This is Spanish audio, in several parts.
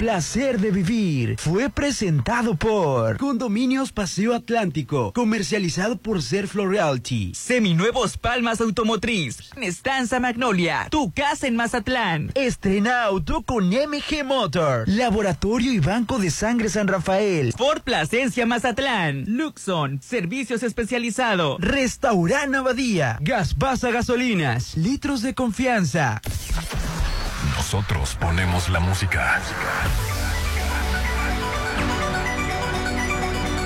placer de vivir. Fue presentado por Condominios Paseo Atlántico. Comercializado por Serflo Realty. Seminuevos Palmas Automotriz. Estanza Magnolia. Tu casa en Mazatlán. Estrena auto con MG Motor. Laboratorio y Banco de Sangre San Rafael. Ford Plasencia Mazatlán. Luxon. Servicios especializados. Restaurant Abadía. Gaspasa Gasolinas. Litros de confianza. Nosotros ponemos la música.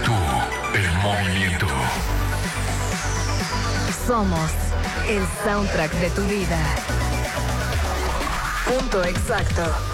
Tú, el movimiento. Somos el soundtrack de tu vida. Punto exacto.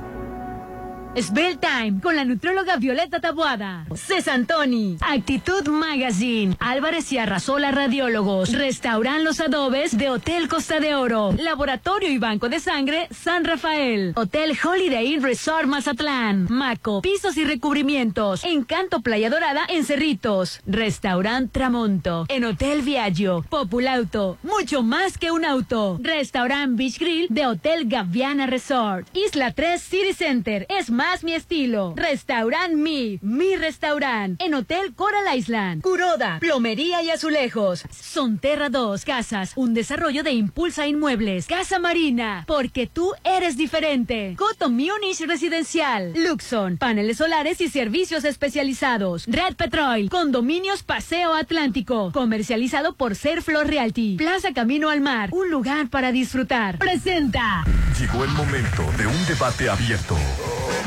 Spell Time con la nutróloga Violeta Tabuada. Cesantoni. Actitud Magazine. Álvarez y Arrasola Radiólogos. Restauran Los Adobes de Hotel Costa de Oro. Laboratorio y Banco de Sangre San Rafael. Hotel Holiday Inn Resort Mazatlán. Maco. Pisos y recubrimientos. Encanto Playa Dorada en Cerritos. Restaurant Tramonto. En Hotel Viaggio. Populauto. Mucho más que un auto. Restaurant Beach Grill de Hotel Gaviana Resort. Isla 3 City Center. Es más mi estilo. Restaurant Mi, mi restaurant. En Hotel Coral Island. Curoda, plomería y azulejos. Sonterra 2, casas, un desarrollo de Impulsa Inmuebles. Casa Marina, porque tú eres diferente. Coto Munich Residencial. Luxon, paneles solares y servicios especializados. Red Petrol, condominios Paseo Atlántico. Comercializado por Serflor Realty. Plaza Camino al Mar, un lugar para disfrutar. Presenta. Llegó el momento de un debate abierto.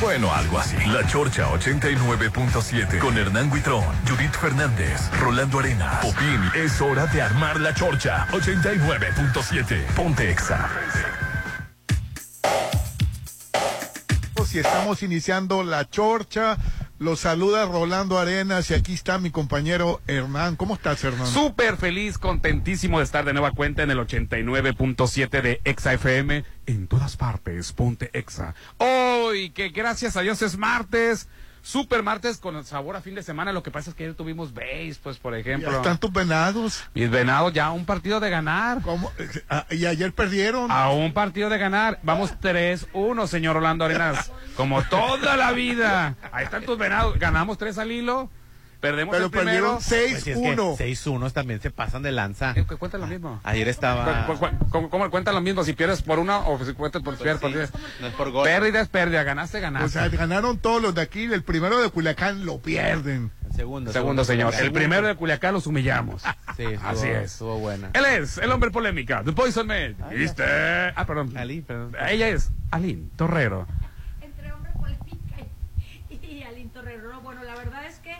Bueno, algo así. La Chorcha 89.7 con Hernán Guitrón, Judith Fernández, Rolando Arena, Popín. Es hora de armar la Chorcha 89.7. Ponte Exa. y estamos iniciando la chorcha. Los saluda Rolando Arenas y aquí está mi compañero Hernán. ¿Cómo estás, Hernán? Súper feliz, contentísimo de estar de nueva cuenta en el 89.7 de Exa FM. En todas partes, ponte Exa. Hoy, que gracias a Dios es martes. Super martes con sabor a fin de semana. Lo que pasa es que ayer tuvimos base, pues, por Ya ejemplo. están tus venados. Mis venados, ya un partido de ganar. ¿Cómo? Ah, Y ayer perdieron. A un partido de ganar. Vamos 3-1, señor Orlando Arenas. Como toda la vida. Ahí están tus venados. Ganamos 3 al hilo. Perdemos pero el primero. perdieron Pues si es que 6-1. 6-1 también se pasan de lanza. Eh, cu- Cuenta lo mismo. Ayer estaba. ¿Cu- ¿Cómo, cómo cuentan lo mismo? Si pierdes por una o si cuentas por, pierdes por diez. No es por gol. Pérdida es pérdida, ganaste, O ganaste. sea, ganaron todos los de aquí. El primero de Culiacán lo pierden. Segundo. Segundo, señor. El primero de Culiacán los humillamos. Sí, estuvo, Así es. Estuvo buena. Él es el hombre polémica, The Poison Man. ¿Viste? Ah, perdón. Ali, perdón. Ella es Aline Torrero. entre hombre polémica y, y Alín Torrero. No, Bueno, la verdad es que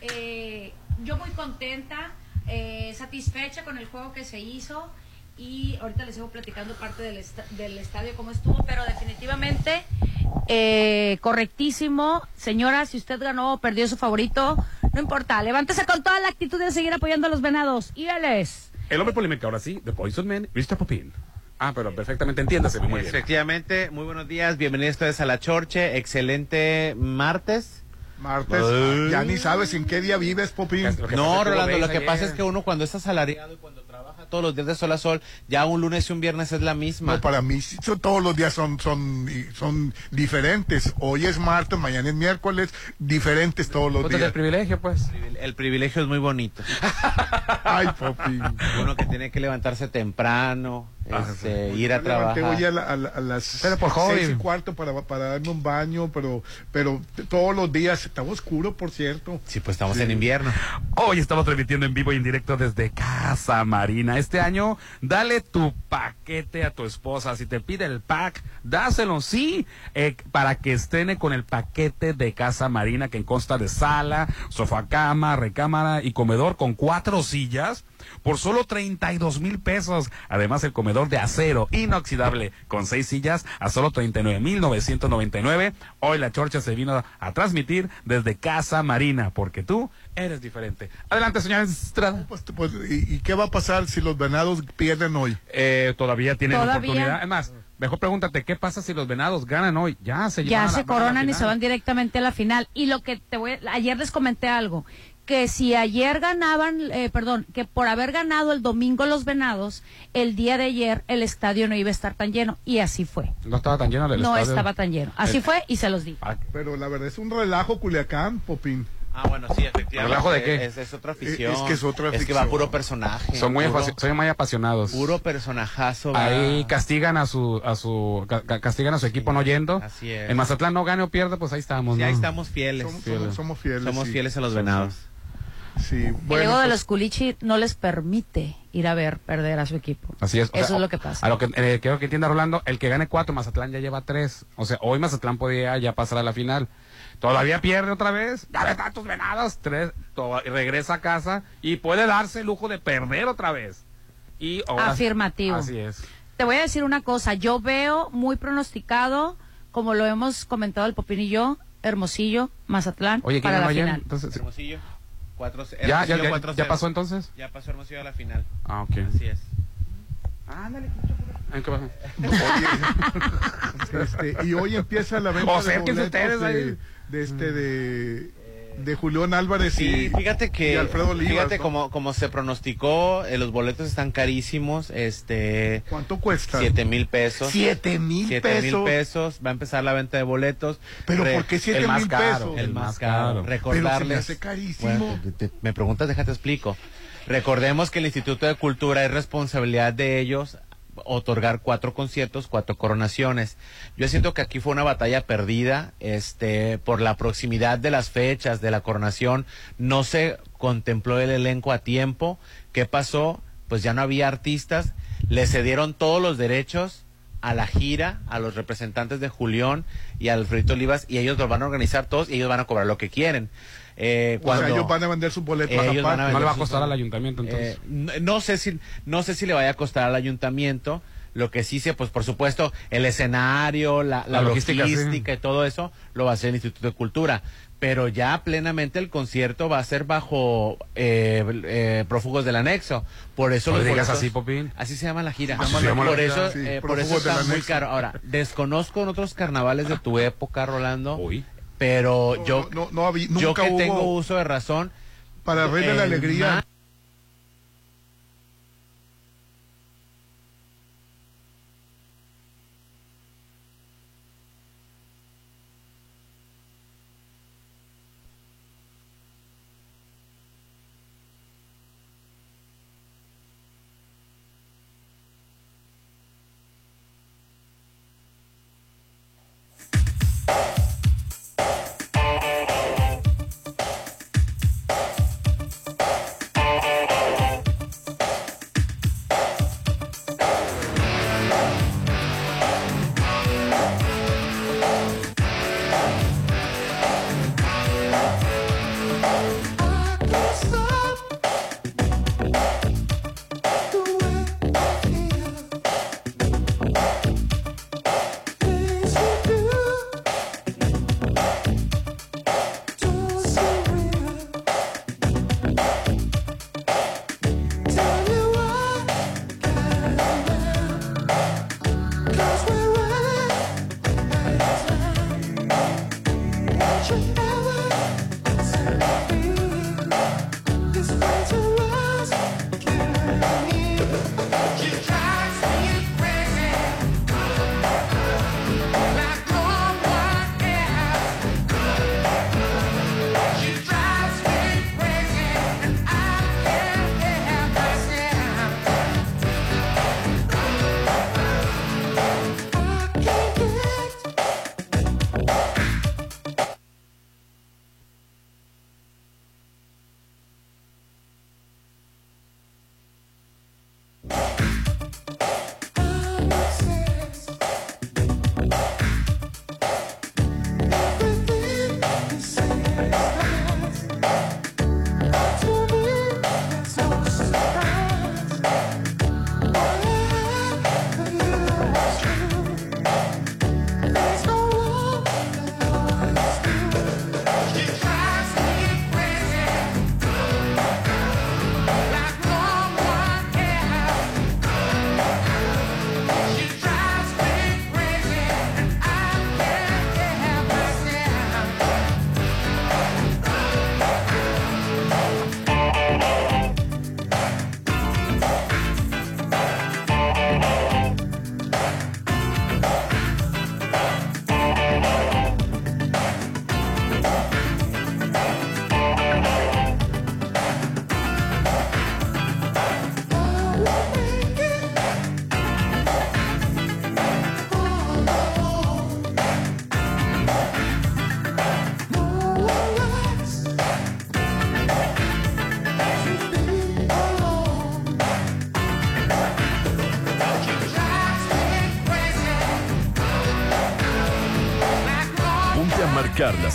eh, yo muy contenta, eh, satisfecha con el juego que se hizo y ahorita les sigo platicando parte del, esta- del estadio cómo estuvo, pero definitivamente eh, correctísimo. Señora, si usted ganó o perdió su favorito, no importa, levántese con toda la actitud de seguir apoyando a los venados. Y él es... El hombre polémica, ahora sí, The Poison Man, Mr. Popín. Ah, pero perfectamente entiéndase muy bien. Efectivamente, muy buenos días. Bienvenidos ustedes a la Chorche. Excelente martes. Martes. Ay. Ya ni sabes en qué día vives, Popín. No, Rolando, lo que pasa es que uno cuando es asalariado y cuando trabaja todos los días de sol a sol, ya un lunes y un viernes es la misma. No, para mí todos los días son, son, son diferentes. Hoy es martes, mañana es miércoles, diferentes todos los del días. privilegio, pues. El privilegio es muy bonito. Ay, Popín. Uno que tiene que levantarse temprano, este, sí. ir a trabajar. hoy a, la- a la- a las Pero por hobby. seis y cuarto para, para darme un baño, pero, pero todos los días está oscuro, por cierto. Sí, pues estamos Sí. en invierno. Hoy estamos transmitiendo en vivo y en directo desde Casa Marina. Este año, dale tu paquete a tu esposa. Si te pide el pack, dáselo, sí, eh, para que estrene con el paquete de Casa Marina que consta de sala, sofá cama, recámara y comedor con cuatro sillas por solo 32 mil pesos. Además, el comedor de acero inoxidable con seis sillas a solo 39 mil 999. Hoy la chorcha se vino a transmitir desde Casa Marina, porque tú eres diferente. Adelante, señora Estrada. Pues, pues, ¿y, y qué va a pasar si los venados pierden hoy? Eh, todavía tienen Todavía. oportunidad. Es más, mejor pregúntate, ¿qué pasa si los venados ganan hoy? Ya se ya llevan a se la- van a la coronan y se van directamente a la final. Y lo que te voy, ayer les comenté algo, que si ayer ganaban, eh, perdón, que por haber ganado el domingo los venados, el día de ayer el estadio no iba a estar tan lleno y así fue. No estaba tan lleno el no estadio. estaba tan lleno. Así El- fue y se los di. Ah, Pero la verdad es un relajo Culiacán, Popín. Ah, bueno, sí, efectivamente. ¿Relajo de qué? Es, es otra afición. Es que es otra Es que va afición. puro personaje. Son muy, puro, son muy apasionados. puro personajazo. Ahí castigan a su, a su, ca- ca- castigan a su equipo no yendo. así es. En Mazatlán no gane o pierde, pues ahí estamos. Sí, ¿no? ahí estamos fieles. Somos, Somos, somos- somos fieles. sí. fieles a los venados. Sí, el bueno, de pues, los culichi no les permite ir a ver perder a su equipo. Así es. Eso sea, es lo que pasa. A lo que eh, quiero que entienda Rolando, el que gane cuatro, Mazatlán ya lleva tres. O sea, hoy Mazatlán podía ya pasar a la final. Todavía pierde otra vez. Dale tantos venados. Tres. to- regresa a casa y puede darse el lujo de perder otra vez. Y ahora- Afirmativo. Así es. Te voy a decir una cosa, yo veo muy pronosticado, como lo hemos comentado el Popín y yo, Hermosillo, Mazatlán, Oye, ¿quién para la final. Entonces, Hermosillo. Cuatro, ¿ya, ya, ya, 4-0. ya pasó entonces? Ya pasó Hermosillo a la final. Ah, ok. Así es. ¿En qué pasa? este, y hoy empieza la venta O de acérquense boletos ustedes de, ahí. de este de, de Julián Álvarez Sí, y, fíjate y que Alfredo Olivas, fíjate ¿no? como como se pronosticó, eh, los boletos están carísimos, este ¿Cuánto cuesta? siete mil pesos. Siete mil Siete mil pesos. Va a empezar la venta de boletos. Pero Re- ¿por qué siete el más mil caro, pesos? El más caro. Pero se me Recordarles. hace carísimo. Bueno, te- te- me preguntas, déjate explico. Recordemos que el Instituto de Cultura es responsabilidad de ellos otorgar cuatro conciertos, cuatro coronaciones. Yo siento que aquí fue una batalla perdida, este, por la proximidad de las fechas de la coronación, no se contempló el elenco a tiempo. ¿Qué pasó? Pues ya no había artistas, le cedieron todos los derechos a la gira, a los representantes de Julián y a Alfredito Olivas, y ellos los van a organizar todos y ellos van a cobrar lo que quieren. Eh, O cuando, sea, ellos van a vender sus boletos ellos van No le va a costar al ayuntamiento entonces. eh, no, no sé si no sé si le vaya a costar al ayuntamiento. Lo que sí sea, pues por supuesto, el escenario, la, la La logística, logística, sí. y todo eso lo va a hacer el Instituto de Cultura. Pero ya plenamente el concierto va a ser bajo eh, eh, prófugos del anexo. Por eso No los boletos- así, Popín. Así se llama la gira. Así se llama la por gira, eso, sí, eh, por eso está muy anexo. caro. Ahora, desconozco en otros carnavales de tu época, Rolando. Pero yo, no, no yo que hubo- tengo uso de razón. Para Rey de la Alegría.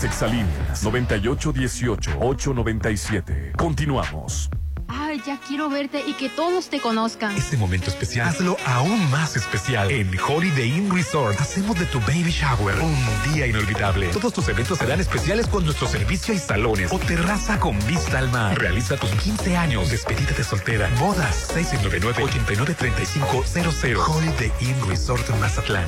Las exalíneas 9818-897. Continuamos. Ay, ya quiero verte y que todos te conozcan. Este momento especial, hazlo aún más especial. En Holiday Inn Resort, hacemos de tu baby shower un día inolvidable. Todos tus eventos serán especiales con nuestro servicio y salones o terraza con vista al mar. Realiza tus 15 años, despedida de soltera, bodas, 699-893500. Holiday Inn Resort Mazatlán.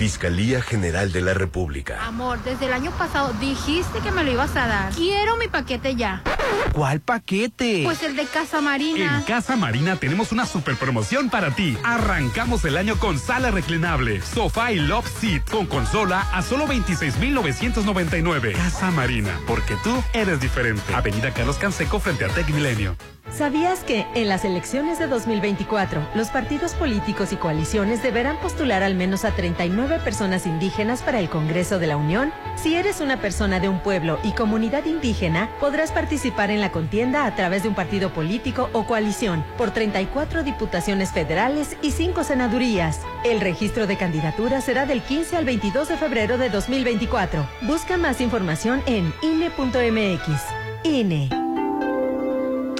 Fiscalía General de la República. Amor, desde el año pasado dijiste que me lo ibas a dar. Quiero mi paquete ya. ¿Cuál paquete? Pues el de Casa Marina. En Casa Marina tenemos una super promoción para ti. Arrancamos el año con sala reclinable, sofá y love seat con consola a solo 26,999. Casa Marina, porque tú eres diferente. Avenida Carlos Canseco frente a Tech Milenio. ¿Sabías que en las elecciones de 2024 los partidos políticos y coaliciones deberán postular al menos a 39 personas indígenas para el Congreso de la Unión? Si eres una persona de un pueblo y comunidad indígena, podrás participar en la contienda a través de un partido político o coalición por 34 diputaciones federales y 5 senadurías. El registro de candidaturas será del 15 al 22 de febrero de 2024. Busca más información en INE.mx. INE.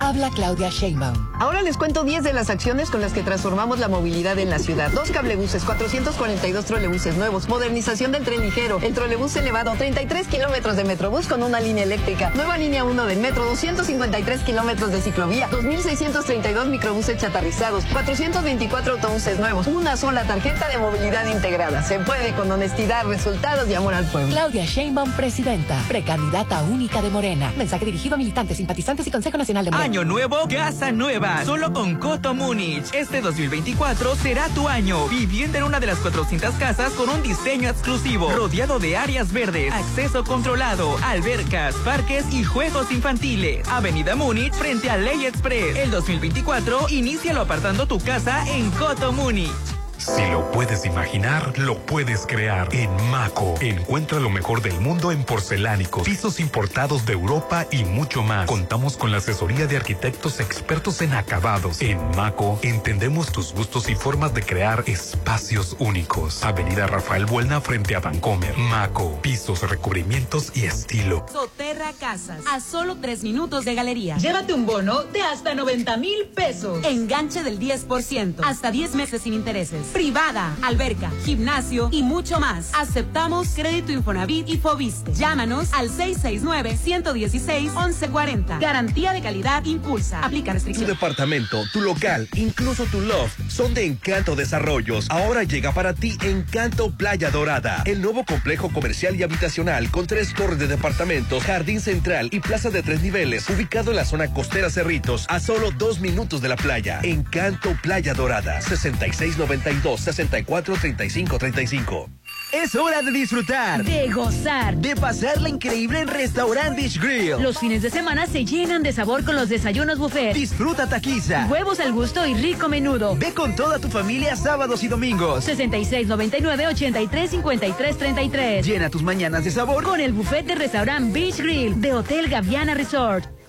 Habla Claudia Sheinbaum. Ahora les cuento 10 de las acciones con las que transformamos la movilidad en la ciudad. Dos cablebuses, 442 trolebuses nuevos, modernización del tren ligero, el trolebús elevado, 33 kilómetros de metrobús con una línea eléctrica, nueva línea 1 del metro, 253 kilómetros de ciclovía, 2.632 microbuses chatarrizados, 424 autobuses nuevos, una sola tarjeta de movilidad integrada. Se puede con honestidad, resultados y amor al pueblo. Claudia Sheinbaum, presidenta, precandidata única de Morena. Mensaje dirigido a militantes, simpatizantes y Consejo Nacional de Morena. Año nuevo, casa nueva. Solo con Coto Múnich. Este 2024 será tu año. Viviendo en una de las 400 casas con un diseño exclusivo. Rodeado de áreas verdes, acceso controlado, albercas, parques y juegos infantiles. Avenida Múnich frente a Ley Express. El 2024, inícialo apartando tu casa en Coto Múnich. Si lo puedes imaginar, lo puedes crear. En Maco, encuentra lo mejor del mundo en porcelánicos, pisos importados de Europa y mucho más. Contamos con la asesoría de arquitectos expertos en acabados. En Maco, entendemos tus gustos y formas de crear espacios únicos. Avenida Rafael Buelna frente a Vancomer. Maco, pisos, recubrimientos y estilo. Soterra Casas, a solo tres minutos de galería. Llévate un bono de hasta 90 mil pesos. Enganche del 10%, hasta 10 meses sin intereses. Privada, alberca, gimnasio y mucho más. Aceptamos crédito Infonavit y Fobiste. Llámanos al 669-116-1140. Garantía de calidad impulsa. Aplica Tu restricciones. departamento, tu local, incluso tu loft son de Encanto Desarrollos. Ahora llega para ti Encanto Playa Dorada, el nuevo complejo comercial y habitacional con tres torres de departamentos, jardín central y plaza de tres niveles, ubicado en la zona costera Cerritos, a solo dos minutos de la playa. Encanto Playa Dorada, 6692 6435 35. Es hora de disfrutar, de gozar, de pasarla increíble en Restaurant Beach Grill. Los fines de semana se llenan de sabor con los desayunos buffet. Disfruta taquiza, huevos al gusto y rico menudo. Ve con toda tu familia sábados y domingos. 6699 83 53 33. Llena tus mañanas de sabor con el buffet de Restaurant Beach Grill de Hotel Gaviana Resort.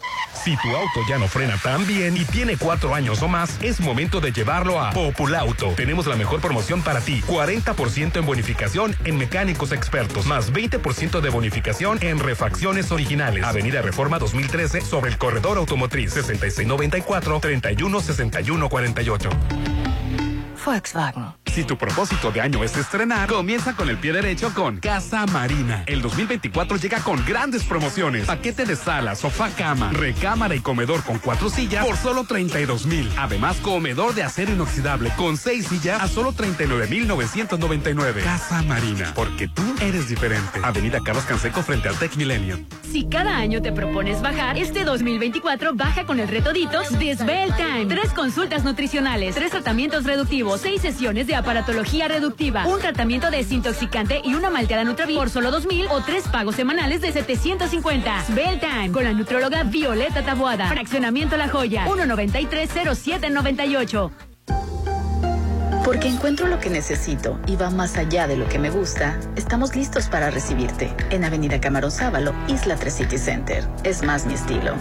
Si tu auto ya no frena tan bien y tiene cuatro años o más, es momento de llevarlo a Populauto. Tenemos la mejor promoción para ti. 40% en bonificación en mecánicos expertos, más 20% de bonificación en refacciones originales. Avenida Reforma 2013 sobre el corredor automotriz 6694-316148. Volkswagen. Si tu propósito de año es estrenar, comienza con el pie derecho con Casa Marina. El 2024 llega con grandes promociones. Paquete de sala, sofá, cama, recámara y comedor con cuatro sillas por solo 32 mil. Además, comedor de acero inoxidable con seis sillas a solo 39 mil 999. Casa Marina, porque tú eres diferente. Avenida Carlos Canseco frente al Tech Millennium. Si cada año te propones bajar, este 2024 baja con el reto Ditos Time. Tres consultas nutricionales, tres tratamientos reductivos, seis sesiones de aparatología reductiva, un tratamiento desintoxicante y una malteada Nutravi por solo 2000 o tres pagos semanales de 750. Svelte Time con la nutróloga Violeta Tabuada. Fraccionamiento La Joya, 1930798. Porque encuentro lo que necesito y va más allá de lo que me gusta, estamos listos para recibirte en Avenida Camarón Sábalo, Isla 3 City Center. Es más mi estilo.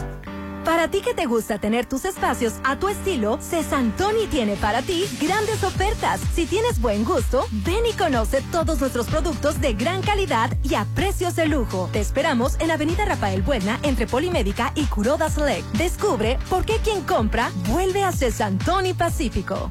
Para ti que te gusta tener tus espacios a tu estilo, Cesantoni tiene para ti grandes ofertas. Si tienes buen gusto, ven y conoce todos nuestros productos de gran calidad y a precios de lujo. Te esperamos en Avenida Rafael Buena entre Polimédica y Curoda Select. Descubre por qué quien compra vuelve a Cesantoni Pacífico.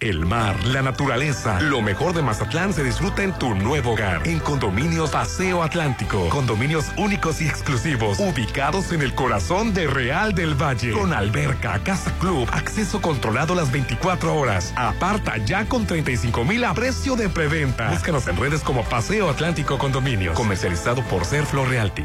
El mar, la naturaleza, lo mejor de Mazatlán se disfruta en tu nuevo hogar. En Condominios Paseo Atlántico. Condominios únicos y exclusivos, ubicados en el corazón de Real del Valle. Con alberca, casa club, acceso controlado las 24 horas. Aparta ya con 35 mil a precio de preventa. Búscanos en redes como Paseo Atlántico Condominios. Comercializado por Serflo Realty.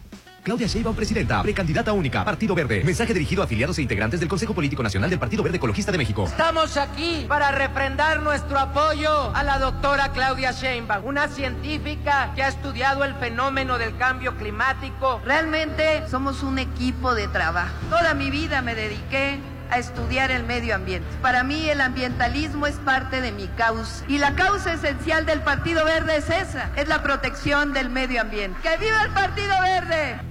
Claudia Sheinbaum, presidenta, precandidata única, Partido Verde. Mensaje dirigido a afiliados e integrantes del Consejo Político Nacional del Partido Verde Ecologista de México. Estamos aquí para refrendar nuestro apoyo a la doctora Claudia Sheinbaum, una científica que ha estudiado el fenómeno del cambio climático. Realmente somos un equipo de trabajo. Toda mi vida me dediqué a estudiar el medio ambiente. Para mí el ambientalismo es parte de mi causa y la causa esencial del Partido Verde es esa, es la protección del medio ambiente. ¡Que viva el Partido Verde!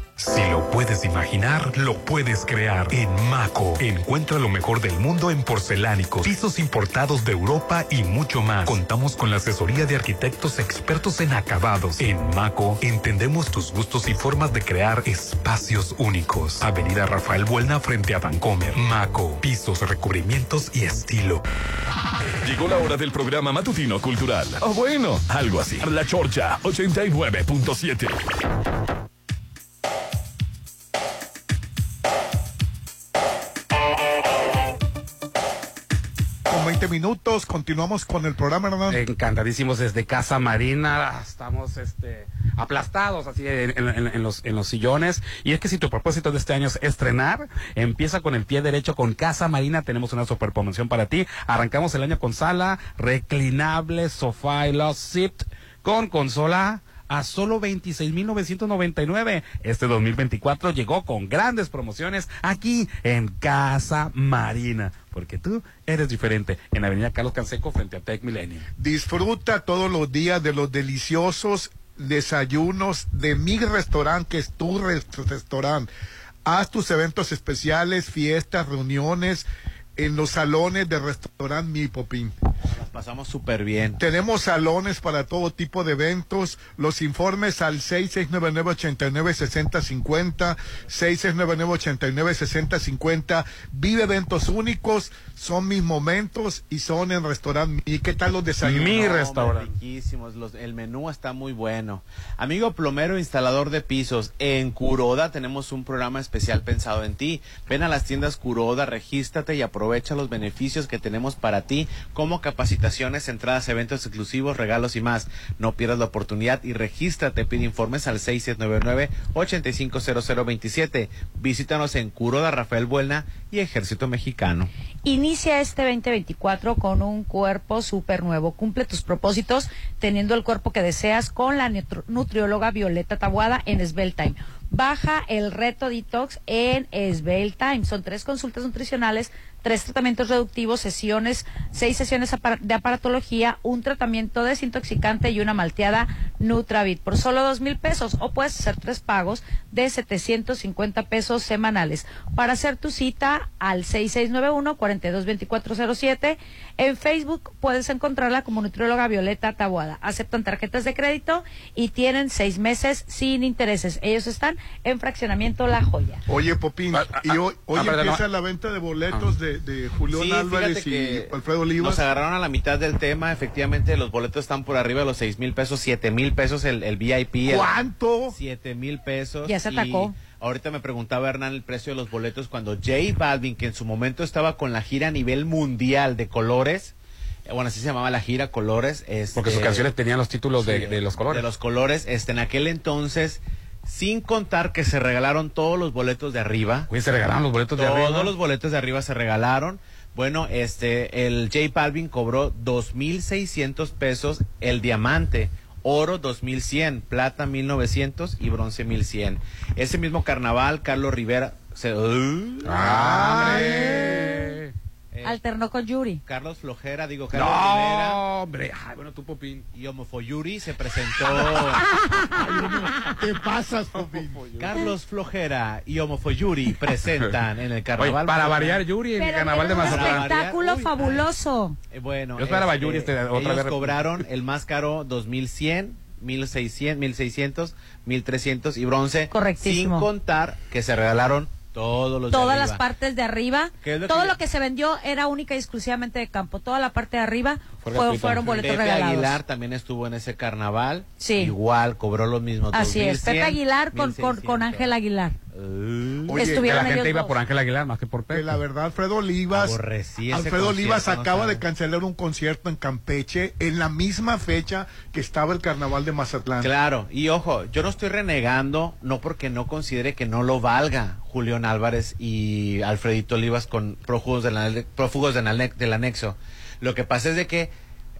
Si lo puedes imaginar, lo puedes crear. En Maco, encuentra lo mejor del mundo en porcelánicos, pisos importados de Europa y mucho más. Contamos con la asesoría de arquitectos expertos en acabados. En Maco, entendemos tus gustos y formas de crear espacios únicos. Avenida Rafael Buelna frente a Vancomer. Maco, pisos, recubrimientos y estilo. Llegó la hora del programa matutino cultural. O bueno, algo así. La Chorcha 89.7. 20 minutos, continuamos con el programa. Encantadísimos desde Casa Marina, estamos este aplastados así en, los, en los sillones. Y es que si tu propósito de este año es estrenar, empieza con el pie derecho con Casa Marina, tenemos una super promoción para ti. Arrancamos el año con sala, reclinable, sofá y love seat, con consola a solo 26.999. Este 2024 llegó con grandes promociones aquí en Casa Marina, porque tú eres diferente en Avenida Carlos Canseco frente a Tech Millennium. Disfruta todos los días de los deliciosos desayunos de mi restaurante, que es tu res- restaurante. Haz tus eventos especiales, fiestas, reuniones en los salones del restaurante Mi Popín. Nos pasamos súper bien. Tenemos salones para todo tipo de eventos. Los informes al 6699-896050, 6699-896050. Vive eventos únicos, son mis momentos y son en restaurante. ¿Y qué tal los desayunos? No, hombre, riquísimos. Los- el menú está muy bueno. Amigo plomero instalador de pisos, en Curoda tenemos un programa especial pensado en ti. Ven a las tiendas Curoda, regístrate y aprovecha los beneficios que tenemos para ti como capacitación invitaciones, entradas, eventos exclusivos, regalos y más. No pierdas la oportunidad y regístrate. Pide informes al 6799-850027. Visítanos en Curoda Rafael Buelna y Ejército Mexicano. Inicia este 2024 con un cuerpo súper nuevo. Cumple tus propósitos teniendo el cuerpo que deseas con la nutri- nutrióloga Violeta Tabuada en Svelte Time. Baja el reto detox en Svelte Time. Son tres consultas nutricionales, tres tratamientos reductivos, sesiones, seis sesiones de aparatología, un tratamiento desintoxicante y una malteada Nutravit por solo dos mil pesos o puedes hacer tres pagos de 750 pesos semanales. Para hacer tu cita al 6691-422407. En Facebook puedes encontrarla como nutrióloga Violeta Tabuada. Aceptan tarjetas de crédito y tienen seis meses sin intereses. Ellos están en fraccionamiento La Joya. Oye, Popín, y hoy, hoy ah, empieza no. la venta de boletos de, de Julián Sí, Álvarez y Alfredo Olivas. Nos agarraron a la mitad del tema. Efectivamente, los boletos están por arriba de los seis mil pesos, siete mil pesos el, el VIP. el- ¿Cuánto? Siete mil pesos. Ya se y atacó. Ahorita me preguntaba Hernán el precio de los boletos cuando J Balvin, que en su momento estaba con la gira a nivel mundial de colores, eh, bueno, así se llamaba la gira Colores. este, Porque sus canciones tenían los títulos de, de los colores. de los colores, este, en aquel entonces, sin contar que se regalaron todos los boletos de arriba. Güey, se regalaron los boletos de Todos arriba. los boletos de arriba se regalaron. Bueno, este, el J Balvin cobró 2.600 pesos el diamante. Oro 2100, plata 1900 y bronce 1100. Ese mismo carnaval, Carlos Rivera se. ¡Hombre! Alternó con Yuri. Carlos Flojera, digo, Carlos Rivera. No, hombre. Ay, bueno, tú, Popín. Y Homofoyuri se presentó. ¿Qué pasas, Popín? Carlos Flojera y Homofoyuri presentan en el carnaval. Oye, para variar, Yuri, en el carnaval de Un Mazatlán. espectáculo fabuloso. Eh, bueno, Yo esperaba Yuri este, otra ellos vez. cobraron el más caro 2100, 1600, 1600, 1300 y bronce. Correctísimo. Sin contar que se regalaron todos los Todas las partes de arriba. ¿Qué es lo Todo que- lo que se vendió era única y exclusivamente de campo. Toda la parte de arriba Fue fueron boletos Pepe regalados. Aguilar también estuvo en ese carnaval. Sí. Igual cobró los mismos. Así es. 2100, Pepe Aguilar con, con, 1600. con Ángel Aguilar. Oye, Estuvieron que la gente iba dos. por Ángel Aguilar más que por Pepe. Que la verdad, Alfredo Olivas. Alfredo Olivas no acaba sabe. de cancelar un concierto en Campeche en la misma fecha que estaba el carnaval de Mazatlán. Claro, y ojo, yo no estoy renegando, no porque no considere que no lo valga Julián Álvarez y Alfredito Olivas con prófugos del, prófugos del anexo. Lo que pasa es de que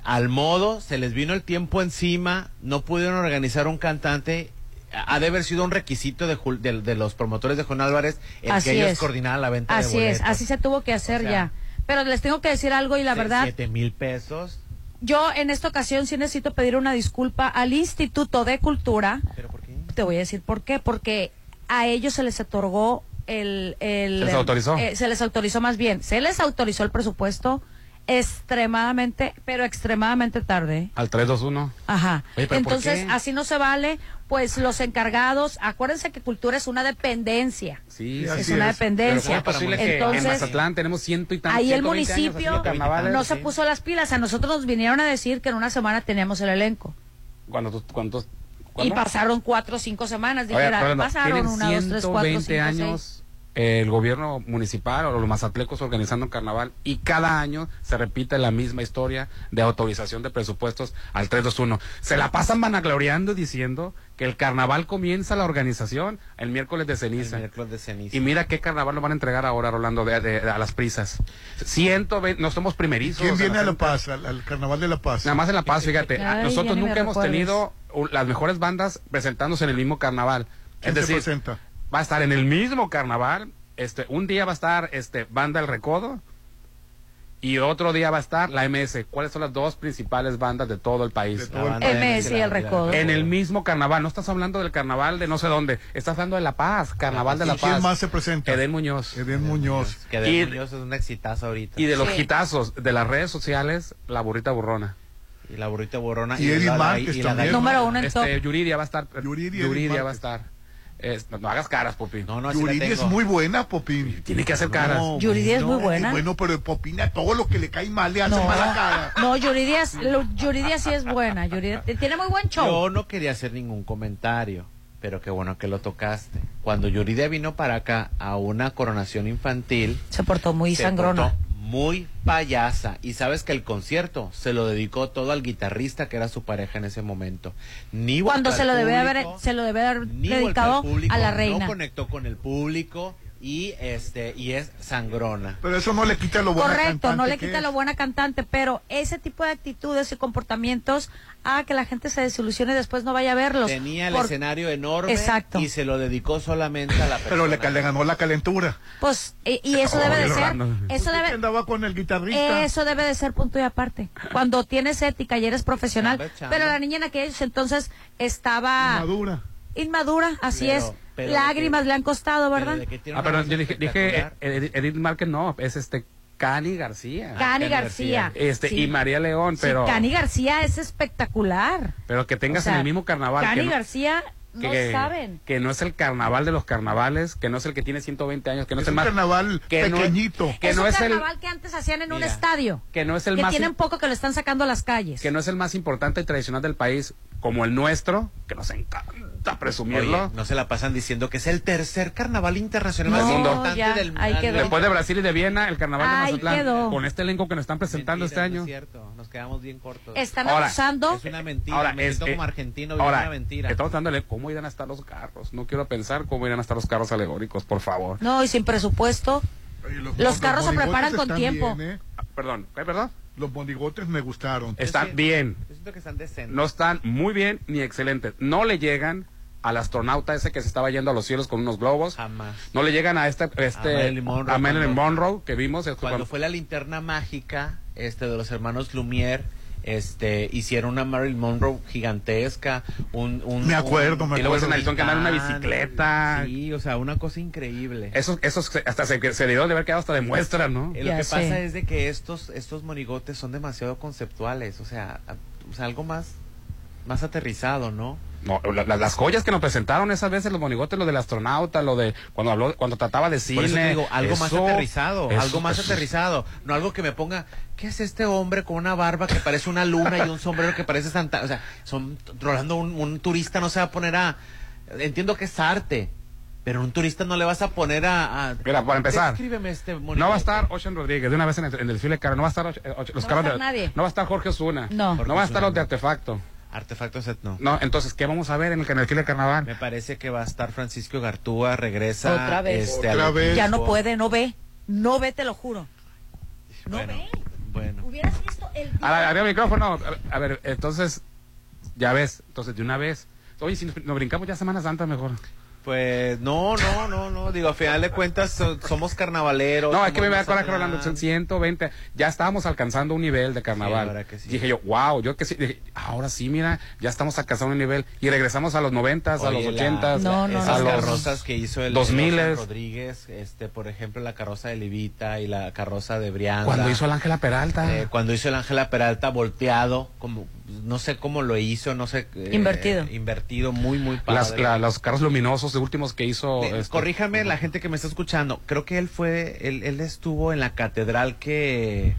al modo se les vino el tiempo encima, no pudieron organizar un cantante. Ha de haber sido un requisito de, Jul- de, de los promotores de Juan Álvarez el Así que ellos es. coordinaran la venta de Así boletos. es, así se tuvo que hacer O sea, ya. Pero les tengo que decir algo y la verdad, Siete mil pesos. yo en esta ocasión sí necesito pedir una disculpa al Instituto de Cultura. ¿Pero por qué? Te voy a decir por qué. Porque a ellos se les otorgó el... el ¿Se les autorizó? eh, se les autorizó más bien. Se les autorizó el presupuesto extremadamente, pero extremadamente tarde. Al 321. Ajá. Oye, ¿pero por Entonces, qué? así no se vale. Pues los encargados, acuérdense que cultura es una dependencia. Sí, es una es. dependencia. Pero ¿cómo es posible que en Entonces, Mazatlán tenemos ciento y tantos ahí el 120 años municipio no se puso las pilas. A nosotros nos vinieron a decir que en una semana teníamos el elenco. Cuando tú- Y pasaron cuatro o cinco semanas. Dijera, no, pasaron una, dos, tres, cuatro, 120 cinco, años seis. El gobierno municipal o los mazatlecos organizando un carnaval y cada año se repite la misma historia de autorización de presupuestos al 321. Se la pasan vanagloriando diciendo que el carnaval comienza la organización el miércoles de ceniza. El miércoles de ceniza. Y mira qué carnaval nos van a entregar ahora, Rolando, de, de- a las prisas. 120, no somos primerizos. ¿Quién viene a La Paz, al, al carnaval de La Paz? Nada más en La Paz, fíjate. Ay, nosotros nunca hemos recuerdes. tenido uh, las mejores bandas presentándose en el mismo carnaval. ¿Quién es se decir, presenta? Va a estar en el mismo carnaval. Este, un día va a estar este banda El Recodo y otro día va a estar la MS. ¿Cuáles son las dos principales bandas de todo el país? Todo el MS y el Recodo. En el mismo carnaval. No estás hablando del carnaval de no sé dónde. Estás hablando de La Paz, Carnaval de ¿Y La quién Paz. más se presenta? Eden Muñoz. Eden Muñoz. Que Y- Muñoz es un exitazo ahorita. Y de los Sí. hitazos de las redes sociales, La Burrita Burrona. Y la burrita borrona. Y Eddie la- la- Márquez y la- también. Número uno en top. Este, Yuridia va a estar. Yuridia, Yuridia, Eddie va a estar. Es- no, no hagas caras, Popi. No, no, Yuridia es muy buena, Popín. Tiene que hacer caras. No, Yuridia es muy buena. Bueno, pero Popín a todo lo que le cae mal le hace No, mala cara. no Yuridia, es- lo- Yuridia sí es buena. Yuridia tiene muy buen show. Yo no quería hacer ningún comentario, pero qué bueno que lo tocaste. Cuando Yuridia vino para acá a una coronación infantil, Se portó muy se sangrona. portó muy payasa. Y sabes que el concierto se lo dedicó todo al guitarrista que era su pareja en ese momento. Ni Cuando se lo debe haber, se lo debe haber dedicado público, a la No reina. conectó con el público y este y es sangrona. Pero eso no le quita lo buena Correcto, no cantante le que quita es. lo buena cantante, pero ese tipo de actitudes y comportamientos a que la gente se desilusione y después no vaya a verlos. Tenía el Por- escenario enorme Exacto. y se lo dedicó solamente a la persona. Pero le, le ganó la calentura. Pues, y, y eso debe de ser, eso debe, andaba con el guitarrista. eso debe de ser punto y aparte. Cuando tienes ética y eres profesional, Chamba es chamba. pero la niña en aquellos entonces estaba Madura. Inmadura, así Pero- es. pero Lágrimas le han costado, ¿verdad? Ah, pero yo dije, dije Edith, Edith Márquez no, es este Cani García. Cani García. Este, Sí. y María León, Sí, pero, Cani García es espectacular. pero que tengas O sea, en el mismo carnaval. Cani que no- García no que, saben. que no es el carnaval de los carnavales, que no es el que tiene 120 años, que no es, Es el un más carnaval que no- pequeñito. que es no un es el carnaval que antes hacían en un Mira, estadio. que no es el que más tienen poco que lo están sacando a las calles. que no es el más importante y tradicional del país como el nuestro, que nos encanta presumirlo. Oye, no se la pasan diciendo que es el tercer carnaval internacional más importante ya, del quedó. Después de Brasil y de Viena, el carnaval Ahí de Mazatlán, quedó. con este elenco que nos están presentando Mentira, este no año. es cierto, nos quedamos bien cortos. Están Ahora, abusando. Es una mentira. Ahora, me es, siento eh, como argentino, ahora, una mentira. estamos dándole cómo irán a estar los carros. No quiero pensar cómo irán a estar los carros alegóricos, por favor. No, y sin presupuesto. Los carros se preparan con tiempo. bien, ¿eh? Ah, Perdón, ¿qué, perdón? Los monigotes me gustaron. Están bien. Yo siento que están decentes. No están muy bien ni excelentes. No le llegan al astronauta ese que se estaba yendo a los cielos con unos globos. Jamás. No le llegan a este, este A Marilyn Monroe a Marilyn cuando- Monroe que vimos. Cuando cuando- fue la linterna mágica este de los hermanos Lumière, este hicieron una Marilyn Monroe gigantesca, un, un Me acuerdo, un- me y luego acuerdo. se analizó que andaba en una bicicleta. Sí, o sea, una cosa increíble. Esos, esos se- hasta se, se dieron de haber quedado hasta de muestra, ¿no? Eh, lo que pasa es de que estos estos monigotes son demasiado conceptuales, o sea, o sea, algo más más aterrizado, ¿no? No, la- la- las joyas que nos presentaron esas veces, los monigotes, lo del astronauta, lo de cuando habló, cuando trataba de cine. Por eso te digo, algo más aterrizado, eso- algo más eso- aterrizado, no algo que me ponga, ¿qué es este hombre con una barba que parece una luna y un sombrero que parece Santa? O sea, son Rolando un, un turista no se va a poner a entiendo que es arte, pero un turista no le vas a poner a, a- Mira, para empezar, este No va a estar Ocean Rodríguez de una vez en el, en el desfile caro, no va a estar Ocean- Ocean- los No va a carros estar de- nadie. no va a estar Jorge Osuna, No. no va a estar los de artefacto. Artefacto set no. No, entonces, ¿qué vamos a ver en el, en el desfile carnaval? Me parece que va a estar Francisco Gartúa, regresa Otra vez. este, Otra al vez. Ya no puede, no ve. No ve, te lo juro. No Bueno, ve. bueno. Hubieras visto el A el micrófono. A, a ver, entonces, ya ves, entonces de una vez. Oye, si nos, nos brincamos ya Semana Santa mejor. Pues no, no, no, no, digo, a final de cuentas so- somos carnavaleros. No, es que me da coraje. Rolando, son 120. Ya estábamos alcanzando un nivel de carnaval. Sí, sí. Dije yo, wow, yo que sí. Dije, ahora sí, mira, ya estamos alcanzando un nivel. Y regresamos a los 90, a los Oye, la- 80, No, no, a esas los carrozas que hizo el 2000 el Oscar Rodríguez, este, por ejemplo, la carroza de Livita y la carroza de Brianda. Cuando hizo el Ángela Peralta. Eh, cuando hizo el Ángela Peralta volteado, como no sé cómo lo hizo, no sé. eh, Invertido. Invertido, muy, muy padre. las, la- los carros luminosos de últimos que hizo. Eh, este, Corríjame la gente que me está escuchando. Creo que él fue, él, él estuvo en la catedral que,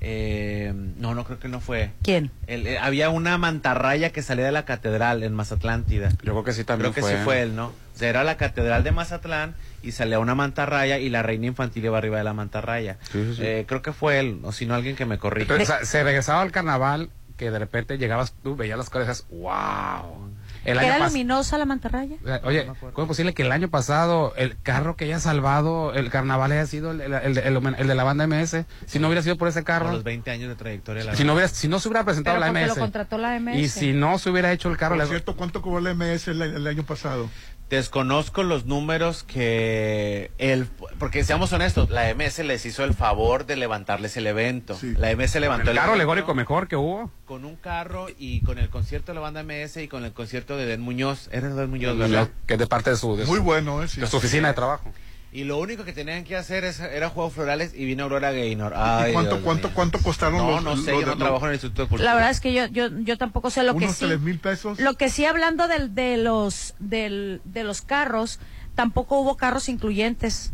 eh, no, no creo que no fue. ¿Quién? Él, eh, había una mantarraya que salía de la catedral en Mazatlántida. Yo creo que sí también Creo que sí fue él, ¿no? O sea, era la catedral de Mazatlán y salía una mantarraya y la reina infantil iba arriba de la mantarraya. Sí, sí, sí. Eh, creo que fue él, o si no alguien que me corrija. Entonces, o sea, se regresaba al carnaval que de repente llegabas tú, veías las cosas y decías, wow. El ¿Era año luminosa la mantarraya? Oye, ¿cómo es posible que el año pasado el carro que haya salvado el carnaval haya sido el, el- el- el- el de la banda MS? Si no hubiera sido por ese Por carro, los 20 años de trayectoria. la si no, hubiera, si no se hubiera presentado Pero la porque lo MS, contrató la MS. y si no se hubiera hecho el carro, Por cierto, ¿cuánto cobró la MS el, el año pasado? Desconozco los números que el porque seamos honestos, la MS les hizo el favor de levantarles el evento. Sí. La MS levantó el el, carro alegórico mejor que hubo. con un carro y con el concierto de la banda MS y con el concierto de Den Muñoz. Era Den Muñoz, ¿verdad? Que es de parte de su, de su- Muy bueno, ¿eh? Sí. de su oficina de trabajo. Y lo único que tenían que hacer es, era juegos florales y vino Aurora Gaynor. Ay, ¿Y cuánto, Dios cuánto, mío. cuánto costaron No, los no sé, los yo de- no trabajo en el Instituto de Cultura. La verdad es que yo, yo, yo tampoco sé lo que unos sí. tres mil pesos? Lo que sí, hablando del, de, los, del, de los carros, tampoco hubo carros incluyentes.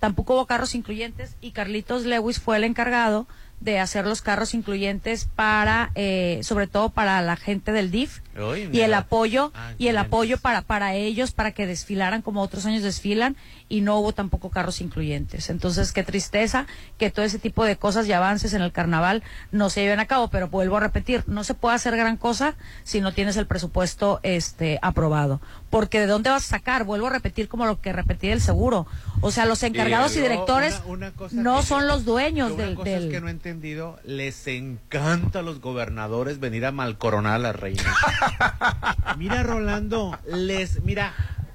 Tampoco hubo carros incluyentes y Carlitos Lewis fue el encargado de hacer los carros incluyentes para, eh, sobre todo para la gente del DIF Uy, y el apoyo Ah, y el apoyo para para ellos para que desfilaran como otros años desfilan y no hubo tampoco carros incluyentes. Entonces qué tristeza que todo ese tipo de cosas y avances en el carnaval no se lleven a cabo pero vuelvo a repetir no se puede hacer gran cosa si no tienes el presupuesto este aprobado. Porque de dónde vas a sacar vuelvo a repetir como lo que repetí del seguro. O sea los encargados y, directores una- una cosa no que- son los dueños Una del, cosa del- es que no he entendido, les encanta a los gobernadores venir a malcoronar a la reina. mira, Rolando, les, mira,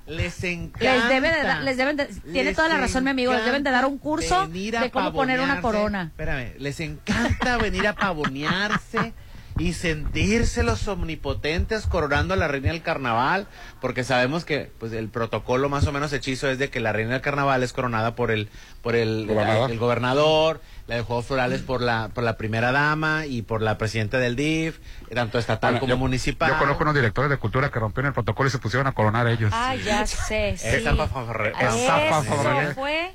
les encanta. les debe de dar- les deben de- tiene Les toda la razón mi amigo les deben de dar un curso venir a de cómo poner una corona. Espérame, les encanta venir a pavonearse y sentirse los omnipotentes coronando a la reina del carnaval, porque sabemos que pues el protocolo más o menos hechizo es de que la reina del carnaval es coronada por el por el el gobernador, la de Juegos Florales por la por la primera dama y por la presidenta del DIF, tanto estatal Bueno, como yo- municipal. Yo conozco unos directores de cultura que rompieron el protocolo y se pusieron a coronar ellos. Ah, ya sé, sí. Esa fanfarre- Esa Eso fanfarre- fue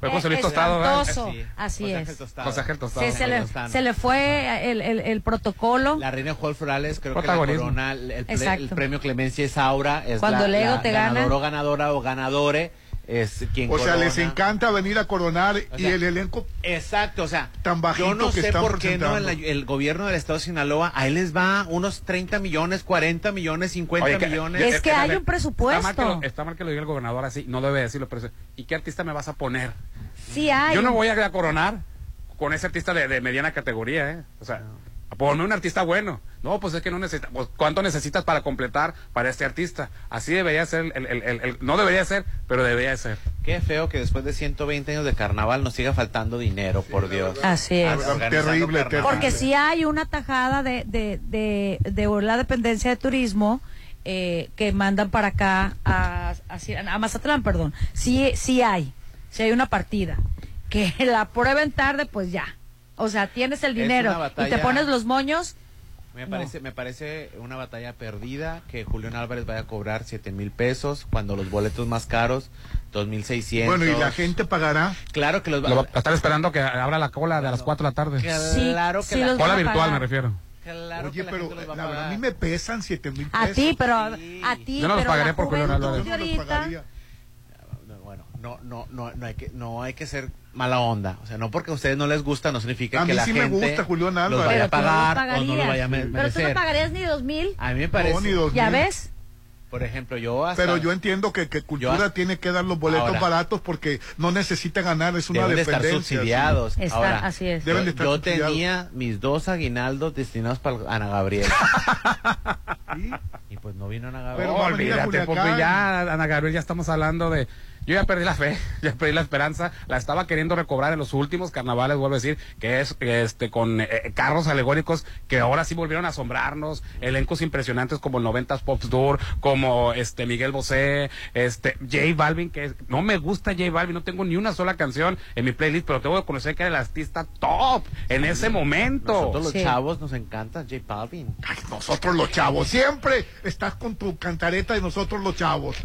Fue José Luis eh, Tostado. Sí. Así José es. Tostado. José Ángel Tostado. Sí, se, le, se le fue el, el, el protocolo. La reina de Juegos Florales, creo que la corona, el, el pre- Exacto. el premio Clemencia es Aura, es Cuando la, el ego la te gana. ganador o ganadora o ganadore, es quien O sea, corona. les encanta venir a coronar O y sea, el elenco Exacto, o sea, tan bajito yo no que sé están por qué no el, el gobierno del estado de Sinaloa, ahí les va unos 30 millones, 40 millones, 50 Oye, que- millones. Es que hay un Está mal, que presupuesto. lo, está mal que lo diga el gobernador así, no debe decirlo, pero ¿y qué artista me vas a poner? Sí hay. Yo no voy a coronar con ese artista de, de mediana categoría, ¿eh? O sea, ponme un artista bueno. No, pues es que no necesitas. Pues, ¿Cuánto necesitas para completar para este artista? Así debería ser, el, el- el- el- no debería ser, pero debería ser. Qué feo que después de 1ente años de carnaval nos siga faltando dinero, por Dios. Así es. Terrible, carnaval. Porque sí hay una tajada de, de, de, de la dependencia de turismo eh, que mandan para acá a, a, a Mazatlán, perdón. Sí, sí hay. Sí hay una partida. Que la prueben tarde, pues ya. O sea, tienes el dinero una y te batalla- pones los moños. Me No. parece, me parece una batalla perdida que Julián Álvarez vaya a cobrar 7 mil pesos cuando los boletos más caros, 2.600. Bueno, y la gente pagará. Claro que los va Lo va a estar esperando que abra la cola de las 4 de la tarde. Claro que sí la Cola a virtual me refiero. Claro Oye, que la pero gente los va a la verdad, a mí me pesan siete mil pesos. A ti, pero a ti. Yo no los pero pagaré por Julián Álvarez. no ahorita-. No, no, no, no, hay que, no hay que ser mala onda. O sea, no porque a ustedes no les gusta, no significa A que mí la sí me gente gusta Julián los Álvarez. vaya a Pero tú no los pagar o no lo pagarías. vaya a me- Pero tú no merecer. pagarías ni dos mil. A mí me parece. No, ni dos ¿Ya mil. ves? Por ejemplo, yo hasta. Pero yo entiendo que, que Cultura Yo- tiene que dar los boletos Ahora. baratos porque no necesita ganar, es una deben de estar dependencia. subsidiados. Está- Ahora, así es. Deben de yo, estar tenía mis dos aguinaldos destinados para Ana Gabriel. Sí. y pues no vino Ana Gabriel. Pero olvídate, porque ya, Ana Gabriel, ya estamos hablando de... Yo ya perdí la fe, ya perdí la esperanza, la estaba queriendo recobrar en los últimos carnavales, vuelvo a decir, que es este con eh, eh, carros alegóricos que ahora sí volvieron a asombrarnos, elencos impresionantes como el 90s Pop Tour, como este Miguel Bosé, este J Balvin, que es- no me gusta J Balvin, no tengo ni una sola canción en mi playlist, pero tengo que conocer que era el artista top en ese momento. Nosotros los Sí. chavos nos encanta J Balvin. Ay, nosotros los chavos, siempre estás con tu cantareta de nosotros los chavos.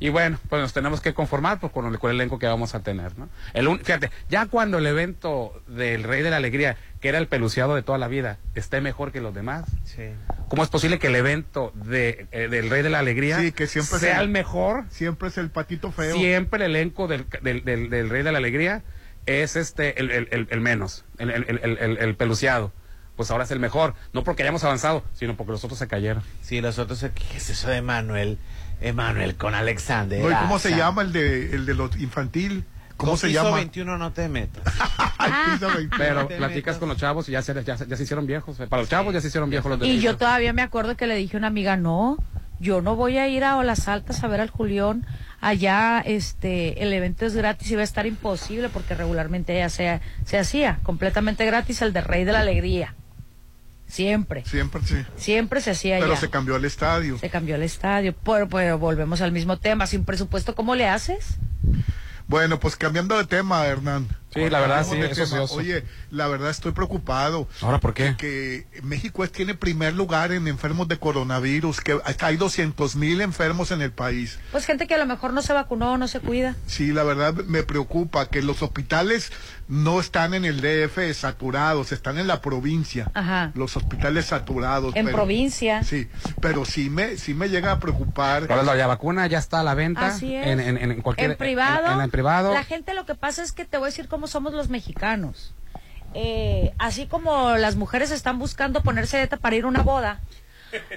Y bueno, pues nos tenemos que conformar pues, con, el, con el elenco que vamos a tener, ¿no? El, un- fíjate, ya cuando el evento del Rey de la Alegría, que era el peluciado de toda la vida, esté mejor que los demás, Sí. ¿cómo es posible que el evento de, eh, del Rey de la Alegría Sí, que siempre sea el- el mejor? Siempre es el patito feo. Siempre el elenco del, del, del- del Rey de la Alegría es este el, el- el- el menos, el, el- el- el- el peluciado. Pues ahora es el mejor, no porque hayamos avanzado, sino porque los otros se cayeron. Sí, los otros, ¿qué es eso de Manuel? Emanuel con Alexander. No, ¿y ¿Cómo se llama el de, el de los infantil? ¿Cómo Con se llama? 21 no te metas. Ay, piso 21. Pero te platicas metas. con los chavos y ya se, ya, se- ya se hicieron viejos. Para los chavos ya se hicieron viejos los de Y yo todavía me acuerdo que le dije a una amiga, no, yo no voy a ir a Olas Altas a ver al Julián. Allá este el evento es gratis y va a estar imposible porque regularmente allá se, se hacía completamente gratis el de Rey de la Alegría. Siempre, Siempre sí. siempre se hacía Pero allá. se cambió el estadio. Se cambió el estadio, pero, pero volvemos al mismo tema. Sin presupuesto, ¿cómo le haces? Bueno, pues cambiando de tema, Hernán. Sí, la verdad, sí, de eso. Oye, la verdad estoy preocupado. ¿Ahora por qué? Que México es- tiene primer lugar en enfermos de coronavirus, que hay 200 mil enfermos en el país. Pues gente que a lo mejor no se vacunó, no se cuida. Sí, la verdad me preocupa que los hospitales no están en el DF saturados, están en la provincia. Ajá. Los hospitales saturados. En provincia. Sí, pero sí me, sí me llega a preocupar. Rolando, la vacuna ya está a la venta. Así es. En, en, en cualquier. En privado. En, en el privado. La gente lo que pasa es que te voy a decir cómo somos los mexicanos. Eh, así como las mujeres están buscando ponerse dieta para ir a una boda.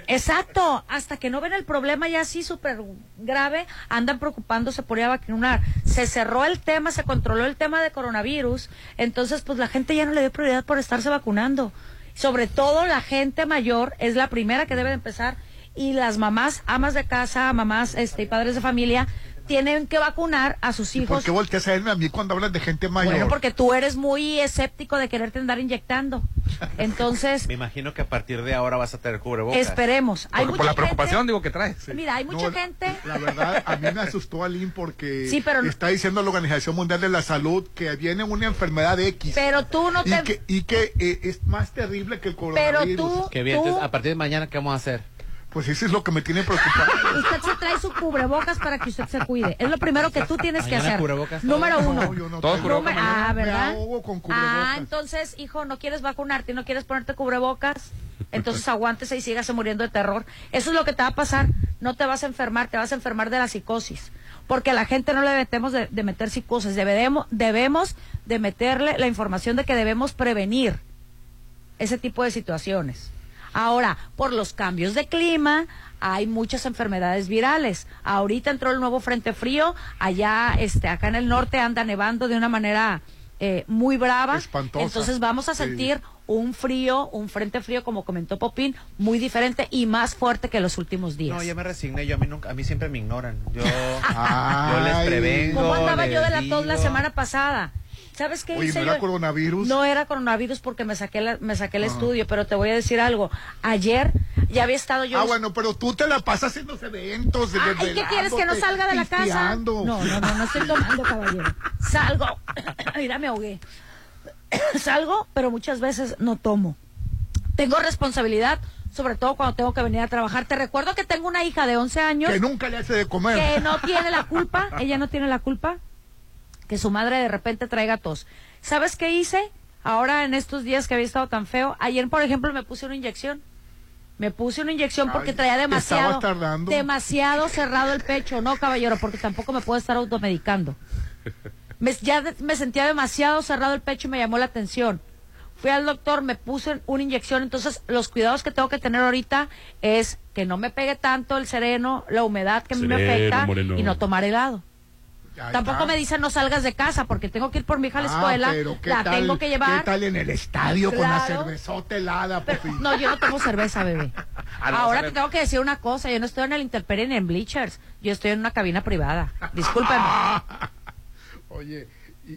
Exacto, hasta que no ven el problema ya así súper grave, andan preocupándose por ir a vacunar. Se cerró el tema, se controló el tema de coronavirus, entonces pues la gente ya no le dio prioridad por estarse vacunando. Sobre todo la gente mayor es la primera que debe de empezar y las mamás, amas de casa, mamás este, y padres de familia tienen que vacunar a sus ¿Por hijos. qué volteas a verme a mí cuando hablas de gente mayor? Bueno, porque tú eres muy escéptico de quererte andar inyectando. Entonces, Me imagino que a partir de ahora vas a tener cubrebocas. esperemos. Hay por, mucha por la gente- preocupación, digo, que traes. Mira, hay mucha No, gente. La verdad, a mí me asustó Aline porque Sí, pero está diciendo la Organización Mundial de la Salud que viene una enfermedad X. Pero tú no y te- Que, y que eh, es más terrible que el Pero coronavirus. tú- Qué bien, entonces, a partir de mañana, ¿qué vamos a hacer? Pues eso es lo que me tiene preocupado. Usted se trae su cubrebocas para que usted se cuide. Es lo primero que tú tienes que hacer. cubrebocas Número uno. No, yo no Todos tengo. cubrebocas ah, Me ¿verdad? ahogo con cubrebocas. Ah, entonces, hijo, no quieres vacunarte, no quieres ponerte cubrebocas. Entonces aguántese y sígase muriendo de terror. Eso es lo que te va a pasar. No te vas a enfermar, te vas a enfermar de la psicosis. Porque a la gente no le debemos de, de meter psicosis. Debemos, debemos de meterle la información de que debemos prevenir ese tipo de situaciones. Ahora, por los cambios de clima, hay muchas enfermedades virales. Ahorita entró el nuevo frente frío, allá, este, acá en el norte anda nevando de una manera eh, muy brava. Espantosa. Entonces vamos a Sí. sentir un frío, un frente frío, como comentó Popín, muy diferente y más fuerte que los últimos días. No, ya me resigné, yo a mí nunca, a mí siempre me ignoran. Yo, yo les prevengo. ¿Cómo andaba yo de la tos la semana pasada? ¿Sabes qué Oye, hice ¿no yo? era coronavirus? No era coronavirus porque me saqué, la- me saqué el Ah. estudio, pero te voy a decir algo. Ayer ya había estado yo... Ah, bueno, pero tú te la pasas en los eventos. Ah, ¿y qué quieres? ¿Que no salga de la casa? No, no, no, no estoy tomando, caballero. Salgo. Mira, me ahogué. Salgo, pero muchas veces no tomo. Tengo responsabilidad, sobre todo cuando tengo que venir a trabajar. Te recuerdo que tengo una hija de 11 años Que nunca le hace de comer. que no tiene la culpa, ella no tiene la culpa que su madre de repente traiga tos. ¿Sabes qué hice? Ahora en estos días que había estado tan feo, ayer por ejemplo me puse una inyección. Me puse una inyección porque Ay, traía demasiado demasiado cerrado el pecho, no caballero, porque tampoco me puedo estar automedicando. Me, ya de- me sentía demasiado cerrado el pecho y me llamó la atención. Fui al doctor, me puse una inyección, entonces los cuidados que tengo que tener ahorita es que no me pegue tanto el sereno, la humedad que a mí me afecta moreno. y no tomar helado. Ahí Tampoco está. me dicen no salgas de casa porque tengo que ir por mi hija a la Ah, escuela, pero ¿qué la tal- tengo que llevar. ¿Qué tal en el estadio con la cervezota helada? Pero- no, yo no tomo cerveza, bebé. Ah, Ahora te tengo que decir una cosa, yo no estoy en el Interperie ni en Bleachers, yo estoy en una cabina privada. Discúlpeme. Oye,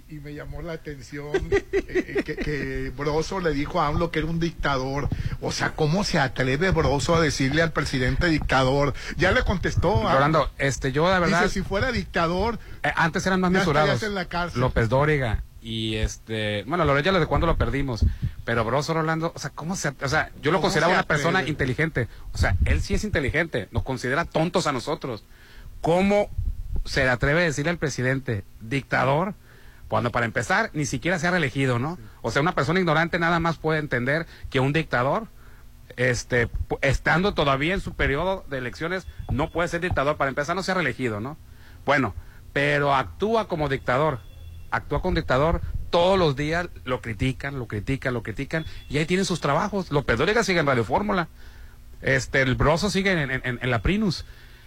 y, y me llamó la atención eh, que, que Broso le dijo a AMLO que era un dictador. O sea, ¿cómo se atreve Broso a decirle al presidente dictador? Ya le contestó. a- Rolando, este, yo de verdad. Dice, si fuera dictador, Eh, antes eran más mesurados. en la cárcel. López Dóriga y este, bueno, Loret ya desde cuando lo perdimos, pero Broso Rolando, o sea, ¿cómo se, o sea, yo lo ¿Cómo consideraba una persona inteligente, o sea, él sí es inteligente, nos considera tontos a nosotros. ¿Cómo se le atreve a decirle al presidente dictador cuando para empezar ni siquiera se ha reelegido, ¿no? O sea, una persona ignorante nada más puede entender que un dictador este, estando todavía en su periodo de elecciones, no puede ser dictador. Para empezar, no se ha reelegido, ¿no? Bueno, pero actúa como dictador. Actúa como dictador. Todos los días lo critican, lo critican, lo critican. Y ahí tienen sus trabajos. López Dóriga sigue en Radio Fórmula. Este, el Broso sigue en, la Prinus.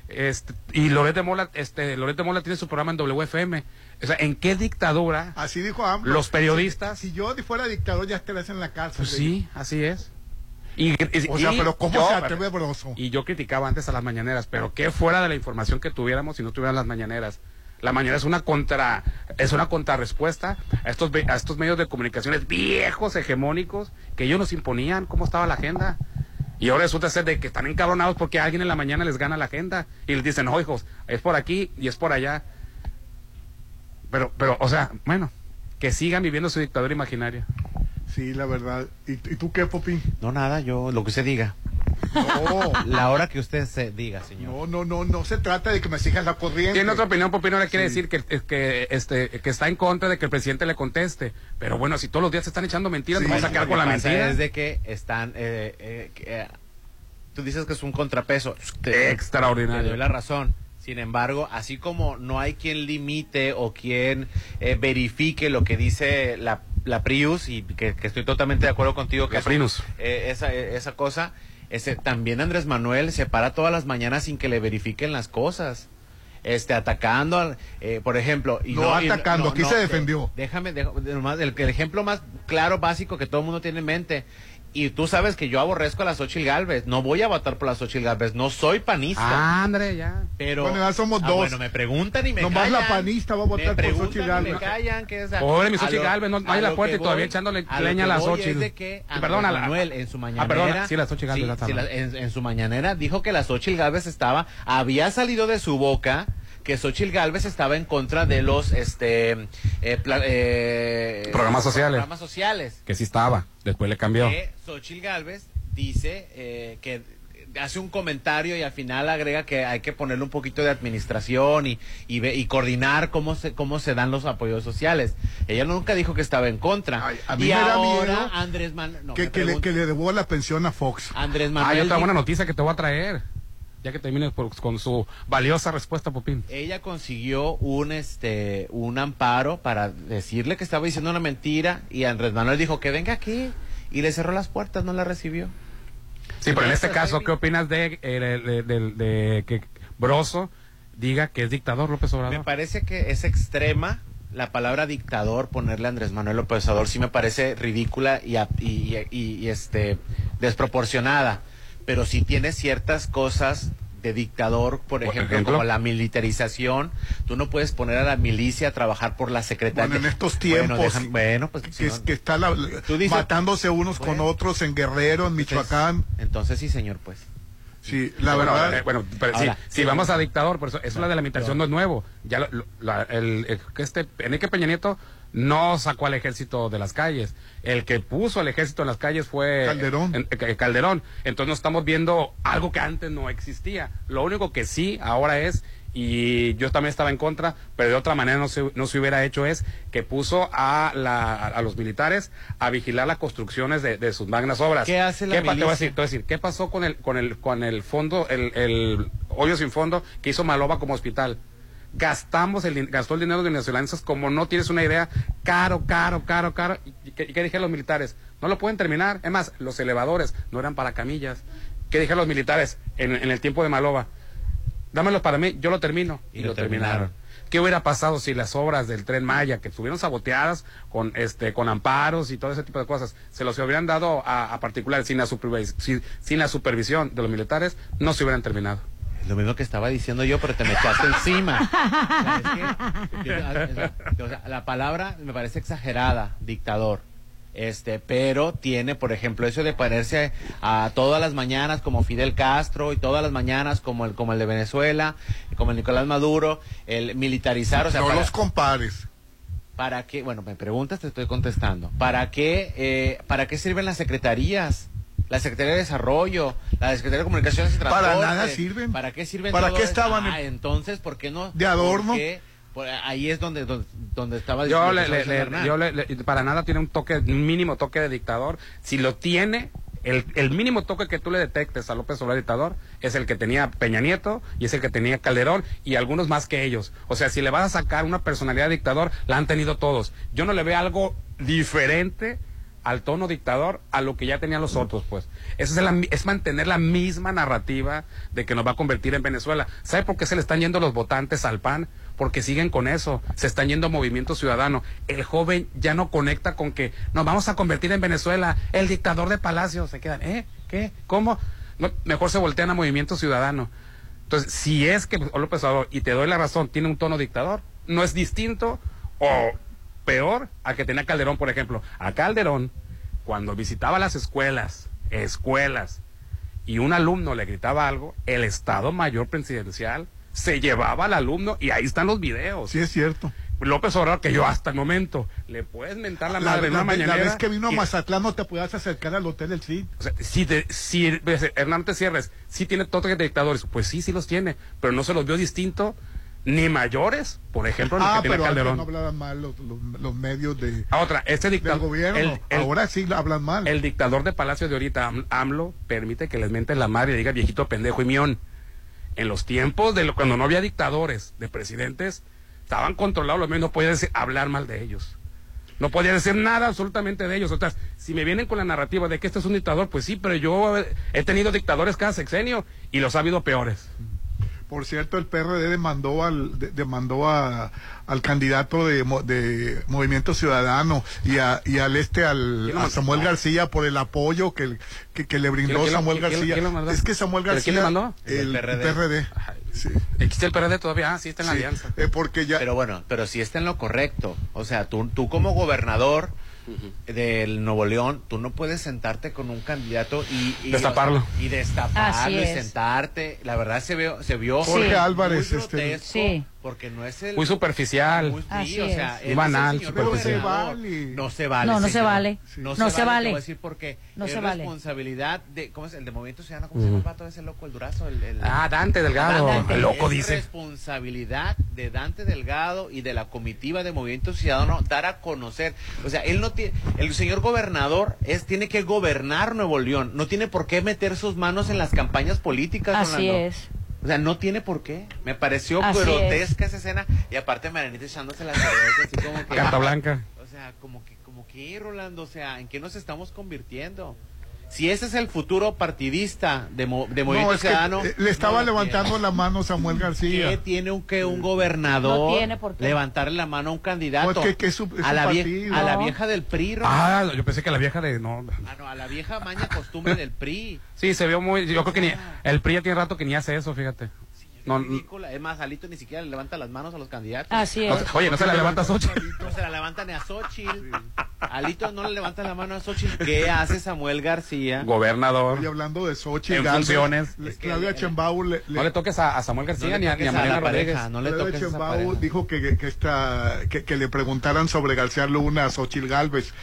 Este, y Loret Mola, este, Loret Mola tiene su programa en WFM. O sea, ¿en qué dictadura? así dijo AMLO. Los periodistas. Si, si yo fuera dictador, ya estarías en la cárcel. Pues sí, así es. Y, y- O sea, y pero ¿cómo yo- se atreve Broso? Y yo criticaba antes a las mañaneras, pero qué fuera de la información que tuviéramos si no tuvieran las mañaneras. La mañana es una contra, es una contrarrespuesta a estos, a estos medios de comunicaciones viejos, hegemónicos, que ellos nos imponían cómo estaba la agenda. Y ahora resulta ser de que están encabronados porque alguien en la mañana les gana la agenda y les dicen, no, hijos, es por aquí y es por allá. Pero, pero, o sea, bueno, que sigan viviendo su dictadura imaginaria. Sí, la verdad. ¿Y, y tú qué, Popín? No, nada, yo, lo que usted diga. No. La hora que usted se diga, señor. No, no, no, no se trata de que me sigas la corriente. Tiene otra opinión, Popino le quiere Sí. decir que, que, este, que está en contra de que el presidente le conteste. Pero bueno, si todos los días se están echando mentiras, nos vamos a quedar con la mentira. Es de que están. eh, eh, que, eh, tú dices que es un contrapeso. Extraordinario. Te doy la razón. Sin embargo, así como no hay quien limite o quien eh, verifique lo que dice la, la Prius, y que, que estoy totalmente de acuerdo contigo que La Prius. eh, esa, eh, esa cosa, ese, también Andrés Manuel se para todas las mañanas sin que le verifiquen las cosas. Este, atacando, al- eh, por ejemplo. Y No y atacando, aquí se de- defendió. déjame, nomás, el, el ejemplo más claro, básico que todo el mundo tiene en mente. Y tú sabes que yo aborrezco a la Xochitl Galvez. No voy a votar por la Xochitl Galvez. No soy panista. Ah, André, ya. Pero. Bueno, ya somos Ah, dos. bueno, me preguntan y me Nomás callan. la panista va a votar Me por Xochitl y Gálvez. Me callan, que es a- Pobre mi Xochitl Gálvez, no- nadie la puerta y que todavía voy- echándole a leña a la voy Xochitl. es que Y perdón, a la- Manuel en su Ah, mañanera. perdona, sí, la Xochitl Gálvez, sí, la sí, la- en, en su mañanera dijo que la Xochitl Galvez estaba, había salido de su boca que Xochitl Galvez estaba en contra de los este eh, pla- eh, Programas sociales. programas sociales. Que sí estaba, después le cambió. Que Xochitl Galvez dice eh, que hace un comentario y al final agrega que hay que ponerle un poquito de administración y, y, ve- y coordinar cómo se cómo se dan los apoyos sociales. Ella nunca dijo que estaba en contra. a mí y me da ahora miedo Andrés Manuel no, que, le, que le debo la pensión a Fox. Andrés Ah, Manuel yo tengo dijo- una noticia que te voy a traer. Ya que termines por- con su valiosa respuesta, Popín. ella consiguió un este un amparo para decirle que estaba diciendo una mentira y Andrés Manuel dijo que venga aquí y le cerró las puertas, no la recibió. Sí, pero en este caso, ¿qué opinas de, eh, de, de- de que Broso diga que es dictador López Me Obrador? parece que es extrema la palabra dictador, ponerle a Andrés Manuel López Obrador, sí me parece ridícula y, y, y- y, este desproporcionada, pero sí tiene ciertas cosas de dictador, por ejemplo, ejemplo? como la militarización. Tú no puedes poner a la milicia a trabajar por la secretaría. Bueno, en estos Bueno, tiempos dejan- bueno, pues si que, no- que está la- Tú dices- matándose unos con otros en Guerrero, en Michoacán. Entonces sí, señor, pues. Sí, la bueno, verdad. eh, bueno, pero sí, Ahora, si sí. vamos a dictador, por eso, eso la de la militarización no es nuevo. Ya lo- lo- la- el, este Enrique Peña Nieto no sacó al ejército de las calles. El que puso al ejército en las calles fue Calderón. en- Calderón. Entonces no estamos viendo algo que antes no existía. Lo único que sí ahora es y yo también estaba en contra, pero de otra manera no se, no se hubiera hecho es que puso a, la, a los militares a vigilar las construcciones de, de sus magnas obras. ¿Qué hace la pa- te voy a milicia? decir, te voy a decir, ¿qué pasó con el, con el, con el fondo, el, el hoyo sin fondo que hizo Maloba como hospital? Gastamos el, gastó el dinero de venezolanos como no tienes una idea, caro, caro, caro, caro. ¿Y qué, dijeron los militares? No lo pueden terminar. Es más, los elevadores no eran para camillas. ¿Qué dijeron los militares en, en el tiempo de Maloba? Dámelo para mí, yo lo termino. Y, Y lo, terminaron. terminaron. ¿Qué hubiera pasado si las obras del tren Maya, que estuvieron saboteadas con este con amparos y todo ese tipo de cosas, se los hubieran dado a, a particulares sin la, sin la supervisión de los militares, no se hubieran terminado? Lo mismo que estaba diciendo yo, pero te me echaste encima. O sea, es que- o sea, la palabra me parece exagerada, dictador. Este, pero tiene, por ejemplo, eso de ponerse a todas las mañanas como Fidel Castro y todas las mañanas como el como el de Venezuela, como el Nicolás Maduro, el militarizar, o sea, no para, los compares. ¿para qué? Bueno, me preguntas, te estoy contestando. ¿Para qué, eh, para qué sirven las secretarías? La Secretaría de Desarrollo, la Secretaría de Comunicaciones y Para Transporte. nada sirven. ¿Para qué sirven? ¿Para qué estaban en- Ah, entonces, ¿por qué no? De adorno. ¿Por qué? Por- ahí es donde, donde, donde estaba Yo, le, yo le- le- para nada tiene un toque, un mínimo toque de dictador. Si lo tiene, el, el mínimo toque que tú le detectes a López Obrador dictador es el que tenía Peña Nieto y es el que tenía Calderón y algunos más que ellos. O sea, si le vas a sacar una personalidad de dictador, la han tenido todos. Yo no le veo algo diferente al tono dictador a lo que ya tenían los otros, pues. Eso es, es mantener la misma narrativa de que nos va a convertir en Venezuela. ¿Sabe por qué se le están yendo los votantes al PAN? Porque siguen con eso, se están yendo a Movimiento Ciudadano. El joven ya no conecta con que nos vamos a convertir en Venezuela, el dictador de Palacio. Se quedan, ¿eh? ¿Qué? ¿Cómo? Mejor se voltean a Movimiento Ciudadano. Entonces, si es que López Obrador, y te doy la razón, tiene un tono dictador, no es distinto o peor a que tenía Calderón, por ejemplo. A Calderón, cuando visitaba las escuelas, escuelas, y un alumno le gritaba algo, el Estado Mayor Presidencial se llevaba al alumno y ahí están los videos. Sí, es cierto. López Obrador, que yo hasta el momento le puedes mentar la, La, madre en la- una la mañanera. vez que vino a Mazatlán no te podías acercar al hotel del CID. o sea, si, te- si Hernández Sierres sí tiene toques de dictadores, pues sí, sí los tiene, pero no se los vio distinto ni mayores, por ejemplo, en Ah, que tiene pero Calderón. no hablaban mal los, los- los medios de, Ah, otra, este del dictador. gobierno. el- el- Ahora sí hablan mal. El dictador de Palacio de ahorita, Am- AMLO, permite que les menten la madre y diga viejito pendejo y mión. En los tiempos de lo, cuando no había dictadores, de presidentes, estaban controlados los medios, no podía decir- hablar mal de ellos. No podía decir nada absolutamente de ellos. O sea, si me vienen con la narrativa de que este es un dictador, pues sí, pero yo he tenido dictadores cada sexenio y los ha habido peores. Por cierto, el PRD demandó al de- demandó a, al candidato de, mo- de Movimiento Ciudadano y, a, y al este al ¿Quién lo a? Samuel García por el apoyo que, que, que le brindó ¿Quién- Samuel quién- García. quién es que Samuel ¿Pero García quién le mandó? el, El PRD. PRD. Sí. ¿Existe el PRD todavía? Ah, sí, está en la Sí, alianza. eh, porque ya Pero bueno, pero si está en lo correcto. O sea, tú, tú como gobernador del Nuevo León, tú no puedes sentarte con un candidato y, y Destaparlo. o sea, y destaparlo Así y es. sentarte. La verdad se vio, se vio Jorge Sí. Álvarez, muy este, Sí. Porque no es el Muy superficial. muy- sí, Así o sea, es. Banal, señor pero se gobernador. vale. No se vale. No, no se vale. No, No se, se vale. vale. Te voy a decir porque No es se vale. responsabilidad de, ¿cómo es el de Movimiento Ciudadano? ¿Cómo se llama el pato ese loco, el durazo? El, el- Ah, Dante Delgado. Dante. El loco Es dice. responsabilidad de Dante Delgado y de la comitiva de Movimiento Ciudadano dar a conocer. O sea, él no tiene, el señor gobernador es tiene que gobernar Nuevo León, no tiene por qué meter sus manos en las campañas políticas. Así es. O sea, no tiene por qué. Me pareció Así grotesca esa escena y aparte Maranita echándose la cerveza así como que Carta blanca. o sea, como que, como que, Rolando, o sea, ¿en qué nos estamos convirtiendo? Si ese es el futuro partidista de, mo- de no, Movimiento es Ciudadano. le estaba no levantando tiene. la mano Samuel García. ¿Qué tiene un, que un gobernador No tiene por qué. levantarle la mano a un candidato? Pues que- que es su- es a, la vie- partido. a la vieja del PRI. Ah, yo pensé que la vieja de. No. Ah, no, a la vieja maña costumbre del PRI. Sí, se vio muy. Yo creo que ni. El PRI ya tiene rato que ni hace eso, fíjate. No, Ridícula. Es más, Alito ni siquiera le levanta las manos a los candidatos. Así no- es. oye, no se la levantas ocho. No se la levanta ni a Xochitl. Alito no le levanta la mano a Xochitl. ¿Qué hace Samuel García? Gobernador. Y hablando de Xochitl En Gálvez, funciones. Es que Claudia el- Chembau le, le- No le toques a, a Samuel García No ni, a, ni a a Mariana la Rodríguez. pareja, no le Claudia a pareja. dijo que, que, esta- que, que le preguntaran sobre García Luna a Xochitl Galvez.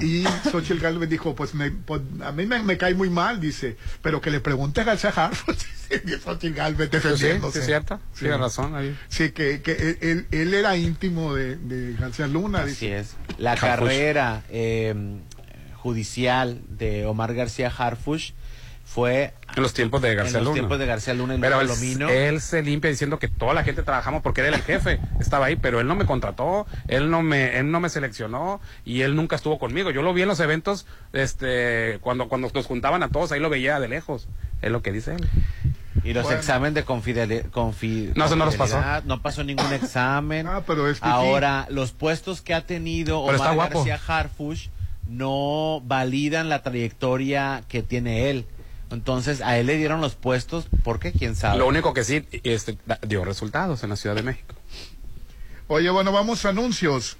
Y Xochitl Galvez dijo, pues, me- pues, a mí me, me cae muy mal, dice, pero que le pregunte a García Harfuch. Xochitl Galvez sí, defendiéndose. sí, es cierto. Sí. Tiene razón ahí. Sí, que, que él- él, era íntimo de, de García Luna. Así dice. es. La carrera eh, judicial de Omar García Harfush fue En los tiempos de García en los Luna. tiempos de García Luna y Pero él, se limpia diciendo que toda la gente trabajamos porque él era el jefe, estaba ahí, pero él no me contrató, él no me, él no me seleccionó y él nunca estuvo conmigo. Yo lo vi en los eventos, este, cuando, cuando nos juntaban a todos, ahí lo veía de lejos. Es lo que dice él. Y los Bueno. exámenes de confideli- confi- No, eso no los pasó. No pasó ningún examen. Ah, pero es fifí. Ahora, los puestos que ha tenido Pero Omar guapo. García Harfush no validan la trayectoria que tiene él. Entonces, a él le dieron los puestos, ¿por qué? ¿Quién sabe? Lo único que sí este, dio resultados en la Ciudad de México. Oye, bueno, vamos a anuncios.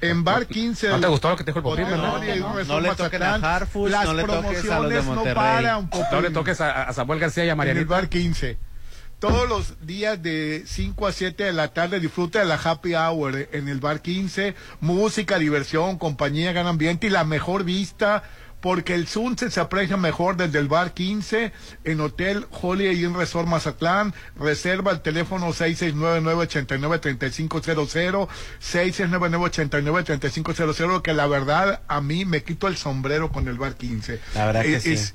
En Bar 15. ¿No te gustó lo que te dijo el Popín, No, Resort no le toquen a. Harfuch, Las no le toques a los de promociones no Monterrey. paran. No le toques a, a Samuel García y a en el Marianita. bar 15. Todos los días de 5 a 7 de la tarde disfruta de la happy hour en el bar 15. Música, diversión, compañía, gran ambiente y la mejor vista. Porque el sunset se aprecia mejor desde el bar 15 en Hotel Holiday Inn Resort Mazatlán. Reserva el teléfono 669-989-3500, 669-989-3500, que la verdad a mí me quito el sombrero con el bar 15. La verdad que es, sí. es,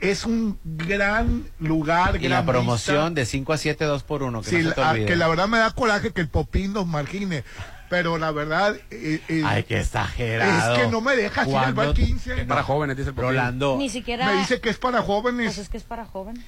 es un gran lugar, Y la gran promoción vista. de 5 a 7, 2 por 1. Que Sí, no se te la- olvide. que la verdad me da coraje que el Popín nos margine. Pero la verdad. eh, eh, Ay, qué exagerado. Es que no me deja ir al bar ¿Cuándo- 15. Para jóvenes, dice el. Rolando, Ni siquiera. Me dice que es para jóvenes. Pues es que es para joven.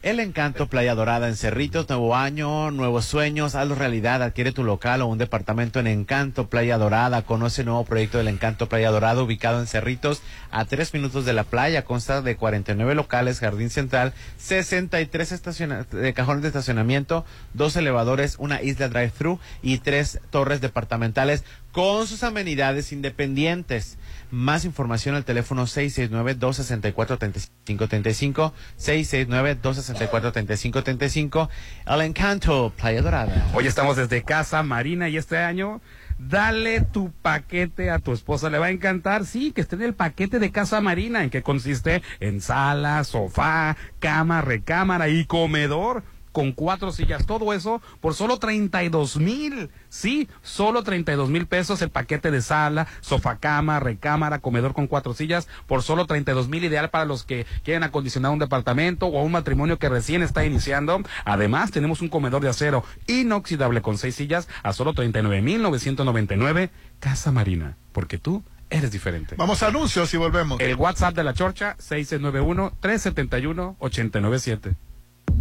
El Encanto Playa Dorada en Cerritos, nuevo año, nuevos sueños, hazlo realidad, adquiere tu local o un departamento en Encanto Playa Dorada, conoce el nuevo proyecto del Encanto Playa Dorada ubicado en Cerritos a tres minutos de la playa, consta de 49 locales, jardín central, 63 estaciona- de cajones de estacionamiento, dos elevadores, una isla drive-thru y tres torres departamentales con sus amenidades independientes. Más información al teléfono 669-264-3535, 669-264 1-800-64-3535. El Encanto, Playa Dorada. Hoy estamos desde Casa Marina y este año Dale tu paquete a tu esposa, le va a encantar. Sí, que esté en el paquete de Casa Marina, en que consiste en sala, sofá, cama, recámara y comedor con cuatro sillas, todo eso por solo 32 mil. Sí, solo 32 mil pesos el paquete de sala, sofá cama, recámara, comedor con cuatro sillas, por solo 32 mil, ideal para los que quieren acondicionar un departamento o un matrimonio que recién está iniciando. Además, tenemos un comedor de acero inoxidable con seis sillas a solo 39 mil 999. Casa Marina, porque tú eres diferente. Vamos a anuncios y volvemos. El WhatsApp de la Chorcha, 691 371 897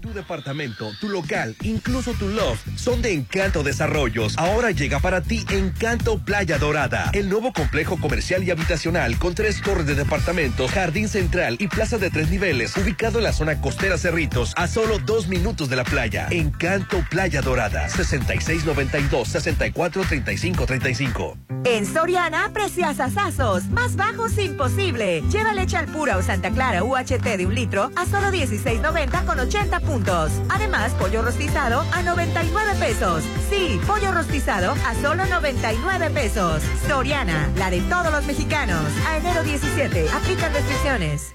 Tu departamento, tu local, incluso tu loft son de Encanto Desarrollos. Ahora llega para ti Encanto Playa Dorada, el nuevo complejo comercial y habitacional con tres torres de departamentos, jardín central y plaza de tres niveles, ubicado en la zona costera Cerritos, a solo dos minutos de la playa. Encanto Playa Dorada, 6692-643535. En Soriana, precios asazos, más bajos imposible. Lleva leche al pura o Santa Clara UHT de un litro a solo 16.90 con 80 Además, pollo rostizado a 99 pesos. Sí, pollo rostizado a solo 99 pesos. Soriana, la de todos los mexicanos. A enero 17, aplican restricciones.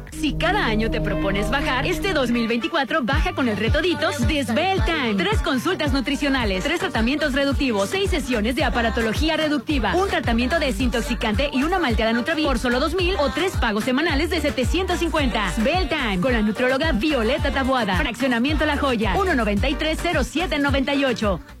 Si cada año te propones bajar, este 2024 baja con el reto Ditos de Svelte Time. Tres consultas nutricionales, tres tratamientos reductivos, seis sesiones de aparatología reductiva, un tratamiento desintoxicante y una malteada Nutravi por solo 2000 o tres pagos semanales de 750. Svelte Time con la nutróloga Violeta Tabuada. Fraccionamiento La Joya, 1930798.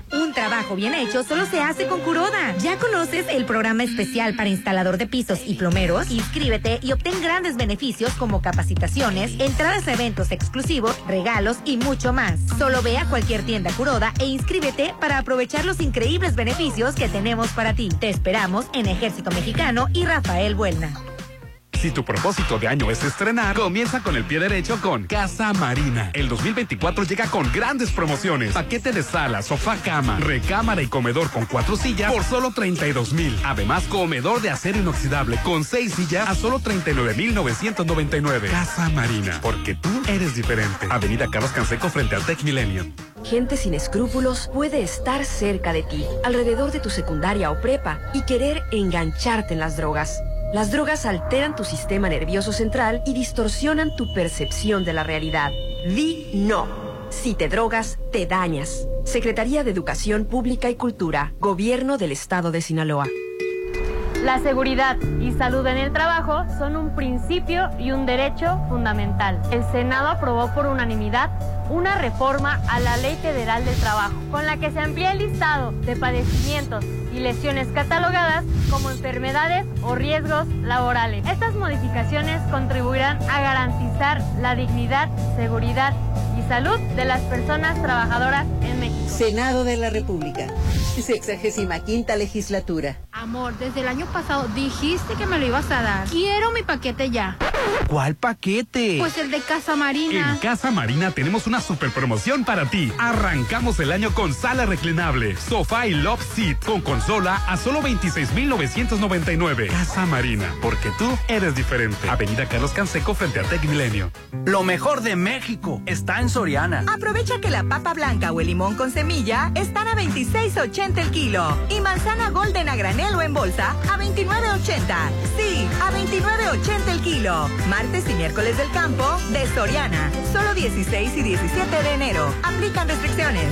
Un trabajo bien hecho solo se hace con Curoda. ¿Ya conoces el programa especial para instalador de pisos y plomeros? Inscríbete y obtén grandes beneficios como capacitaciones, entradas a eventos exclusivos, regalos y mucho más. Solo ve a cualquier tienda Curoda e inscríbete para aprovechar los increíbles beneficios que tenemos para ti. Te esperamos en Ejército Mexicano y Rafael Buelna. Si tu propósito de año es estrenar, comienza con el pie derecho con Casa Marina. El 2024 llega con grandes promociones. Paquete de sala, sofá, cama, recámara y comedor con cuatro sillas por solo 32 mil. Además, comedor de acero inoxidable con seis sillas a solo 39 mil 999. Casa Marina, porque tú eres diferente. Avenida Carlos Canseco frente al Tech Millennium. Gente sin escrúpulos puede estar cerca de ti, alrededor de tu secundaria o prepa, y querer engancharte en las drogas. Las drogas alteran tu sistema nervioso central y distorsionan tu percepción de la realidad. Di no. Si te drogas, te dañas. Secretaría de Educación Pública y Cultura, Gobierno del Estado de Sinaloa. La seguridad y salud en el trabajo son un principio y un derecho fundamental. El Senado aprobó por unanimidad una reforma a la Ley Federal del Trabajo, con la que se amplía el listado de padecimientos y lesiones catalogadas como enfermedades o riesgos laborales. Estas modificaciones contribuirán a garantizar la dignidad, seguridad y salud de las personas trabajadoras en México. Senado de la República, sexagésima quinta legislatura. Amor, desde el año pasado dijiste que me lo ibas a dar. Quiero mi paquete ya. ¿Cuál paquete? Pues el de Casa Marina. En Casa Marina tenemos una super promoción para ti. Arrancamos el año con sala reclinable, sofá y love seat con consola a solo 26,999. Casa Marina, porque tú eres diferente. Avenida Carlos Canseco frente a Tech Milenio. Lo mejor de México está en Aprovecha que la papa blanca o el limón con semilla están a 26.80 el kilo y manzana golden a granel o en bolsa a 29.80. Sí, a 29.80 el kilo. Martes y miércoles del campo de Soriana. Solo 16 y 17 de enero. Aplican restricciones.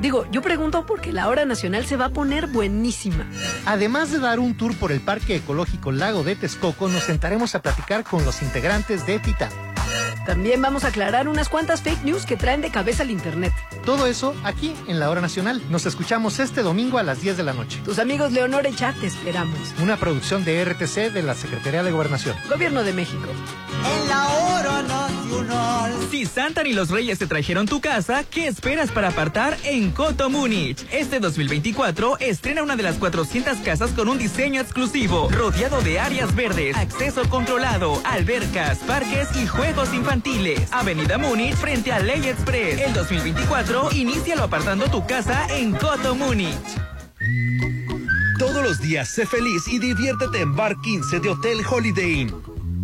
Digo, yo pregunto porque la hora nacional se va a poner buenísima. Además de dar un tour por el Parque Ecológico Lago de Texcoco, nos sentaremos a platicar con los integrantes de Titán. También vamos a aclarar unas cuantas fake news que traen de cabeza al internet. Todo eso aquí en la hora nacional. Nos escuchamos este domingo a las 10 de la noche. Tus amigos Leonor y Chat te esperamos. Una producción de RTC de la Secretaría de Gobernación. Gobierno de México. En la nacional. Si Santa y los Reyes te trajeron tu casa, ¿qué esperas para apartar en Coto Múnich? Este 2024 estrena una de las 400 casas con un diseño exclusivo, rodeado de áreas verdes, acceso controlado, albercas, parques y juegos infantiles. Avenida Múnich frente a Ley Express. El 2024 inícialo apartando tu casa en Coto Múnich. Todos los días sé feliz y diviértete en Bar 15 de Hotel Holiday Inn.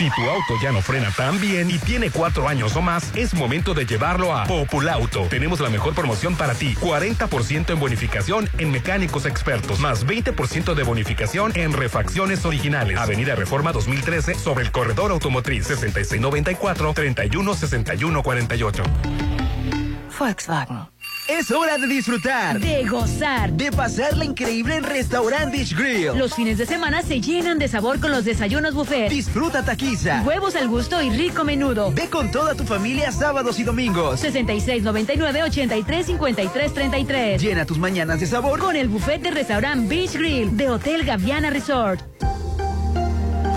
Si tu auto ya no frena tan bien y tiene cuatro años o más, es momento de llevarlo a Populauto. Tenemos la mejor promoción para ti. 40% en bonificación en mecánicos expertos, más 20% de bonificación en refacciones originales. Avenida Reforma 2013 sobre el corredor automotriz 6694-316148. Volkswagen. Es hora de disfrutar. De gozar. De pasarla increíble en Restaurant Beach Grill. Los fines de semana se llenan de sabor con los desayunos buffet. Disfruta taquiza. Huevos al gusto y rico menudo. Ve con toda tu familia sábados y domingos. 66 99 83 53 33. Llena tus mañanas de sabor con el buffet de Restaurant Beach Grill de Hotel Gaviana Resort.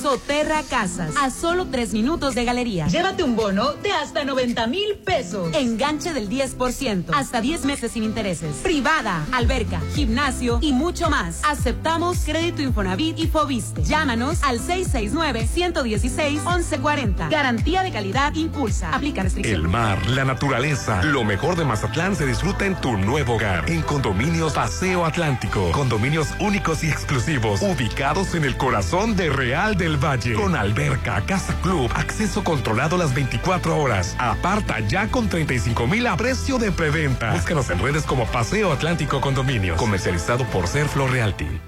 Soterra Casas, a solo tres minutos de galería. Llévate un bono de hasta 90 mil pesos. Enganche del 10%, hasta 10 meses sin intereses. Privada, alberca, gimnasio y mucho más. Aceptamos crédito Infonavit y Fobiste. Llámanos al 669-116-1140. Garantía de calidad impulsa. Aplica restricciones. El mar, la naturaleza, lo mejor de Mazatlán se disfruta en tu nuevo hogar. En Condominios Paseo Atlántico. Condominios únicos y exclusivos, ubicados en el corazón de Real del Valle. Con alberca, casa club, acceso controlado las 24 horas. Aparta ya con 35 mil a precio de preventa. Búscanos en redes como Paseo Atlántico Condominios. Comercializado por Serflo Realty.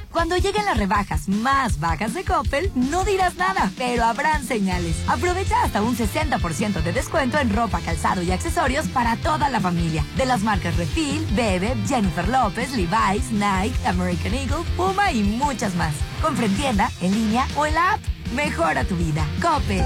Cuando lleguen las rebajas más bajas de Coppel, no dirás nada, pero habrán señales. Aprovecha hasta un 60% de descuento en ropa, calzado y accesorios para toda la familia. De las marcas Refil, Bebe, Jennifer López, Levi's, Nike, American Eagle, Puma y muchas más. Compra en tienda, en línea o en la app. Mejora tu vida. Coppel.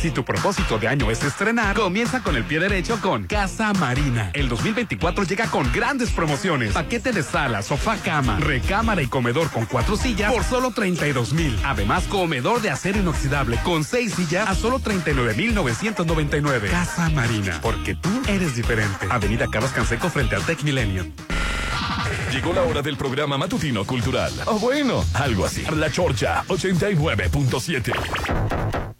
Si tu propósito de año es estrenar, comienza con el pie derecho con Casa Marina. El 2024 llega con grandes promociones. Paquete de sala, sofá, cama, recámara y comedor con cuatro sillas por solo 32 mil. Además, comedor de acero inoxidable con seis sillas a solo 39 mil 999. Casa Marina, porque tú eres diferente. Avenida Carlos Canseco frente al Tech Milenio. Llegó la hora del programa matutino cultural. O bueno, algo así. La Chorcha 89.7.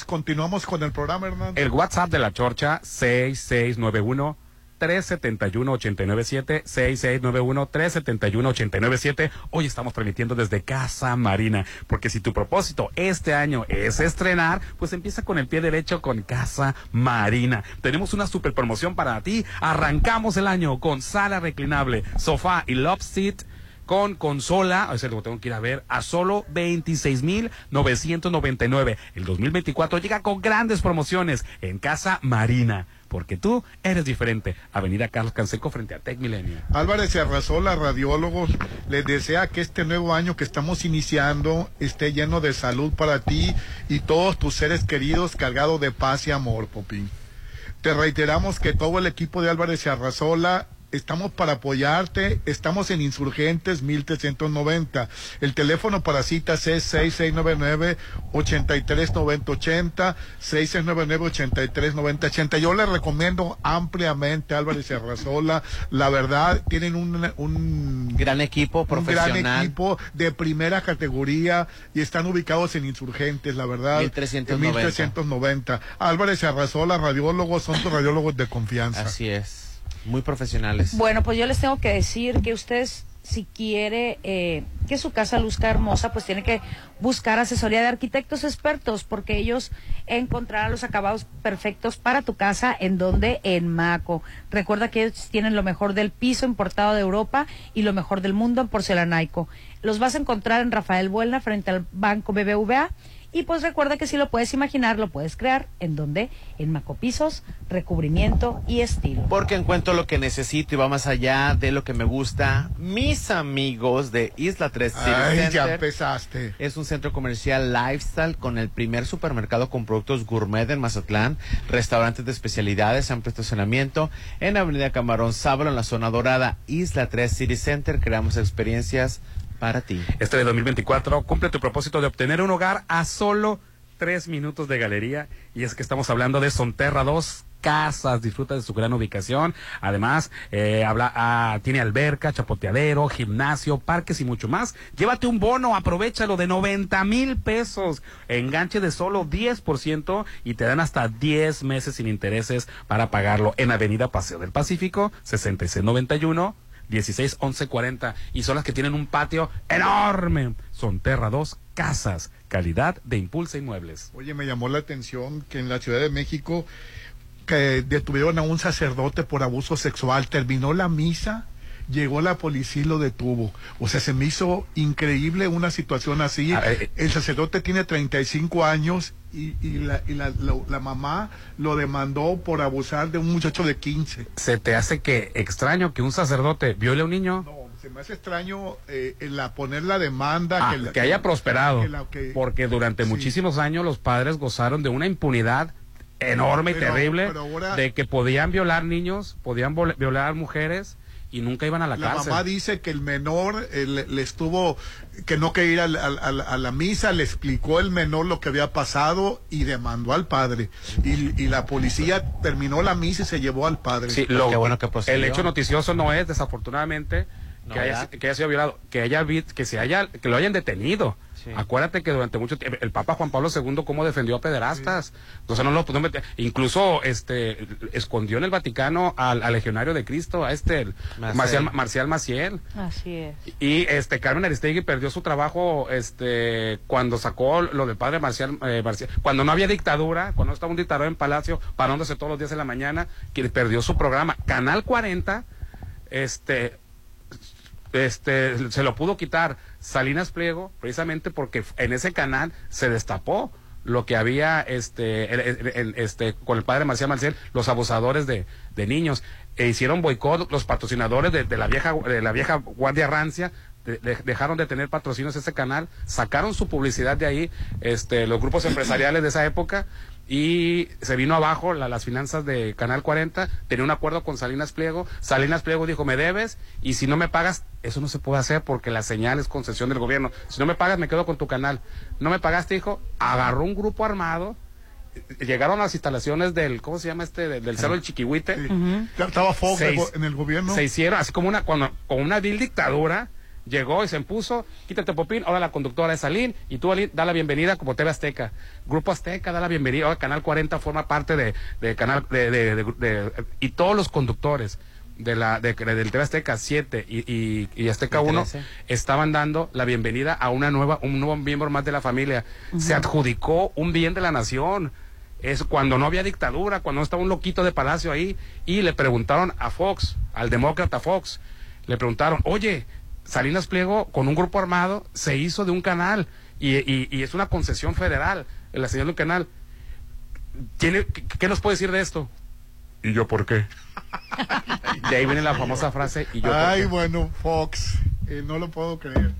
Continuamos con el programa, Hernán. El WhatsApp de la Chorcha 6691 371-897, 6691-371-897. Hoy estamos transmitiendo desde Casa Marina, porque si tu propósito este año es estrenar, pues empieza con el pie derecho con Casa Marina. Tenemos una super promoción para ti. Arrancamos el año con sala reclinable, sofá y love seat con consola, o sea, lo tengo que ir a ver, a solo 26,999. El 2024 llega con grandes promociones en Casa Marina porque tú eres diferente. Avenida Carlos Canseco frente a Tech Milenio. Álvarez Arrazola, radiólogos, les desea que este nuevo año que estamos iniciando esté lleno de salud para ti y todos tus seres queridos, cargado de paz y amor, Popín. Te reiteramos que todo el equipo de Álvarez Arrazola estamos para apoyarte, estamos en Insurgentes 1390. El teléfono para citas es 6699 839080, 6699 839080. Yo les recomiendo ampliamente Álvarez y Arrazola, la verdad tienen un, un gran equipo profesional, un gran equipo de primera categoría y están ubicados en Insurgentes, la verdad. 1390. 1390. Álvarez y Arrazola, radiólogos, son tus radiólogos de confianza. Así es. Muy profesionales. Bueno, pues yo les tengo que decir que ustedes, si quiere eh, que su casa luzca hermosa, pues tiene que buscar asesoría de arquitectos expertos, porque ellos encontrarán los acabados perfectos para tu casa, en donde en Maco. Recuerda que ellos tienen lo mejor del piso importado de Europa y lo mejor del mundo en porcelanaico. Los vas a encontrar en Rafael Buelna, frente al Banco BBVA y pues recuerda que si lo puedes imaginar, lo puedes crear. ¿En donde En Macopisos, recubrimiento y estilo. Porque encuentro lo que necesito y va más allá de lo que me gusta. Mis amigos de Isla 3 City Ay, Center. ya empezaste. Es un centro comercial lifestyle con el primer supermercado con productos gourmet en Mazatlán, restaurantes de especialidades, amplio estacionamiento en Avenida Camarón Sábalo en la zona dorada. Isla 3 City Center, creamos experiencias para ti. Este de 2024 cumple tu propósito de obtener un hogar a solo tres minutos de galería. Y es que estamos hablando de Sonterra 2 casas, disfruta de su gran ubicación. Además, eh, habla, ah, tiene alberca, chapoteadero, gimnasio, parques y mucho más. Llévate un bono, aprovechalo de 90 mil pesos. Enganche de solo 10% y te dan hasta 10 meses sin intereses para pagarlo en Avenida Paseo del Pacífico, 6691. 16 11 40 y son las que tienen un patio enorme. Son Terra 2 casas, calidad de Impulsa Inmuebles. Oye, me llamó la atención que en la Ciudad de México que detuvieron a un sacerdote por abuso sexual, terminó la misa, llegó la policía y lo detuvo. O sea, se me hizo increíble una situación así. eh, El sacerdote tiene 35 años y, y, la, y la, la, la mamá lo demandó por abusar de un muchacho de 15. ¿Se te hace que extraño que un sacerdote viole a un niño? Se me hace extraño eh, la, poner la demanda. Ah, que, la- que haya prosperado. que la- que- porque durante muchísimos años los padres gozaron de una impunidad enorme y terrible pero ahora- de que podían violar niños, podían violar mujeres y nunca iban a la, La cárcel. mamá dice que el menor eh, le, le estuvo, que no quería ir al- a, la misa, le explicó el menor lo que había pasado y demandó al padre. Y, y la policía terminó la misa y se llevó al padre. Sí, lo- el hecho noticioso no es, desafortunadamente, No, que, haya, que haya sido violado, que haya que se haya, que lo hayan detenido. Acuérdate que durante mucho tiempo el Papa Juan Pablo II cómo defendió a pederastas. O sea, no lo no mete- incluso este escondió en el Vaticano al, al legionario de Cristo, a este el. Marcial, Marcial Maciel. Así es. Y este Carmen Aristegui perdió su trabajo este cuando sacó lo del padre Marcial, eh, Marcial- cuando no había dictadura, cuando estaba un dictador en Palacio, parándose todos los días en la mañana, que perdió su programa. Canal 40, este este se lo pudo quitar Salinas Pliego precisamente porque en ese canal se destapó lo que había este, este con el padre Marcial Marcial los abusadores de, de niños. E hicieron boicot los patrocinadores de, la vieja de la vieja guardia rancia de- dejaron de tener patrocinios ese canal sacaron su publicidad de ahí este los grupos empresariales de esa época y se vino abajo la- las finanzas de Canal 40, tenía un acuerdo con Salinas Pliego, Salinas Pliego dijo, me debes y si no me pagas, eso no se puede hacer porque la señal es concesión del gobierno, si no me pagas me quedo con tu canal, no me pagaste hijo, agarró un grupo armado llegaron a las instalaciones del, ¿cómo se llama este? Del, del Cerro del Chiquihuite. Ya Estaba Fox Se en el gobierno. Se hicieron, así como una, cuando, con una vil dictadura, llegó y se impuso, quítate Popín, ahora la conductora es Alín, y tú Alín, da la bienvenida como TV Azteca. Grupo Azteca da la bienvenida, ahora Canal 40 forma parte de, de Canal, de, de- y todos los conductores de la, de, del TV Azteca 7 y, y, y Azteca Y 1 13. estaban dando la bienvenida a una nueva, un nuevo miembro más de la familia. Se adjudicó un bien de la nación. Es cuando no había dictadura, cuando no estaba un loquito de palacio ahí, y le preguntaron a Fox, al demócrata Fox, le preguntaron, oye, Salinas Pliego con un grupo armado se hizo de un canal y, y- y es una concesión federal, la señal de un canal. ¿Tiene, qué, qué nos puede decir de esto? ¿Y yo por qué? De ahí viene la famosa frase, ¿y yo por Ay, qué? bueno, Fox, eh, no lo puedo creer.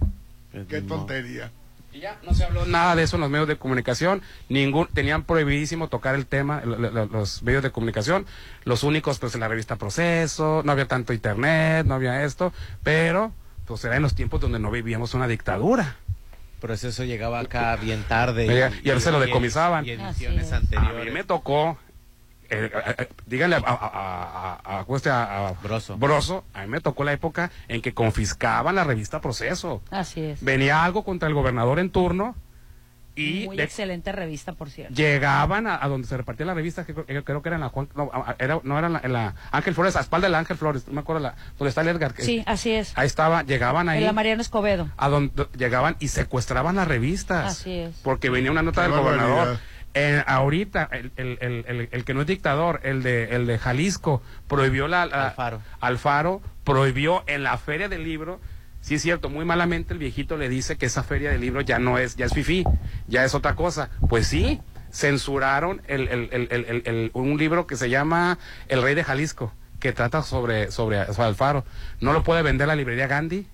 Qué tontería. Y ya no se habló nada de eso en los medios de comunicación. Ningún tenían prohibidísimo tocar el tema lo- lo- los medios de comunicación. Los únicos pues en la revista Proceso, no había tanto internet, no había esto, pero pues era en los tiempos donde no vivíamos una dictadura. Pero eso, llegaba acá bien tarde. Oiga, y a veces lo decomisaban. Y ediciones A mí me tocó, eh, eh, eh, díganle a, a, a, a- a- a- a- Broso. a mí me tocó la época en que confiscaban la revista Proceso. Así es. Venía algo contra el gobernador en turno y Muy de- excelente revista, por cierto. llegaban a, a donde se repartía la revista, que creo, creo que era en la Juan, no, era, no era en la, en la Ángel Flores, a espalda de la Ángel Flores, no me acuerdo la, donde está el Edgar. que- Sí, así es. Ahí estaba, llegaban ahí. En la Mariano Escobedo. A donde llegaban y secuestraban las revistas. Así es. Porque venía una nota Qué del barbaridad. gobernador. Eh, ahorita, el, el, el, el- el que no es dictador, el de, el de Jalisco, prohibió la, la- Alfaro. Alfaro, prohibió en la feria del libro. Sí, es cierto, muy malamente el viejito le dice que esa feria del libro ya no es, ya es fifí, ya es otra cosa. Pues sí, censuraron el- el- el- un libro que se llama El Rey de Jalisco, que trata sobre, sobre, sobre Alfaro. No lo puede vender la librería Gandhi.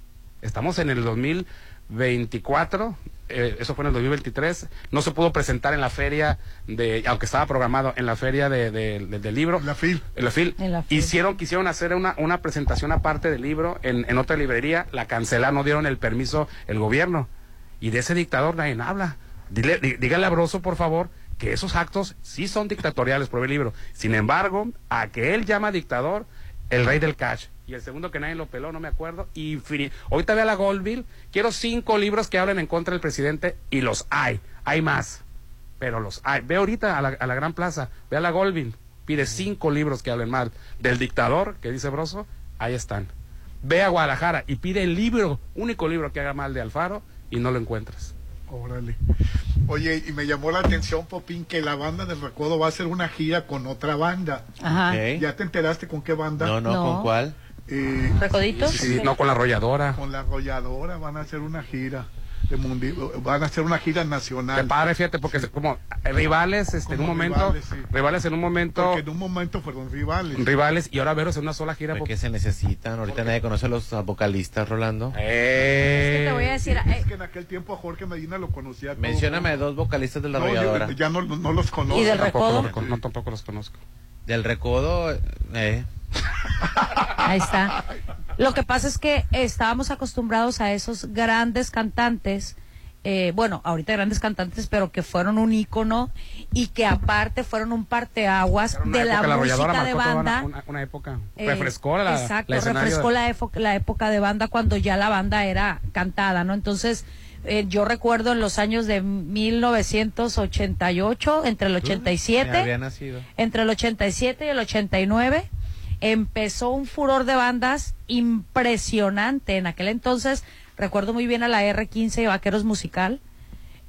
Estamos en el 2024, eh, eso fue en el 2023. No se pudo presentar en la feria de, aunque estaba programado en la feria de, de- de- del libro. La FIL. En la FIL. En la FIL. Hicieron, quisieron hacer una, una presentación aparte del libro en, en otra librería, la cancelaron, no dieron el permiso el gobierno. Y de ese dictador nadie habla. Dile, dí- dígale a Broso, por favor, que esos actos sí son dictatoriales por el libro. Sin embargo, a que él llama dictador, el rey del cash. Y el segundo que nadie lo peló, no me acuerdo. Y infini- ahorita ve a la Goldville, quiero cinco libros que hablen en contra del presidente y los hay. Hay más, pero los hay. Ve ahorita a la, a la Gran Plaza, ve a la Goldville, pide cinco libros que hablen mal del dictador, que dice Broso, ahí están. Ve a Guadalajara y pide el libro, único libro que haga mal de Alfaro y no lo encuentras. Órale. Oye, y me llamó la atención, Popín, que la banda del Recodo va a hacer una gira con otra banda. Ajá. ¿Ya te enteraste con qué banda? No, no, No. ¿con cuál? Eh, ¿Recoditos? Sí, no con la arrolladora. con la arrolladora van a hacer una gira. De mundi- van a hacer una gira Qué nacional. padre, fíjate, porque se- como eh, rivales, este, en un Como momento, rivales, sí. rivales en un momento, Porque en un momento fueron rivales. rivales y ahora veros en una sola gira. ¿Por po- qué se necesitan? Ahorita nadie conoce a los vocalistas, Rolando. Eh, Es que te voy a decir, Es eh, que en aquel tiempo a Jorge Medina lo conocía. todo. Mencióname dos vocalistas de la No, yo arrolladora. ya no, no los conozco. ¿Y del tampoco, recodo? no, tampoco los conozco. Del recodo, eh. Ahí está. Lo que pasa es que estábamos acostumbrados a esos grandes cantantes, eh, bueno, ahorita grandes cantantes, pero que fueron un ícono y que aparte fueron un parteaguas de la época, música de banda. Una, época. Eh, refrescó la, exacto, la refrescó de- la, época de banda cuando ya la banda era cantada, ¿no? Entonces, eh, yo recuerdo en los años de 1988, entre el Me 87, había nacido. entre el 87 y el 89 empezó un furor de bandas impresionante. En aquel entonces recuerdo muy bien a la R15 y Vaqueros Musical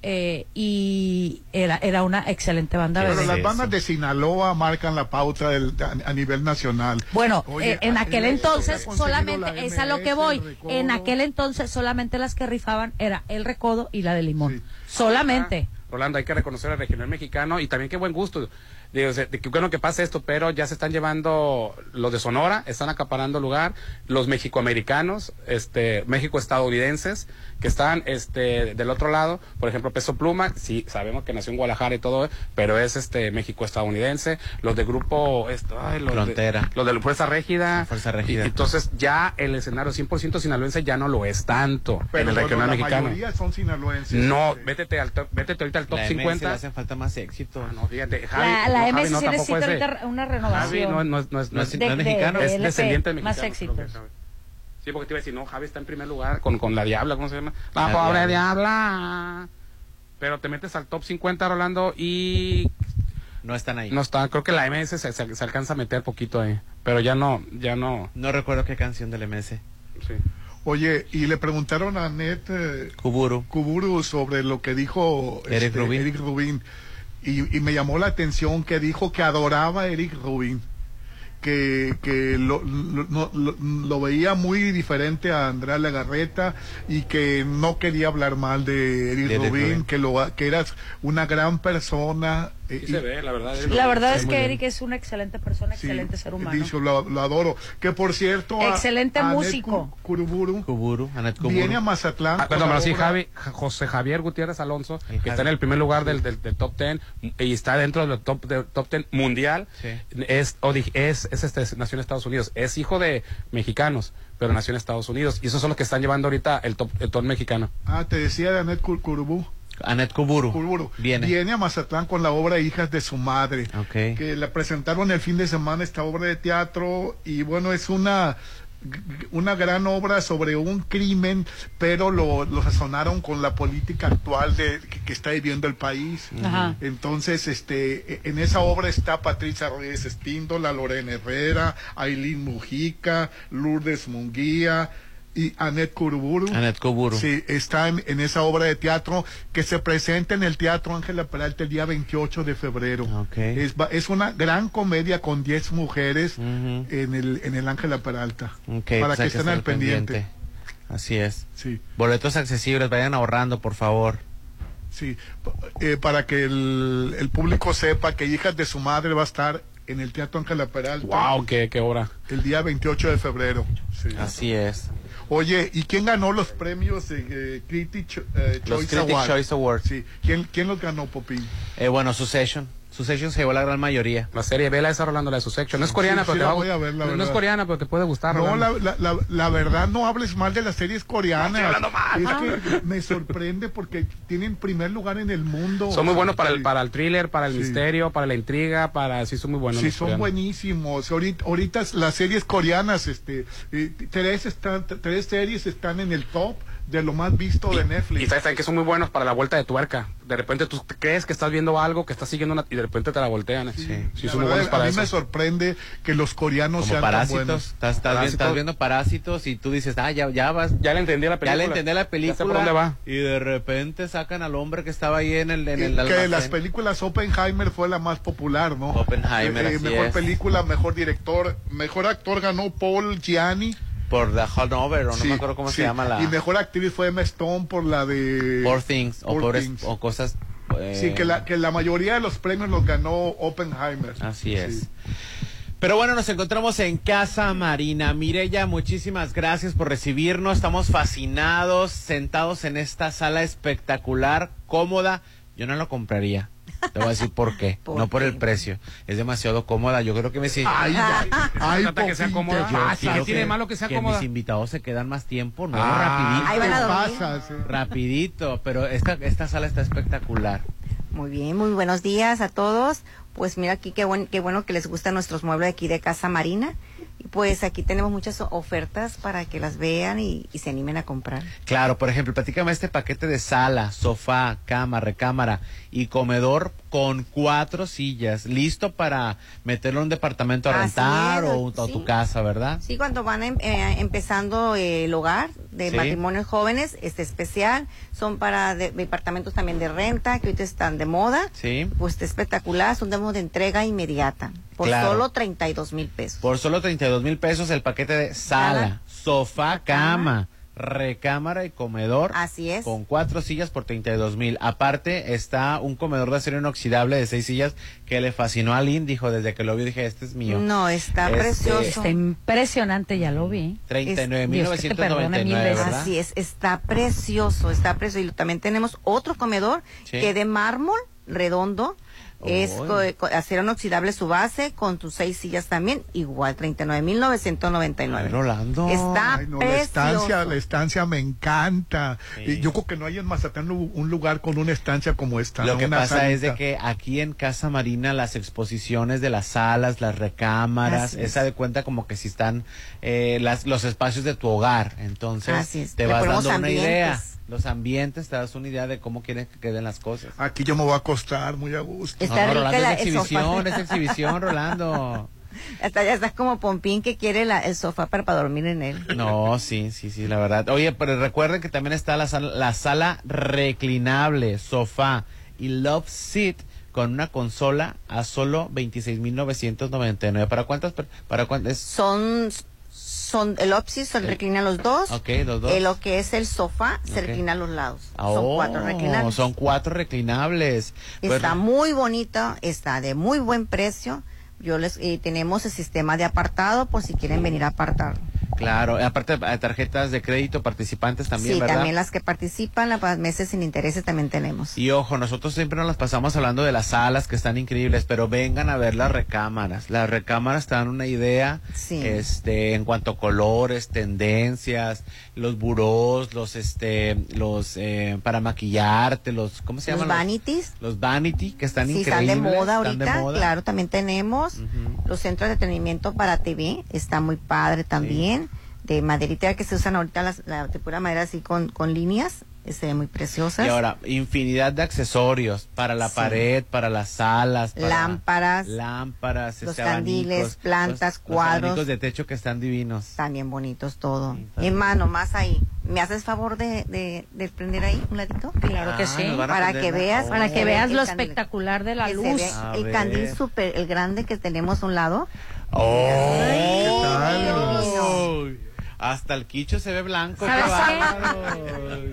eh, y era, era una excelente banda. Pero bebé. las bandas sí. de Sinaloa marcan la pauta del- a, a nivel nacional. Bueno, Oye, eh, en aquel entonces solamente, es a lo que voy, en aquel entonces solamente las que rifaban era el recodo y la de limón. Sí. Solamente. Rolando, hay que reconocer al regional mexicano y también qué buen gusto. Digo, de que bueno que pase esto, pero ya se están llevando los de Sonora, están acaparando lugar, los mexicoamericanos, este, México estadounidenses, que están este del otro lado, por ejemplo, Peso Pluma, sí, sabemos que nació en Guadalajara y todo, pero es este México estadounidense, los de grupo esto, ay, los Frontera. de, los de la Fuerza Régida. Fuerza Régida. Y- entonces ya el escenario 100% sinaloense ya no lo es tanto Pero en el regional la mexicano. mayoría son sinaloenses. No, vétete al top, vétete ahorita al top La MS 50. le hacen falta más éxito. no, fíjate, Javi, La, la Javi MS no, sí tampoco necesita ahorita una Javi renovación. no, no, es- no es, no es- De- no mexicano, de es descendiente de más mexicano, éxitos. Javi. Sí, porque te iba a decir, no, Javi está en primer lugar con, con la Diabla, ¿cómo se llama? La, La pobre Diabla. Diabla. Pero te metes al top 50, Rolando, y No están ahí. no está, creo que la MS se, se- se alcanza a meter poquito ahí, pero ya no, ya no. No recuerdo qué canción del MS. Sí. Oye, y le preguntaron a Net eh, Kuburu. Kuburu sobre lo que dijo este, Eric Rubin. Eric Rubin. Y, y me llamó la atención que dijo que adoraba a Eric Rubin. Que, que lo, lo, no- lo- lo veía muy diferente a Andrea Legarreta y que no quería hablar mal de Eric De Eric Rubin, Rubin. que, lo, que eras una gran persona. Sí y- se ve, la verdad. La verdad Sí, es que. Eric es una excelente persona, Sí, excelente ser humano. dicho, lo, lo adoro. Que por cierto. a- Excelente Anet músico. Ku- Kuruburu Kuburu, Anet Kuburu. viene a Mazatlán. Ah, perdón, pero sí, Javi, Ja- José Javier Gutiérrez Alonso, El que está en el primer lugar del, del, del top 10 y está dentro del top, del top 10 mundial, Sí. es, ori- es, es este, nació en Estados Unidos. Es hijo de mexicanos, pero nació en Estados Unidos. Y esos son los que están llevando ahorita el top, el top mexicano. Ah, te decía de Anet Kurubú. Anet Kuburu. Kuruburu. Viene. a Mazatlán con la obra Hijas de su madre. Ok. Que la presentaron el fin de semana esta obra de teatro y bueno, es una una gran obra sobre un crimen, pero lo, lo sazonaron con la política actual de que, que está viviendo el país. Ajá. Entonces, este, en esa obra está Patricia Reyes Espíndola, Lorena Herrera, Aileen Mujica, Lourdes Munguía y Anet Kuruburu. Anet Kuburu. Sí, está en, en esa obra de teatro que se presenta en el Teatro Ángela Peralta el día 28 de febrero. Ok. Es, es una gran comedia con 10 mujeres en el en el Ángela Peralta. Ok, para pues que estén al pendiente. Así es. Sí, Boletos accesibles, vayan ahorrando, por favor. sí. Eh, para que el, el público sepa que Hijas de su Madre va a estar en el Teatro Ángela Peralta ¡Wow! ¡Qué, qué obra! el día 28 de febrero. Sí. Así es. Oye, ¿y quién ganó los premios de eh, Critic eh, Los Choice Critic Awards? Choice Awards. Sí. ¿Quién, ¿Quién los ganó, Popín? Eh, bueno, Succession. Succession se llevó la gran mayoría. La serie Vela esa Rolando la de su section. No es coreana, Sí, pero sí te la va a voy a gustar. ver, la no, no es coreana, pero te puede gustar. No, la, la, la, verdad, no hables mal de las series coreanas. hablando mal. Es que me sorprende porque tienen primer lugar en el mundo. Son muy buenos para el, para el thriller, para el Sí. misterio, para la intriga, para... Sí, son muy buenos. Sí, son coreanos. buenísimos. Ahorita, ahorita las series coreanas, este, eh, tres, están, tres series están en el top de lo más visto de Netflix. Y sabes también que son muy buenos para la vuelta de tuerca. De repente tú crees que estás viendo algo, que estás siguiendo una... Y de repente te la voltean. Sí, sí, La son muy verdad, buenos para a mí eso. me sorprende que los coreanos Como sean tan parásitos. buenos. Estás, viendo parásitos y tú dices, ah, ya, ya vas. Ya le entendí la Ya película. le entendí la Ya sé película. por dónde va. Y de repente sacan al hombre que estaba ahí en el, en Eh, el que almacén. las películas Oppenheimer fue la más popular, ¿no? Oppenheimer, Eh, así mejor es. película, mejor director, mejor actor ganó Paul Gianni. Por The Hanover, o no Sí, me acuerdo cómo sí. se llama la... Y mejor actriz fue Emma Stone por la de Poor Things, o, pobres- Things. o cosas... eh, Sí, que la, que la mayoría de los premios los ganó Oppenheimer. Así es. Sí. Pero bueno, nos encontramos en Casa Marina. Mireya, muchísimas gracias por recibirnos. Estamos fascinados, sentados en esta sala espectacular, cómoda. Yo no lo compraría. Te voy a decir por qué. ¿Por no por qué? el precio. Es demasiado cómoda. Yo creo que me Ay, ay, ay, trata que sea cómoda. Ah, sí, ¿qué tiene de malo que sea cómoda? mis invitados se quedan más tiempo, no, Ah. Ahí van a dormir. pasas, eh. rapidito. Pero esta, esta sala está espectacular. Muy bien, muy buenos días a todos. Pues mira aquí qué, buen, qué bueno que les gustan nuestros muebles aquí de Casa Marina. Y pues aquí tenemos muchas ofertas para que las vean y, y se animen a comprar. Claro, por ejemplo, platícame este paquete de sala, sofá, cama, recámara y comedor con cuatro sillas, listo para meterlo en un departamento a rentar es, o, tu casa, ¿verdad? Sí, cuando van em- eh, empezando eh, el hogar de Sí. matrimonios jóvenes, este especial, son para de- departamentos también de renta, que ahorita están de moda. Sí. Pues está espectacular, son demos de entrega inmediata, por Claro. solo 32 mil pesos. Por solo 32 mil pesos el paquete de sala, Sala, sofá, cama, recámara y comedor. Así es. Con cuatro sillas por 32 mil. Aparte está un comedor de acero inoxidable de seis sillas que le fascinó a Lynn. Dijo, desde que lo vio dije, este es mío. No, está Este, precioso. Está impresionante, ya lo vi. 39,999, ¿verdad? Así es, está precioso, está precioso. Y también tenemos otro comedor Sí. que de mármol redondo. Es Oh. co- co- acero inoxidable su base, con tus seis sillas también, igual, 39,999. Rolando. Está Ay, no, la estancia, la estancia me encanta. Y yo creo que no hay en Mazatlán un lugar con una estancia como esta. Lo ¿no? que Una pasa es de que aquí en Casa Marina las exposiciones de las salas, las recámaras, Así es. esa de cuenta como que si están eh, las, los espacios de tu hogar. Entonces Así es. te Le vas dando una ambientes. idea. Los ambientes te das una idea de cómo quieres que queden las cosas. Aquí yo me voy a acostar muy a gusto. Está no, no, rica Rolando, la- es exhibición, es exhibición, Rolando. Hasta ya estás como Pompín que quiere la- el sofá para, para dormir en él. No, sí, sí, sí, la verdad. Oye, pero recuerden que también está la sala, la sala reclinable, sofá y love seat con una consola a solo 26.999. ¿Para cuántas? ¿Para cuántas? Son, son el opsis se reclinan los dos. Ok, los dos. Eh, lo que es el sofá se reclina a los lados. Oh, son cuatro reclinables. Son cuatro reclinables. Está Bueno, muy bonito, está de muy buen precio. Yo les eh, tenemos el sistema de apartado por si quieren venir a apartar. Claro, aparte de tarjetas de crédito participantes también, sí, ¿verdad? también las que participan, las meses sin intereses también tenemos. Y ojo, nosotros siempre nos las pasamos hablando de las salas que están increíbles, pero vengan a ver las recámaras. Las recámaras te dan una idea Sí. este en cuanto a colores, tendencias, los burós, los este los eh, para maquillarte, los ¿cómo se Los llaman? vanities. Los vanity que están Sí, increíbles. están de moda de ahorita, moda. claro, también tenemos los centros de entretenimiento para TV, está muy padre también, de maderita que se usan ahorita las, la de pura madera así con, con líneas, se ve muy preciosas. Y ahora, infinidad de accesorios para la Sí. pared, para las salas, para Lámparas, lámparas, los este, candiles, abanicos, plantas, los- los cuadros. abanicos de techo que están divinos. Bien bonitos todo. En mano, más ahí. ¿Me haces favor de, de, de prender ahí un ladito? Claro que Ah, sí. Para que veas. Oh. Para se que ve veas lo candil. espectacular de la se luz. el candil super, el grande que tenemos a un lado. Oh, Ay, Hasta el quicho se ve blanco. ¿Sabes qué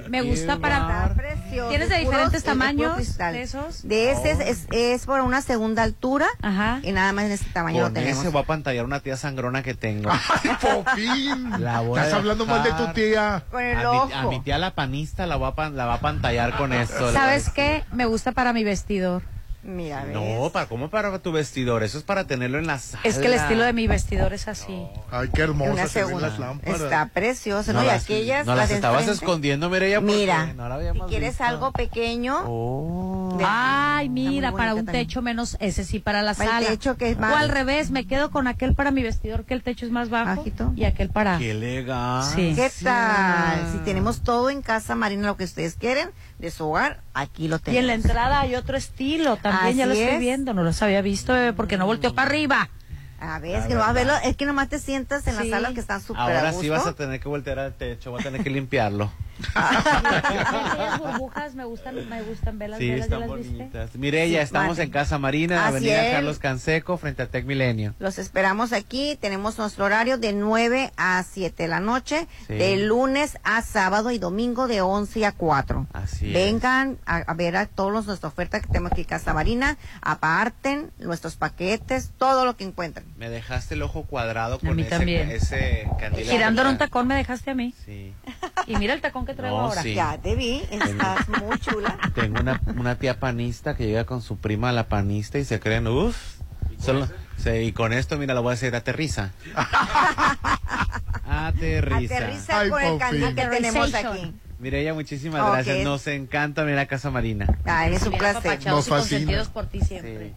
qué? Me Qué gusta para-. Precioso. ¿Tienes de diferentes tamaños de esos? De ese es, es, es por una segunda altura. Ajá. Y nada más en este tamaño Con lo tenemos. ese voy a pantallar una tía sangrona que tengo. ¡Ay, Popín! La voy a Estás hablando mal de tu dejar. tía. Con el a, ojo. mi, a mi tía la panista la va a, pan- la va a pantallar con esto. ¿Sabes qué? Me gusta para mi vestidor. Mira, ves. No, para ¿cómo para tu vestidor? Eso es para tenerlo en la sala. Es que el estilo de mi vestidor es así. Ay, qué Una hermosas se ven segunda. las lámparas. Está precioso, ¿no? No y las- aquellas. no las estabas enfrente. escondiendo, Mireya, Mira, no la si quieres visto. algo pequeño. Oh. de- Ay, mira, para un también. techo menos, ese sí para la Para el sala. techo que es o más- al revés, me quedo con aquel para mi vestidor, que el techo es más bajo. Bajito. Y aquel para. Qué elegante. Sí. ¿Qué tal? Si tenemos todo en casa, Marina, lo que ustedes quieren de su hogar, aquí lo Y tenemos. en la entrada hay otro estilo, también ya lo estoy es. viendo, no los había visto eh, porque no volteó para arriba. A ver, es que no vas a verlo, es que nomás te sientas en Sí. la sala que están súper a Ahora gusto. sí vas a tener que voltear al techo, voy a tener que limpiarlo. Las burbujas me gustan, me gustan ver las Sí, velas, ¿ya están las viste? bonitas. Mireya, Sí, estamos vale. en Casa Marina, Así Avenida es. Carlos Canseco, frente a Tec Milenio. Los esperamos aquí. Tenemos nuestro horario de 9 a 7 de la noche, Sí. de lunes a sábado y domingo de 11 a 4. Así es. Vengan a, a ver a todos los- nuestra oferta que tenemos aquí en Casa Marina, aparten nuestros paquetes, todo lo que encuentren. Me dejaste el ojo cuadrado con mí ese, también. ese candilazo. Girando en un tacón me dejaste a mí. Sí. Y mira el tacón que traigo No, ahora. sí. Ya te vi, estás muy chula. Tengo una, una tía panista que llega con su prima la panista y se creen, uff. Solo, sí, y con esto, mira, la voy a decir, aterriza. aterriza. Aterriza Ay, con el candil que tenemos aquí. Mireya, muchísimas Ok. gracias. Nos encanta venir a Casa Marina. Ay, es un placer. Nos fascina. por ti siempre.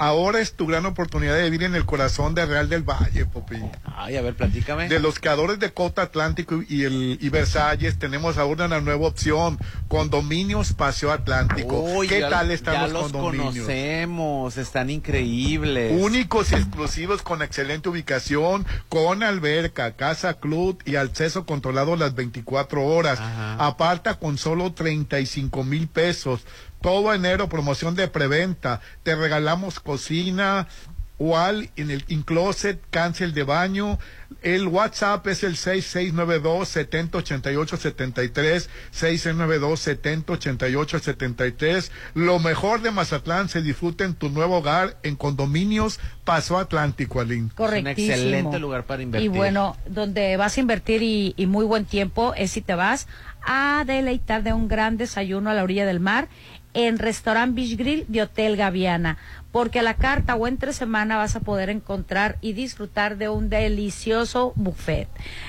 Ahora es tu gran oportunidad de vivir en el corazón de Real del Valle, Popín. Ay, a ver, platícame. De los creadores de Cota Atlántico y el y Versalles tenemos ahora una nueva opción, Condominios Paseo Atlántico. Uy, ¿Qué ya- tal están ya los los condominios? conocemos, están increíbles. Únicos y exclusivos con excelente ubicación, con alberca, casa club y acceso controlado las 24 horas. Ajá. Aparta con solo 35 mil pesos. Todo enero, promoción de preventa. Te regalamos cocina, wall, en el in closet, cancel de baño. El WhatsApp es el 6692-708873, 6692-708873. Lo mejor de Mazatlán se disfruta en tu nuevo hogar en condominios Paso Atlántico, Aline. Correctísimo. Un excelente lugar para invertir. Y bueno, donde vas a invertir y, y muy buen tiempo es si te vas a deleitar de un gran desayuno a la orilla del mar en Restaurant Beach Grill de Hotel Gaviana, porque a la carta o entre semana vas a poder encontrar y disfrutar de un delicioso buffet.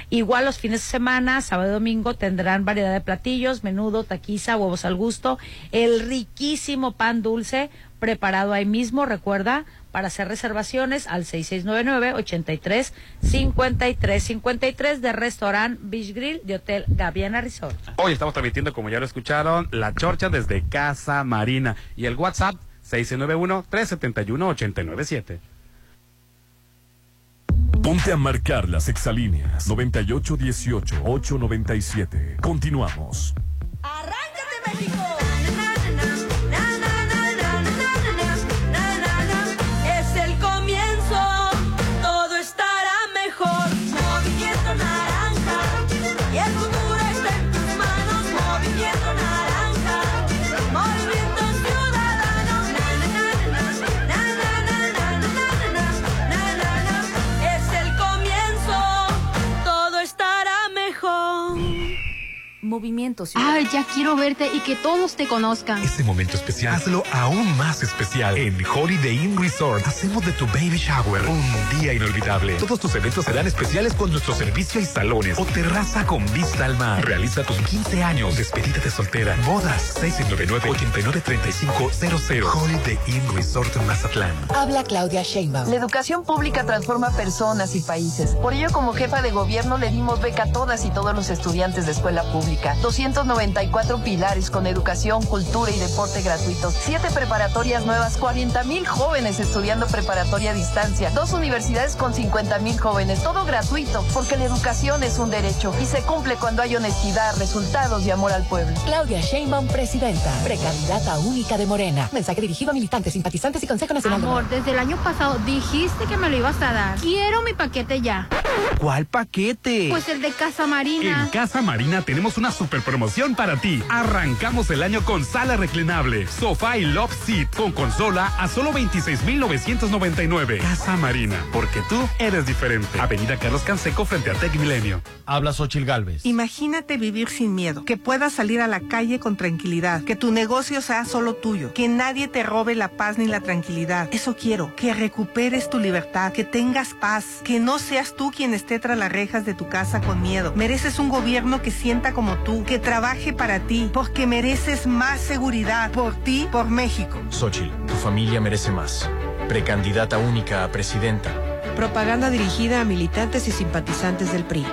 Igual los fines de semana, sábado y domingo, tendrán variedad de platillos, menudo, taquiza, huevos al gusto, el riquísimo pan dulce preparado ahí mismo, recuerda, para hacer reservaciones al 6699-83-5353 de Restaurant Beach Grill de Hotel Gaviana Resort. Hoy estamos transmitiendo, como ya lo escucharon, la chorcha desde Casa Marina y el WhatsApp 691-371-897. Ponte a marcar las exalíneas 9818-897. Continuamos. ¡Arráncate, México! Movimiento Ay, ya quiero verte y que todos te conozcan. Este momento especial, hazlo aún más especial. En Holiday Inn Resort, hacemos de tu baby shower un día inolvidable. Todos tus eventos serán especiales con nuestro servicio y salones o terraza con vista al mar. Realiza tus 15 años, despedida de soltera, bodas, 699-893500. Holiday Inn Resort en Mazatlán. Habla Claudia Sheinbaum. La educación pública transforma personas y países. Por ello, como jefa de gobierno, le dimos beca a todas y todos los estudiantes de escuela pública. 294 pilares con educación, cultura y deporte gratuitos. Siete preparatorias nuevas, 40 mil jóvenes estudiando preparatoria a distancia. Dos universidades con 50 mil jóvenes. Todo gratuito, porque la educación es un derecho y se cumple cuando hay honestidad, resultados y amor al pueblo. Claudia Sheinbaum, presidenta, precandidata única de Morena. Mensaje dirigido a militantes, simpatizantes y Consejo Nacional. Amor, desde el año pasado dijiste que me lo ibas a dar. Quiero mi paquete ya. ¿Cuál paquete? Pues el de Casa Marina. En Casa Marina tenemos una super promoción para ti. Arrancamos el año con sala reclinable, sofá y love seat con consola a solo 26,999. Casa Marina, porque tú eres diferente. Avenida Carlos Canseco frente a Tech Milenio. Habla Xochil Galvez. Imagínate vivir sin miedo, que puedas salir a la calle con tranquilidad, que tu negocio sea solo tuyo, que nadie te robe la paz ni la tranquilidad. Eso quiero, que recuperes tu libertad, que tengas paz, que no seas tú quien esté tras las rejas de tu casa con miedo. Mereces un gobierno que sienta como tú, que trabaje para ti, porque mereces más seguridad por ti, por México. Xochil, tu familia merece más. Precandidata única a presidenta. Propaganda dirigida a militantes y simpatizantes del PRI.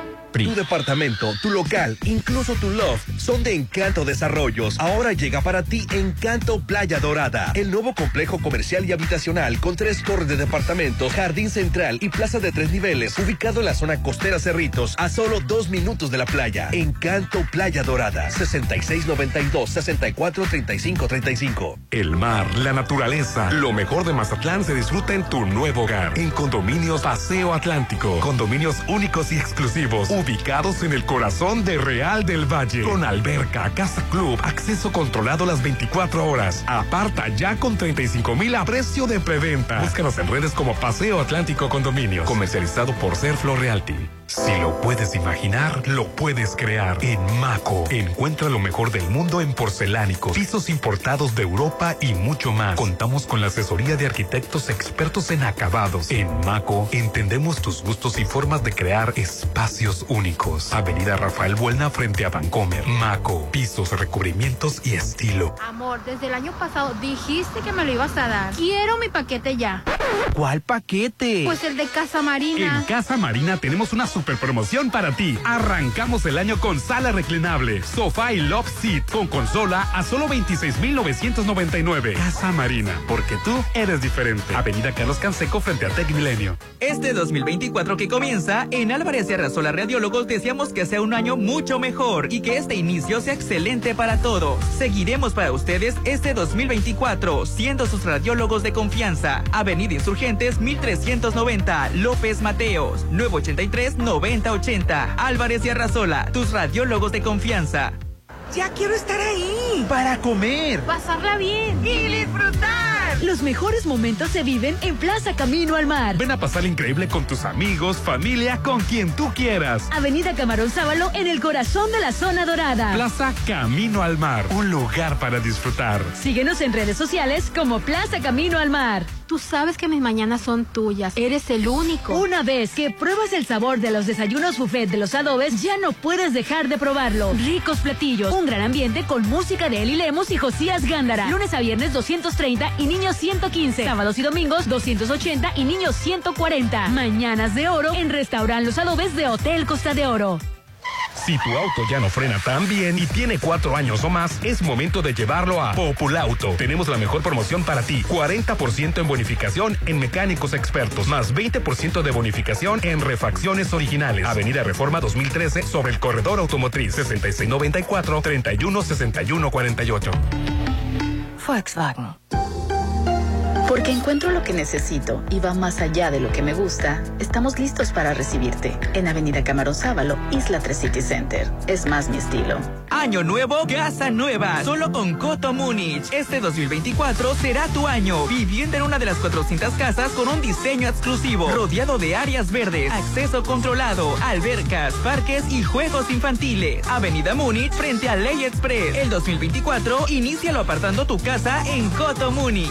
Tu departamento, tu local, incluso tu loft son de Encanto Desarrollos. Ahora llega para ti Encanto Playa Dorada, el nuevo complejo comercial y habitacional con tres torres de departamentos, jardín central y plaza de tres niveles, ubicado en la zona costera Cerritos, a solo dos minutos de la playa. Encanto Playa Dorada, 6692-643535. El mar, la naturaleza, lo mejor de Mazatlán se disfruta en tu nuevo hogar. En Condominios Paseo Atlántico. Condominios únicos y exclusivos, ubicados en el corazón de Real del Valle. Con alberca, casa club, acceso controlado las 24 horas. Aparta ya con 35 mil a precio de preventa. Búscanos en redes como Paseo Atlántico Condominios. Comercializado por Serflo Realty. Si lo puedes imaginar, lo puedes crear. En Maco, encuentra lo mejor del mundo en porcelánicos, pisos importados de Europa y mucho más. Contamos con la asesoría de arquitectos expertos en acabados. En Maco, entendemos tus gustos y formas de crear espacios únicos. Avenida Rafael Buelna frente a Vancomer. Maco, pisos, recubrimientos y estilo. Amor, desde el año pasado dijiste que me lo ibas a dar. Quiero mi paquete ya. ¿Cuál paquete? Pues el de Casa Marina. En Casa Marina tenemos una super promoción para ti. Arrancamos el año con sala reclinable, sofá y love seat con consola a solo 26,999. Casa Marina, porque tú eres diferente. Avenida Carlos Canseco frente a Tec Milenio. Este 2024 que comienza, en Álvarez y Arrasola Radiólogos deseamos que sea un año mucho mejor y que este inicio sea excelente para todos. Seguiremos para ustedes este 2024, siendo sus radiólogos de confianza. Avenida Insurgentes 1390, López Mateos, 983-9080. Álvarez y Arrasola, tus radiólogos de confianza. Ya quiero estar ahí. Para comer. Pasarla bien. Y disfrutar. Los mejores momentos se viven en Plaza Camino al Mar. Ven a pasar increíble con tus amigos, familia, con quien tú quieras. Avenida Camarón Sábalo en el corazón de la zona dorada. Plaza Camino al Mar, un lugar para disfrutar. Síguenos en redes sociales como Plaza Camino al Mar. Tú sabes que mis mañanas son tuyas. Eres el único. Una vez que pruebas el sabor de los desayunos buffet de los adobes, ya no puedes dejar de probarlo. Ricos platillos, un gran ambiente con música de Eli Lemos y Josías Gándara. Lunes a viernes 230 y niños 115. Sábados y domingos 280 y niños 140. Mañanas de oro en Restaurant Los Adobes de Hotel Costa de Oro. Si tu auto ya no frena tan bien y tiene cuatro años o más, es momento de llevarlo a Populauto. Tenemos la mejor promoción para ti. 40% en bonificación en mecánicos expertos, más 20% de bonificación en refacciones originales. Avenida Reforma 2013 sobre el corredor automotriz 6694 316148. Volkswagen. Porque encuentro lo que necesito y va más allá de lo que me gusta, estamos listos para recibirte en Avenida Camarón Sábalo, Isla 3 City Center. Es más mi estilo. Año nuevo, casa nueva, solo con Coto Múnich. Este 2024 será tu año, viviendo en una de las 400 casas con un diseño exclusivo, rodeado de áreas verdes, acceso controlado, albercas, parques y juegos infantiles. Avenida Múnich frente a Ley Express. El 2024, inícialo apartando tu casa en Coto Múnich.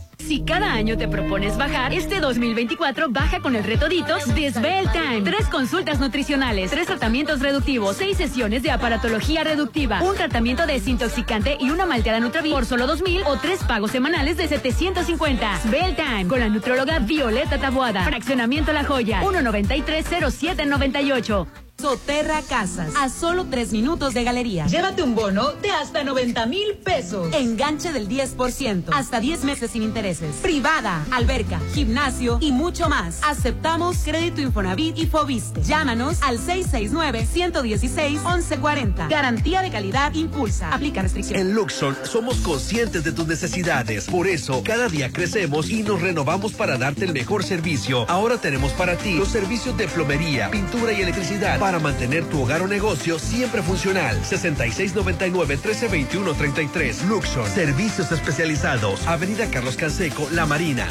Si cada año te propones bajar, este 2024 baja con el reto Ditos de Svelte Time. Tres consultas nutricionales, tres tratamientos reductivos, seis sesiones de aparatología reductiva, un tratamiento desintoxicante y una malteada Nutravit por solo 2000 o tres pagos semanales de 750. Svelte Time con la nutróloga Violeta Tabuada. Fraccionamiento La Joya, 1930798. Soterra Casas, a solo tres minutos de galería. Llévate un bono de hasta 90 mil pesos. Enganche del 10%, hasta 10 meses sin intereses. Privada, alberca, gimnasio y mucho más. Aceptamos crédito Infonavit y Fobiste. Llámanos al 669-116-1140. Garantía de calidad impulsa. Aplica restricciones. En Luxon somos conscientes de tus necesidades. Por eso, cada día crecemos y nos renovamos para darte el mejor servicio. Ahora tenemos para ti los servicios de plomería, pintura y electricidad para mantener tu hogar o negocio siempre funcional. 6699-1321-33. Luxon. Servicios especializados. Avenida Carlos Canseco, La Marina.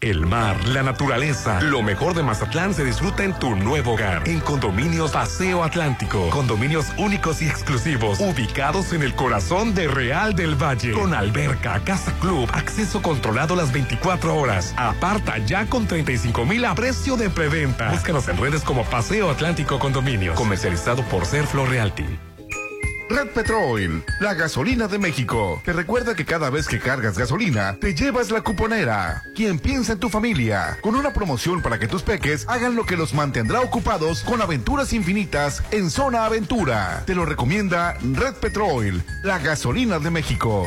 El mar, la naturaleza, lo mejor de Mazatlán se disfruta en tu nuevo hogar. En Condominios Paseo Atlántico. Condominios únicos y exclusivos, ubicados en el corazón de Real del Valle. Con alberca, casa club, acceso controlado las 24 horas. Aparta ya con 35 mil a precio de preventa. Búscanos en redes como Paseo Atlántico Condominio. Comercializado por Serflo Realty. Red Petrol, la gasolina de México. Te recuerda que cada vez que cargas gasolina, te llevas la cuponera. Quien piensa en tu familia, con una promoción para que tus peques hagan lo que los mantendrá ocupados con aventuras infinitas en Zona Aventura. Te lo recomienda Red Petrol, la gasolina de México.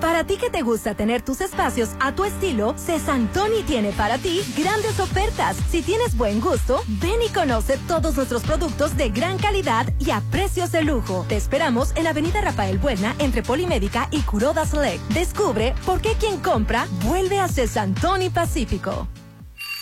Para ti que te gusta tener tus espacios a tu estilo, Cesantoni tiene para ti grandes ofertas. Si tienes buen gusto, ven y conoce todos nuestros productos de gran calidad y a precios de lujo. Te esperamos en Avenida Rafael Buena entre Polimédica y Curoda Select. Descubre por qué quien compra vuelve a Cesantoni Pacífico.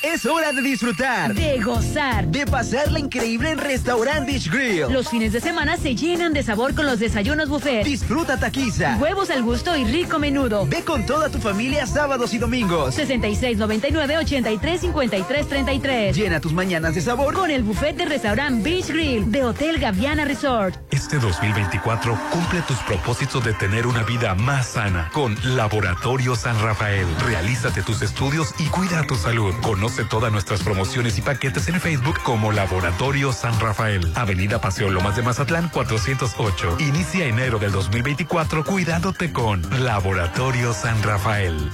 Es hora de disfrutar, De gozar. de pasarla increíble en Restaurant Beach Grill. Los fines de semana se llenan de sabor con los desayunos buffet. Disfruta taquiza. Huevos al gusto y rico menudo. Ve con toda tu familia sábados y domingos. 6699-835333. Llena tus mañanas de sabor Con el buffet de restaurant Beach Grill de Hotel Gaviana Resort. Este 2024 cumple tus propósitos de tener una vida más sana con Laboratorio San Rafael. Realízate tus estudios y cuida tu salud. Conoce todas nuestras promociones y paquetes en Facebook como Laboratorio San Rafael. Avenida Paseo Lomas de Mazatlán 408. Inicia enero del 2024 cuidándote con Laboratorio San Rafael.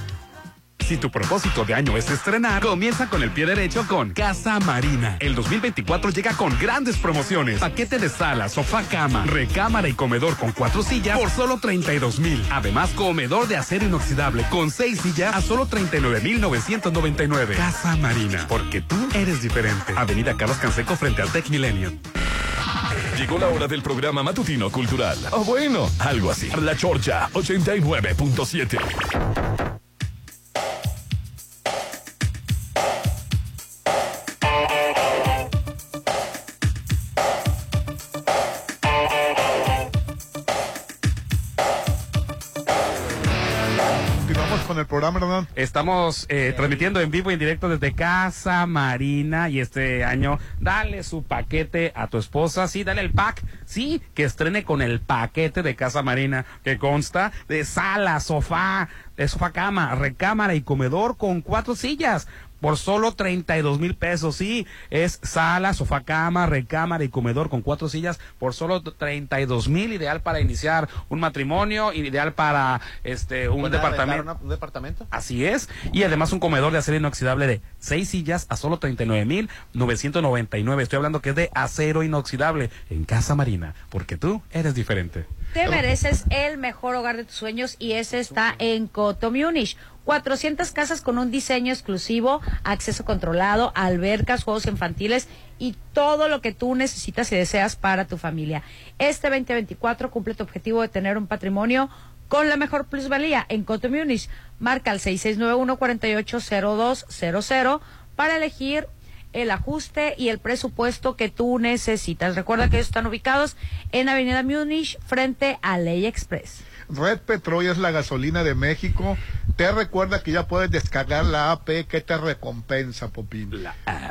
Si tu propósito de año es estrenar, comienza con el pie derecho con Casa Marina. El 2024 llega con grandes promociones. Paquete de sala, sofá, cama, recámara y comedor con cuatro sillas por solo 32 mil. Además, comedor de acero inoxidable con seis sillas a solo 39 mil 999. Casa Marina, porque tú eres diferente. Avenida Carlos Canseco frente al Tech Milenio. Llegó la hora del programa matutino cultural. O bueno, algo así. La Chorcha 89.7. programa, Hernán. Estamos eh, transmitiendo en vivo y en directo desde Casa Marina y este año dale su paquete a tu esposa, sí, dale el pack, sí, que estrene con el paquete de Casa Marina que consta de sala, sofá, de sofá cama, recámara y comedor con cuatro sillas. Por solo 32 mil pesos, sí, es sala, sofá, cama, recámara y comedor con cuatro sillas por solo 32 mil, ideal para iniciar un matrimonio, ideal para este un ¿Puede departamento. una- un departamento? Así es. Y además un comedor de acero inoxidable de seis sillas a solo 39,999. Estoy hablando que es de acero inoxidable en Casa Marina, porque tú eres diferente. Te mereces el mejor hogar de tus sueños y ese está en Coto Munich. 400 casas con un diseño exclusivo, acceso controlado, albercas, juegos infantiles y todo lo que tú necesitas y deseas para tu familia. Este 2024 cumple tu objetivo de tener un patrimonio con la mejor plusvalía en Coto Munich. Marca al 6691-480200 para elegir el ajuste y el presupuesto que tú necesitas. Recuerda que ellos están ubicados en Avenida Munich frente a Ley Express. Red Petrol es la gasolina de México. Te recuerda que ya puedes descargar la AP que te recompensa, Popín.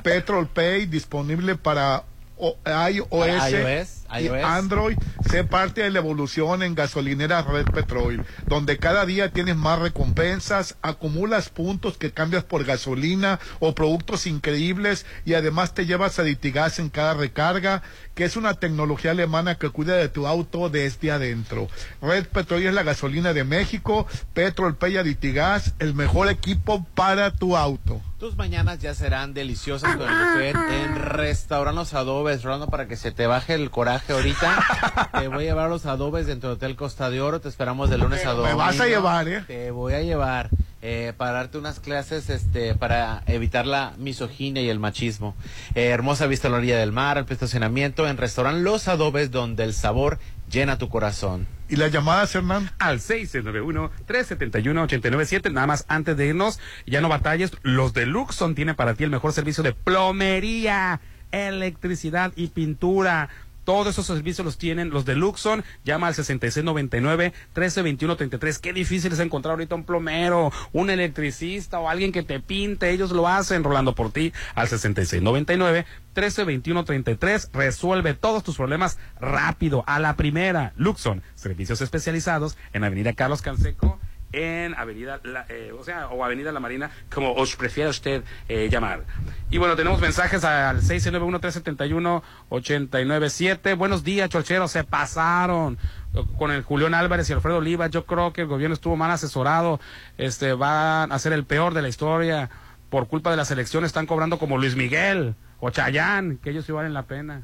Petrol Pay disponible para o- iOS, y iOS. Android. Sé parte de la evolución en gasolineras Red Petrol, donde cada día tienes más recompensas, acumulas puntos que cambias por gasolina o productos increíbles y además te llevas Aditigas en cada recarga, que es una tecnología alemana que cuida de tu auto desde adentro. Red Petrol es la gasolina de México, Petrol Pay Aditigas, el mejor equipo para tu auto. Tus mañanas ya serán deliciosas con el buffet en Restaurant Los Adobes, Rolando, para que se te baje el coraje ahorita. te voy a llevar a los adobes dentro del Hotel Costa de Oro. Te esperamos de lunes a Me domingo. vas a llevar, ¿eh? Te voy a llevar eh, para darte unas clases este, para evitar la misoginia y el machismo. Eh, hermosa vista a la orilla del mar, el estacionamiento en Restaurant Los Adobes, donde el sabor llena tu corazón. ¿Y las llamadas, Hernán? Al 691-371-897. Nada más antes de irnos, ya no batalles. Los de Luxon tienen para ti el mejor servicio de plomería, electricidad y pintura. Todos esos servicios los tienen los de Luxon. Llama al 6699-1321-33. Qué difícil es encontrar ahorita un plomero, un electricista o alguien que te pinte. Ellos lo hacen, Rolando por ti, al 6699-1321-33. Resuelve todos tus problemas rápido, a la primera. Luxon, servicios especializados en Avenida Carlos Canseco en Avenida, La- eh, o sea, o Avenida La Marina, como os prefiera usted eh, llamar. Y bueno, tenemos mensajes al 691-371-897. Buenos días, cholcheros, se pasaron con el Julián Álvarez y Alfredo Oliva. Yo creo que el gobierno estuvo mal asesorado. Este, van a ser el peor de la historia. Por culpa de las elecciones están cobrando como Luis Miguel o Chayán, que ellos sí valen la pena.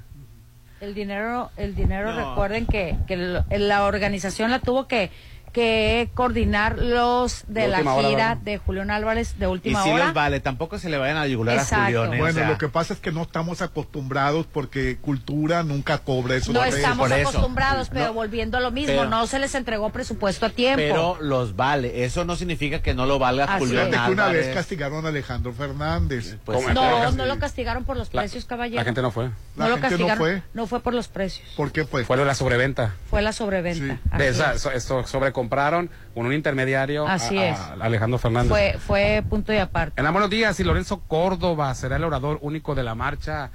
El dinero, el dinero, No. recuerden que, que la organización la tuvo que, que coordinar los de, De la hora, gira de Julián Álvarez de Y última sí hora. les vale, tampoco se le vayan a yugular Exacto. a Julián. O Bueno, sea, lo que pasa es que no estamos acostumbrados porque cultura nunca cobra eso. No de estamos por eso. acostumbrados, pero No. volviendo a lo mismo, Pero- no se les entregó presupuesto a tiempo. Pero los vale. Eso no significa que no lo valga Así Julián que una Álvarez. vez castigaron a Alejandro Fernández. Pues no, Sí. no lo castigaron por los precios, caballero. La gente no fue. La no lo no castigaron. fue. no fue por los precios, ¿Por qué fue? Fue de la sobreventa. fue la sobreventa. De Así esa, es. so- esto sobrecompraron con un intermediario Así a, es. a Alejandro Fernández. Fue, fue punto y aparte. En la buenos días, y Lorenzo Córdoba será el orador único de la marcha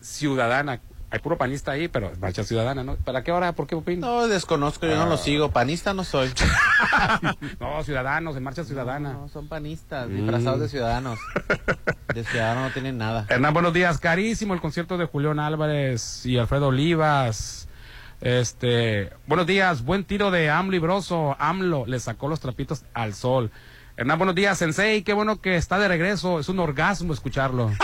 ciudadana. Hay puro panista ahí, pero es marcha ciudadana, ¿no? ¿Para qué hora? ¿Por qué opin? No, desconozco, yo no Ah. lo sigo. Panista no soy. No, ciudadanos, en marcha ciudadana. No, son panistas, Mm. disfrazados de ciudadanos. De ciudadanos no tienen nada. Hernán, buenos días. Carísimo el concierto de Julián Álvarez y Alfredo Olivas. Este, buenos días. Buen tiro de AMLO y Broso. AMLO le sacó los trapitos al sol. Hernán, buenos días. Sensei, qué bueno que está de regreso. Es un orgasmo escucharlo.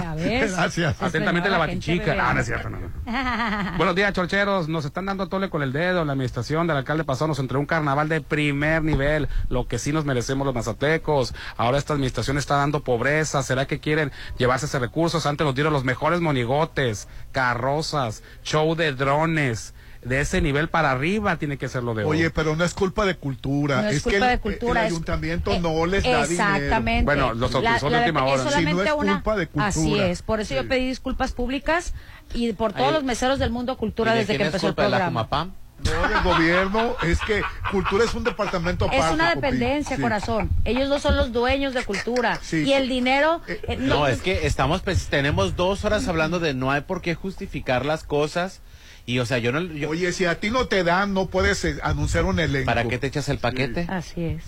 Ya ves. Gracias. Atentamente la gente batichica. Ah, no es cierto, no, no. Buenos días, chorcheros. Nos están dando tole con el dedo. La administración del alcalde pasó nos entregó un carnaval de primer nivel, lo que sí nos merecemos los mazatecos. Ahora esta administración está dando pobreza. ¿Será que quieren llevarse ese recursos? Antes nos dieron los mejores monigotes, carrozas, show de drones. De ese nivel para arriba tiene que ser lo de hoy. Oye, pero no es culpa de cultura. No es que culpa el, de cultura, el ayuntamiento eh, no les da dinero. Exactamente. Bueno, los autorizó de última es hora. solamente Si no es una- culpa de cultura. Así es, por eso yo pedí disculpas públicas y por todos Ahí- los meseros del mundo cultura ¿Y de desde que empezó el culpa de la programa. No, del gobierno. Es que cultura es un departamento aparte. Es una dependencia, Sí. corazón. Ellos no son los dueños de cultura. Sí. Y el dinero... eh, No, es que estamos, pues, tenemos dos horas hablando de no hay por qué justificar las cosas. Y, o sea, yo no. yo- Oye, si a ti no te dan, no puedes eh, anunciar un elenco. ¿Para qué te echas el paquete? Así es.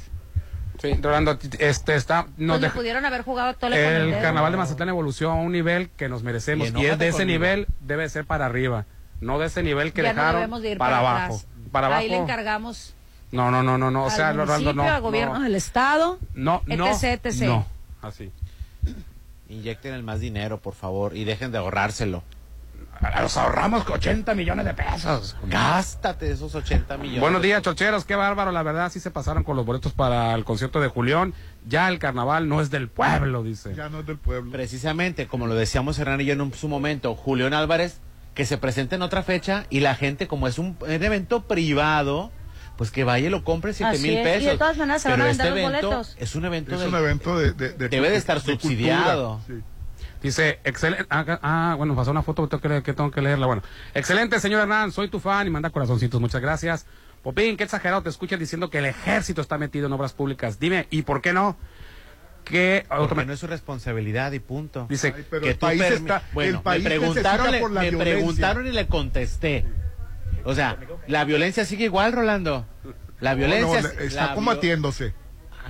Sí, Rolando, este está. Nos Pues deja- pudieron haber jugado con el el dedo. carnaval de Mazatlán evolucionó a un nivel que nos merecemos Y y, es enójate de ese nivel debe ser para arriba no de ese nivel que ya dejaron debemos de ir para, para, abajo para abajo Ahí le encargamos no no no no no o sea al Rolando no al gobierno no, del estado, no no etc, etc. no así Inyecten el más dinero, por favor, y dejen de ahorrárselo. Nos ahorramos 80 millones de pesos Gástate esos 80 millones. Buenos días, chocheros, qué bárbaro, la verdad sí se pasaron con los boletos para el concierto de Julián. Ya el carnaval no es del pueblo, dice. Ya no es del pueblo. Precisamente, como lo decíamos Hernán y yo en un- su momento, Julián Álvarez, que se presente en otra fecha y la gente, como es un, un evento privado, pues que vaya y lo compre 7 Así mil es. pesos. Y de todas maneras se van a este vender los evento boletos. Es un evento Es un evento de, de- de- Debe de estar cultura. subsidiado. Sí. Dice, excelente. Ah, ah, bueno, pasó una foto tengo que, leer- que tengo que leerla. Bueno, excelente, señor Hernán, soy tu fan y manda corazoncitos. Muchas gracias. Popín, qué exagerado te escuchas diciendo que el ejército está metido en obras públicas. Dime, ¿y por qué no? Que Porque no es su responsabilidad y punto. Dice Ay, pero que el tú país permi- está- bueno, el país me preguntaron, le- por la me violencia. preguntaron y le contesté. O sea, la violencia sigue igual, Rolando. La No, violencia no, es- está la combatiéndose.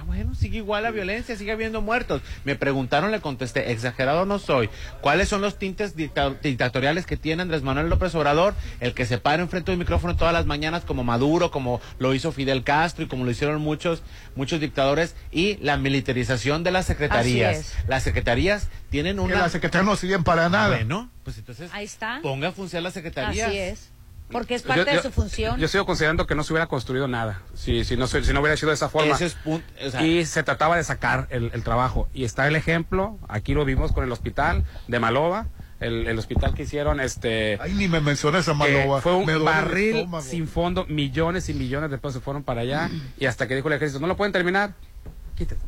Ah, bueno, sigue igual la violencia, sigue habiendo muertos. Me preguntaron, le contesté, exagerado no soy. ¿Cuáles son los tintes dicta- dictatoriales que tiene Andrés Manuel López Obrador? El que se para enfrente del micrófono todas las mañanas como Maduro, como lo hizo Fidel Castro y como lo hicieron muchos, muchos dictadores, y la militarización de las secretarías. Así Las secretarías tienen Que una... las secretarias no sirven para nada. Bueno, pues entonces Ahí está. ponga a funcionar las secretarías. Así es. Porque es parte Yo- de su función. Yo sigo considerando que no se hubiera construido nada. Si, si, no, se- si no hubiera sido de esa forma. Ese es pun- o sea- y se trataba de sacar el, el trabajo. Y está el ejemplo, aquí lo vimos con el hospital de Malova, el, el hospital que hicieron, este. Ay, ni me menciones a que Malova. fue un Me barril sin fondo, millones y millones de pesos se fueron para allá. Y hasta que dijo el ejército, no lo pueden terminar. Quítate.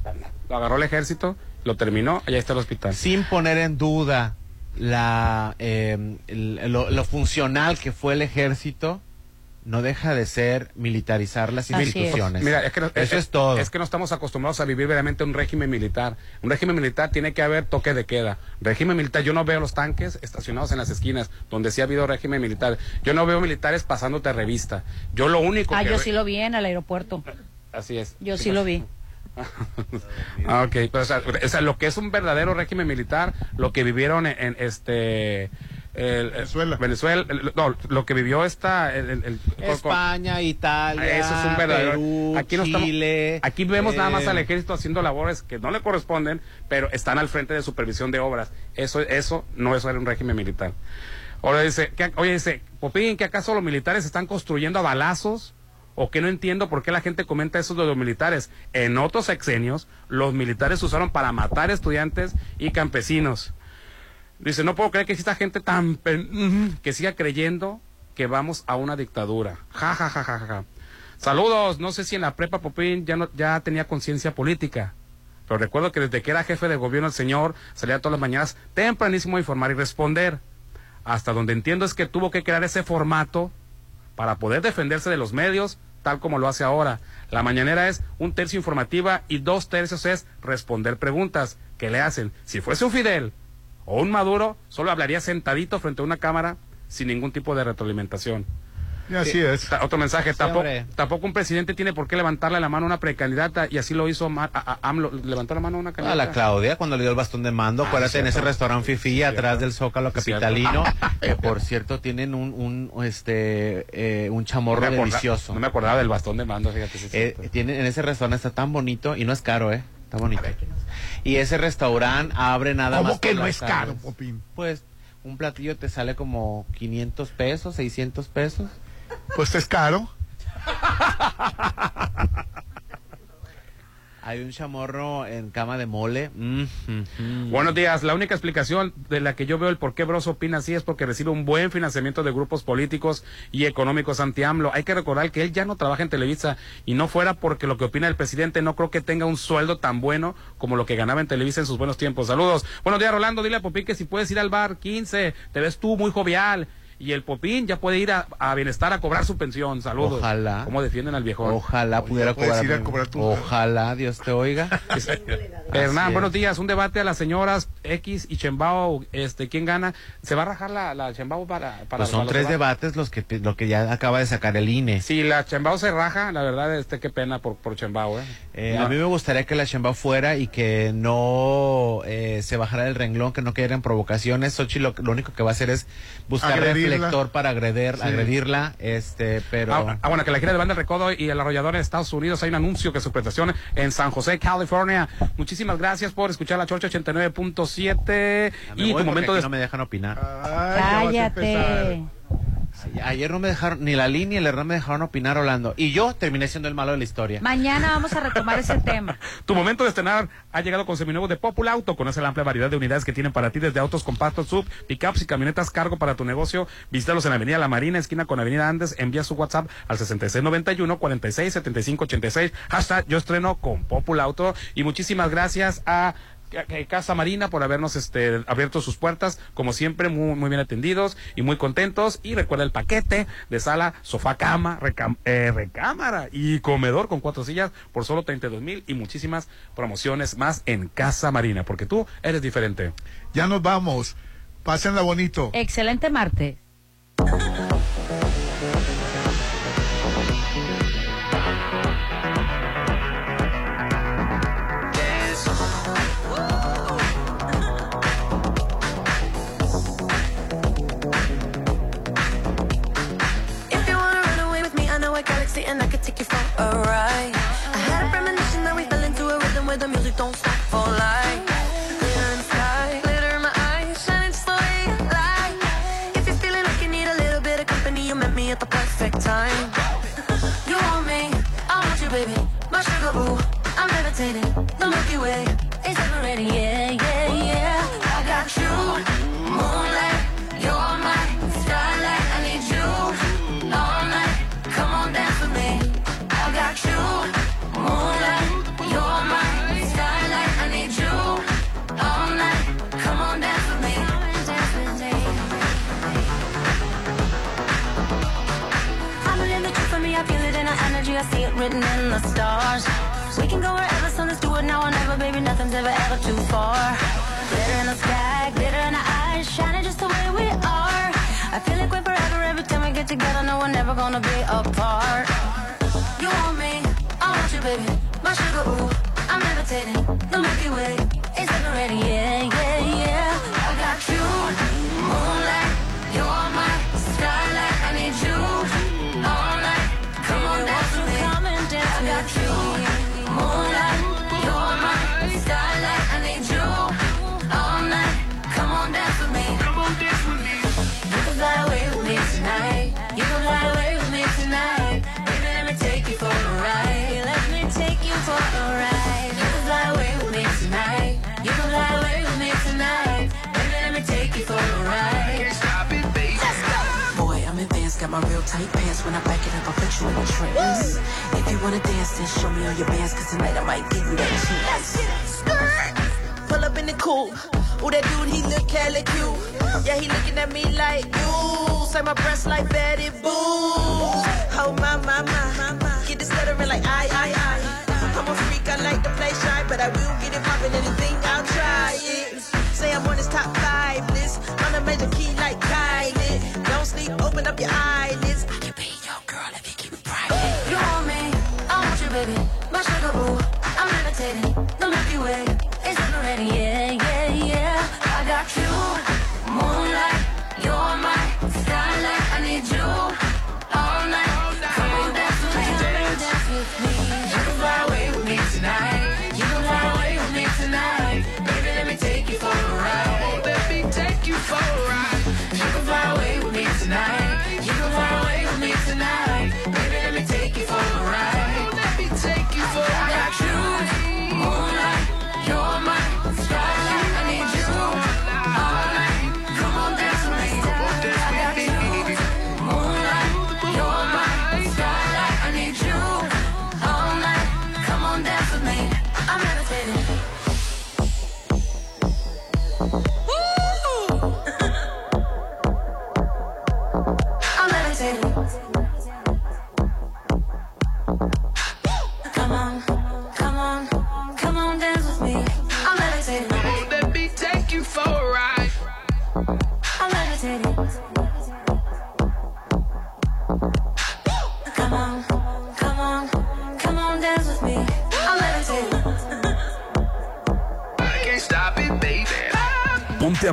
Lo agarró el ejército, lo terminó, allá está el hospital. sin poner en duda la eh, el- lo, lo funcional que fue el ejército no deja de ser militarizar las Así es. instituciones. Mira, es que, no- eso es, todo. Es que no estamos acostumbrados a vivir verdaderamente un régimen militar. Un régimen militar tiene que haber toque de queda. Régimen militar, yo no veo los tanques estacionados en las esquinas, donde sí ha habido régimen militar. Yo no veo militares pasándote revista. Yo lo único Ah, que yo sí lo vi en el aeropuerto. Así es. Yo sí lo vi. Ah, ok, pero, o, sea, o sea, lo que es un verdadero régimen militar, lo que vivieron en, en este el- Venezuela. Venezuela, el- no, lo que vivió esta el, el- el- con- España, Italia, eso es un verdadero. Perú, aquí no estamos- Chile. aquí vemos nada más eh, al ejército haciendo labores que no le corresponden, pero están al frente de supervisión de obras. Eso, eso no es un régimen militar. Ahora dice, que, oye, dice, Popín, que acaso los militares están construyendo a balazos o que no entiendo por qué la gente comenta eso de los militares. En otros sexenios, los militares se usaron para matar estudiantes y campesinos. Dice, no puedo creer que exista gente tan... que siga creyendo que vamos a una dictadura. Ja, ja, ja, ja, ja. Saludos, no sé si en la prepa Popín ya, no, ya tenía conciencia política. Pero recuerdo que desde que era jefe de gobierno el señor salía todas las mañanas tempranísimo a informar y responder. Hasta donde entiendo es que tuvo que crear ese formato para poder defenderse de los medios, tal como lo hace ahora. La mañanera es un tercio informativa y dos tercios es responder preguntas que le hacen. Si fuese un Fidel o un Maduro, solo hablaría sentadito frente a una cámara sin ningún tipo de retroalimentación. Así es. Otro mensaje, Sí, tampoco, hombre. tampoco un presidente tiene por qué levantarle la mano a una precandidata y así lo hizo a- a- AMLO, levantó la mano a una A candidata. la Claudia cuando le dio el bastón de mando, Ah, acuérdate en ese restaurante Fifi atrás del Zócalo. Capitalino, que por cierto tienen un, un este eh, un chamorro No delicioso. No me acordaba del bastón de mando, fíjate. es Eh, tienen, en ese restaurante está tan bonito y no es caro, ¿eh? Está bonito. Y ese restaurante abre nada ¿Cómo más. que por no es caro. Popín? Pues un platillo te sale como 500 pesos, 600 pesos. Pues es caro. Hay un chamorro en cama de mole. Mm, mm, mm. Buenos días. La única explicación de la que yo veo el por qué Bros opina así es porque recibe un buen financiamiento de grupos políticos y económicos anti-AMLO. Hay que recordar que él ya no trabaja en Televisa y no fuera porque lo que opina el presidente no creo que tenga un sueldo tan bueno como lo que ganaba en Televisa en sus buenos tiempos. Saludos. Buenos días, Rolando. Dile a Popín que si puedes ir al bar 15, te ves tú muy jovial. Y el Popín ya puede ir a, a Bienestar a cobrar su pensión. Saludos. Ojalá. ¿Cómo defienden al viejón? Ojalá pudiera puedes cobrar. ir a cobrar tu- Ojalá, Dios te oiga. Hernán, buenos días. Un debate a las señoras X y Chembao. Este, ¿Quién gana? ¿Se va a rajar la, la Chembao para, para Pues son para tres los debates los que lo que ya acaba de sacar el INE. Si la Chembao se raja, la verdad, este, qué pena por, por Chembao, ¿eh? Eh, No. A mí me gustaría que la Sheinbaum fuera y que no eh, se bajara del renglón, que no quieran provocaciones. Xochitl lo, lo único que va a hacer es buscar Agredirla. reflector para agreder, Sí. agredirla, este, pero Ah, ah, bueno, que la gira de banda del Recodo y el arrollador en Estados Unidos. Hay un anuncio que su presentación en San José, California. Muchísimas gracias por escuchar la Chorcha 89.7 Ya me y tu momento de... no me dejan opinar. Ay. Cállate. Ayer no me dejaron, ni la ni el Hernán me dejaron opinar Orlando. Y yo terminé siendo el malo de la historia. Mañana vamos a retomar ese tema. Tu momento de estrenar ha llegado con seminuevo de Popul Auto. Conoce la amplia variedad de unidades que tienen para ti desde autos compactos, sub, pickups y camionetas cargo para tu negocio. Visítalos en Avenida La Marina, esquina con Avenida Andes. Envía su WhatsApp al 6691 46 75 86. Hashtag yo estreno con Popul Auto. Y muchísimas gracias a Casa Marina por habernos este, abierto sus puertas, como siempre, muy, muy bien atendidos y muy contentos. Y recuerda el paquete de sala, sofá, cama, recam- eh, recámara y comedor con cuatro sillas por solo 32 mil y muchísimas promociones más en Casa Marina, porque tú eres diferente. Ya nos vamos. Pásenla bonito. Excelente martes. And I could take you for a ride. I had a premonition that we fell into a rhythm where the music don't stop for life. Glitter in the sky, glitter in my eyes, shining just the way you like. If you're feeling like you need a little bit of company, you met me at the perfect time. You want me, I want you, baby. My sugar, ooh, I'm levitating. The Milky Way is separating, yeah, written in the stars. We can go wherever, so let's do it now or never, baby, nothing's ever, ever too far. Glitter in the sky, glitter in our eyes, shining just the way we are. I feel like we're forever every time we get together, no, we're never gonna be apart. You want me, I want you, baby, my sugar, ooh, I'm levitating. The Milky Way is separating, yeah, yeah, yeah. My real tight pants. When I back it up, I put you in a trance. If you wanna dance, then show me all your bands. Cause tonight I might give you that chance. Pull up in the coupe. Ooh, that dude, he look hella cute. Yeah, he looking at me like you. Say my breasts like Betty Boo. Oh, my, my, my. Get this stuttering like I, I, I. I'm a freak, I like to play shy, sleep, open up your eyelids. I can be your girl if you keep it private. You want me, I want you, baby. My sugar boo, I'm levitating. The Milky Way is already, yeah, yeah, yeah. I got you, moonlight.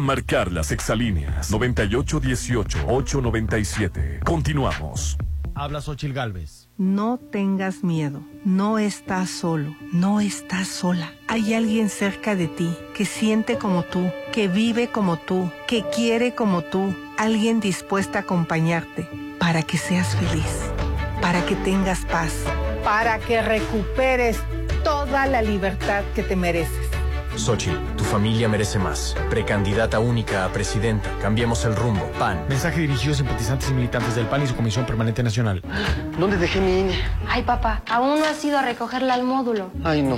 Marcar las exalíneas 9818-897. Continuamos. Habla Xochil Galvez. No tengas miedo, no estás solo, no estás sola. Hay alguien cerca de ti que siente como tú, que vive como tú, que quiere como tú, alguien dispuesta a acompañarte para que seas feliz, para que tengas paz, para que recuperes toda la libertad que te mereces. Xochitl, tu familia merece más. Precandidata única a presidenta. Cambiemos el rumbo. PAN. Mensaje dirigido a simpatizantes y militantes del PAN y su Comisión Permanente Nacional. ¿Dónde dejé mi INE? Ay, papá, aún no has ido a recogerla al módulo. Ay, no.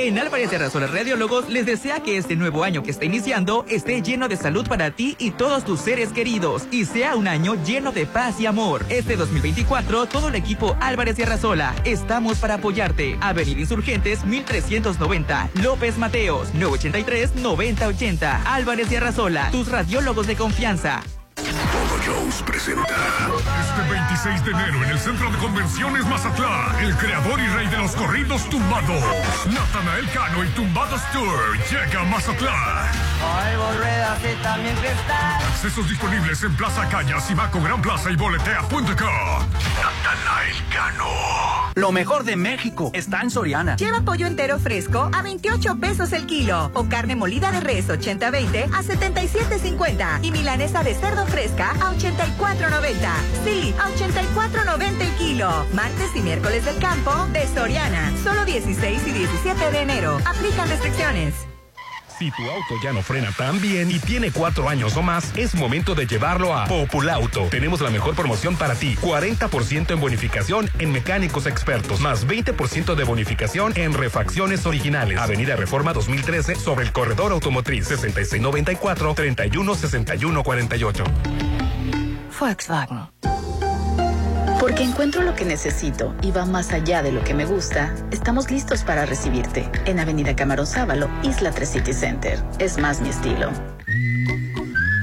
En Álvarez de Razola Radiólogos les desea que este nuevo año que está iniciando esté lleno de salud para ti y todos tus seres queridos y sea un año lleno de paz y amor. Este 2024, todo el equipo Álvarez y Arrasola estamos para apoyarte. Avenida Insurgentes 1390, López Mateos 983 9080. Álvarez y Arrasola, tus radiólogos de confianza. Todo Shows presenta. Este 26 de enero en el Centro de Convenciones Mazatlán, el creador y rey de los corridos tumbados, Natanael Cano y Tumbados Tour llega a Mazatlán. Y también. Accesos disponibles en Plaza Cañas, Cibaco Gran Plaza y boletea.com. Natanael Cano. Lo mejor de México está en Soriana. Lleva pollo entero fresco a 28 pesos el kilo o carne molida de res 80-20 a 77.50 y milanesa de cerdo fresca a 84.90. Sí, a 84.90 el kilo. Martes y miércoles del campo de Soriana. Solo 16 y 17 de enero. Aplican restricciones. Si tu auto ya no frena tan bien y tiene cuatro años o más, es momento de llevarlo a Populauto. Tenemos la mejor promoción para ti. 40% en bonificación en mecánicos expertos, más 20% de bonificación en refacciones originales. Avenida Reforma 2013 sobre el corredor automotriz 6694-316148. Volkswagen. Porque encuentro lo que necesito y va más allá de lo que me gusta, estamos listos para recibirte en Avenida Camarón Sábalo, Isla 3 City Center. Es más mi estilo.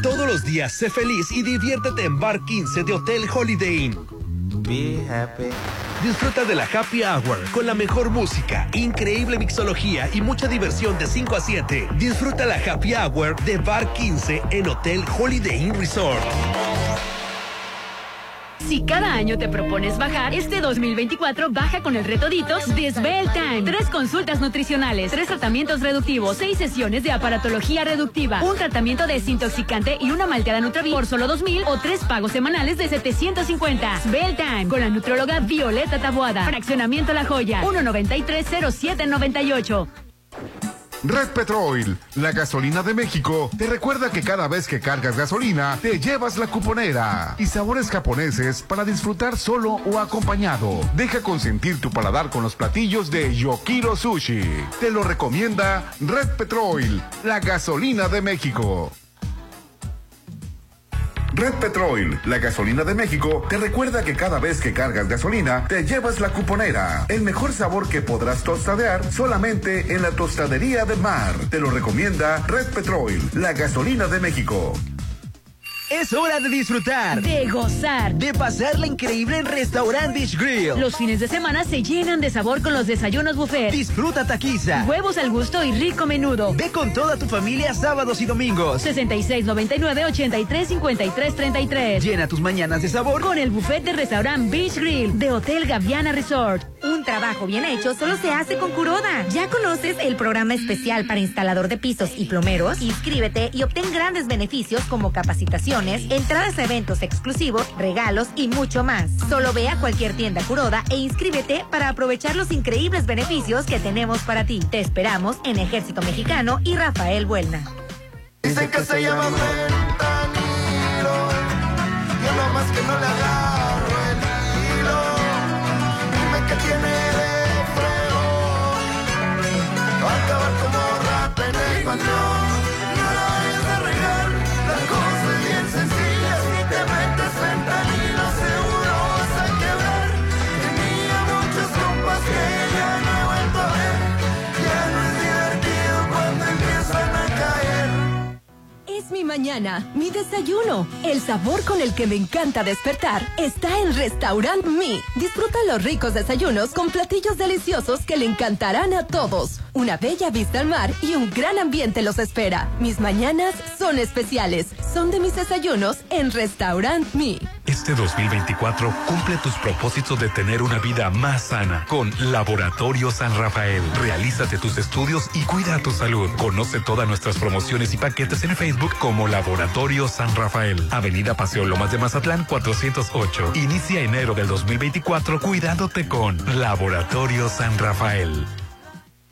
Todos los días sé feliz y diviértete en Bar 15 de Hotel Holiday Inn. Be happy. Disfruta de la Happy Hour con la mejor música, increíble mixología y mucha diversión de 5 a 7. Disfruta la Happy Hour de Bar 15 en Hotel Holiday Inn Resort. Si cada año te propones bajar, este 2024 baja con el reto Ditos de Svelte Time. Tres consultas nutricionales, tres tratamientos reductivos, seis sesiones de aparatología reductiva, un tratamiento desintoxicante y una malteada Nutravi por solo 2000 o tres pagos semanales de 750. Svelte Time con la nutróloga Violeta Tabuada. Fraccionamiento La Joya, 1930798. Red Petrol, la gasolina de México, te recuerda que cada vez que cargas gasolina, te llevas la cuponera y sabores japoneses para disfrutar solo o acompañado. Deja consentir tu paladar con los platillos de Yokiro Sushi. Te lo recomienda Red Petrol, la gasolina de México. Red Petrol, la gasolina de México, te recuerda que cada vez que cargas gasolina, te llevas la cuponera. El mejor sabor que podrás tostadear solamente en la tostadería de mar. Te lo recomienda Red Petrol, la gasolina de México. Es hora de disfrutar, De gozar. de pasarla increíble en Restaurant Beach Grill. Los fines de semana se llenan de sabor con los desayunos buffet. Disfruta taquiza. Huevos al gusto y rico menudo. Ve con toda tu familia sábados y domingos. 6699-835333. Llena tus mañanas de sabor Con el buffet de restaurant Beach Grill de Hotel Gaviana Resort. Un trabajo bien hecho solo se hace con Curoda. ¿Ya conoces el programa especial para instalador de pisos y plomeros? Inscríbete y obtén grandes beneficios como entradas a eventos exclusivos, regalos y mucho más. Solo ve a cualquier tienda Curoda e inscríbete para aprovechar los increíbles beneficios que tenemos para ti. Te esperamos en Ejército Mexicano y Rafael Buelna. Dicen que se llama fentanilo. Yo nomás que no le Mi mañana, mi desayuno. El sabor con el que me encanta despertar está en Restaurant Mi. Disfruta los ricos desayunos con platillos deliciosos que le encantarán a todos. Una bella vista al mar y un gran ambiente los espera. Mis mañanas son especiales. Son de mis desayunos en Restaurant Mi. Este 2024 cumple tus propósitos de tener una vida más sana con Laboratorio San Rafael. Realízate tus estudios y cuida tu salud. Conoce todas nuestras promociones y paquetes en Facebook como Laboratorio San Rafael. Avenida Paseo Lomas de Mazatlán 408. Inicia enero del 2024 cuidándote con Laboratorio San Rafael.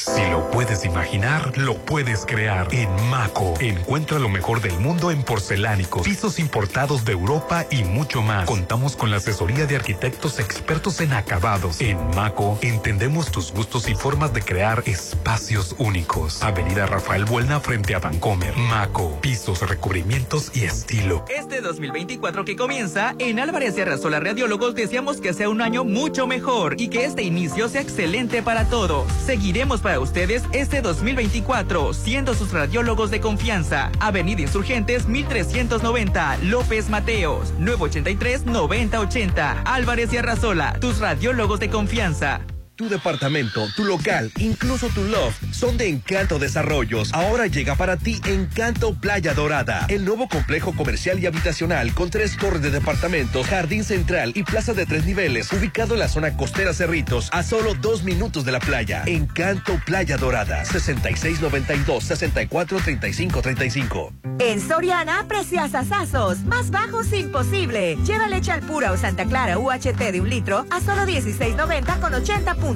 Si lo puedes imaginar, lo puedes crear. En Maco, encuentra lo mejor del mundo en porcelánicos, pisos importados de Europa y mucho más. Contamos con la asesoría de arquitectos expertos en acabados. En Maco, entendemos tus gustos y formas de crear espacios únicos. Avenida Rafael Buelna frente a Vancomer. Maco, pisos, recubrimientos y estilo. Este 2024 que comienza, en Álvarez y Arrasola Radiólogos deseamos que sea un año mucho mejor y que este inicio sea excelente para todos. Seguiremos para ustedes este 2024, siendo sus radiólogos de confianza. Avenida Insurgentes 1390, López Mateos, 983-9080. Álvarez y Arrasola, tus radiólogos de confianza. Tu departamento, tu local, incluso tu loft son de Encanto Desarrollos. Ahora llega para ti Encanto Playa Dorada, el nuevo complejo comercial y habitacional con tres torres de departamentos, jardín central y plaza de tres niveles, ubicado en la zona costera Cerritos, a solo dos minutos de la playa. Encanto Playa Dorada, 6692-643535. En Soriana, precios asazos, más bajos imposible. Lleva leche al pura o Santa Clara UHT de un litro a solo 16.90 con 80 puntos.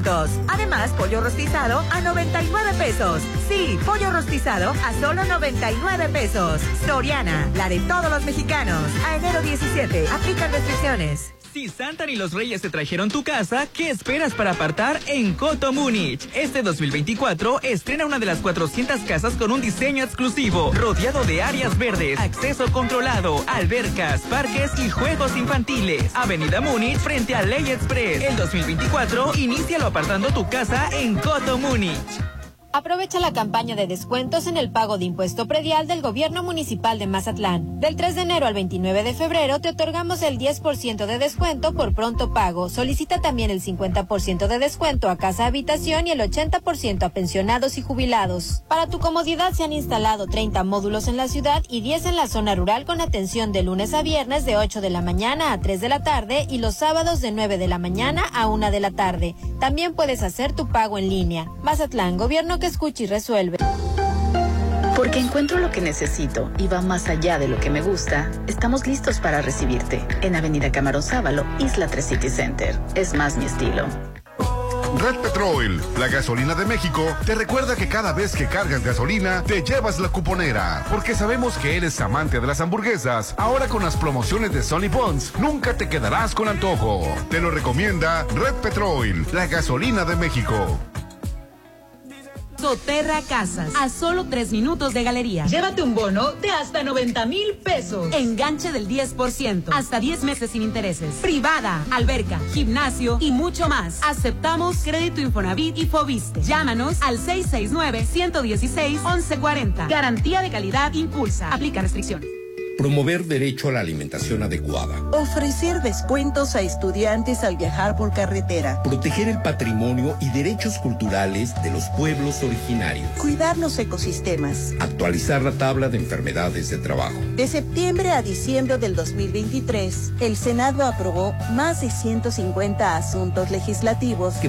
Además, pollo rostizado a 99 pesos. Sí, pollo rostizado a solo 99 pesos. Soriana, la de todos los mexicanos. A enero 17, aplican restricciones. Si Santa y los Reyes te trajeron tu casa, ¿qué esperas para apartar en Coto Múnich? Este 2024 estrena una de las 400 casas con un diseño exclusivo, rodeado de áreas verdes, acceso controlado, albercas, parques y juegos infantiles. Avenida Múnich frente a Ley Express. El 2024 inícialo apartando tu casa en Coto Múnich. Aprovecha la campaña de descuentos en el pago de impuesto predial del Gobierno Municipal de Mazatlán. Del 3 de enero al 29 de febrero te otorgamos el 10% de descuento por pronto pago. Solicita también el 50% de descuento a casa habitación y el 80% a pensionados y jubilados. Para tu comodidad se han instalado 30 módulos en la ciudad y 10 en la zona rural con atención de lunes a viernes de 8 de la mañana a 3 de la tarde y los sábados de 9 de la mañana a 1 de la tarde. También puedes hacer tu pago en línea. Mazatlán, gobierno que escucha y resuelve. Porque encuentro lo que necesito y va más allá de lo que me gusta, estamos listos para recibirte en Avenida Camarón Sábalo, Isla 3 City Center. Es más mi estilo. Red Petrol, la gasolina de México, te recuerda que cada vez que cargas gasolina, te llevas la cuponera. Porque sabemos que eres amante de las hamburguesas. Ahora con las promociones de Sony Pons, nunca te quedarás con antojo. Te lo recomienda Red Petrol, la gasolina de México. Soterra Casas, a solo tres minutos de galería. Llévate un bono de hasta 90 mil pesos. Enganche del 10%, hasta 10 meses sin intereses. Privada, alberca, gimnasio y mucho más. Aceptamos crédito Infonavit y Fobiste. Llámanos al 669-116-1140. Garantía de calidad impulsa. Aplica restricciones. Promover derecho a la alimentación adecuada. Ofrecer descuentos a estudiantes al viajar por carretera. Proteger el patrimonio y derechos culturales de los pueblos originarios. Cuidar los ecosistemas. Actualizar la tabla de enfermedades de trabajo. De septiembre a diciembre del 2023, el Senado aprobó más de 150 asuntos legislativos que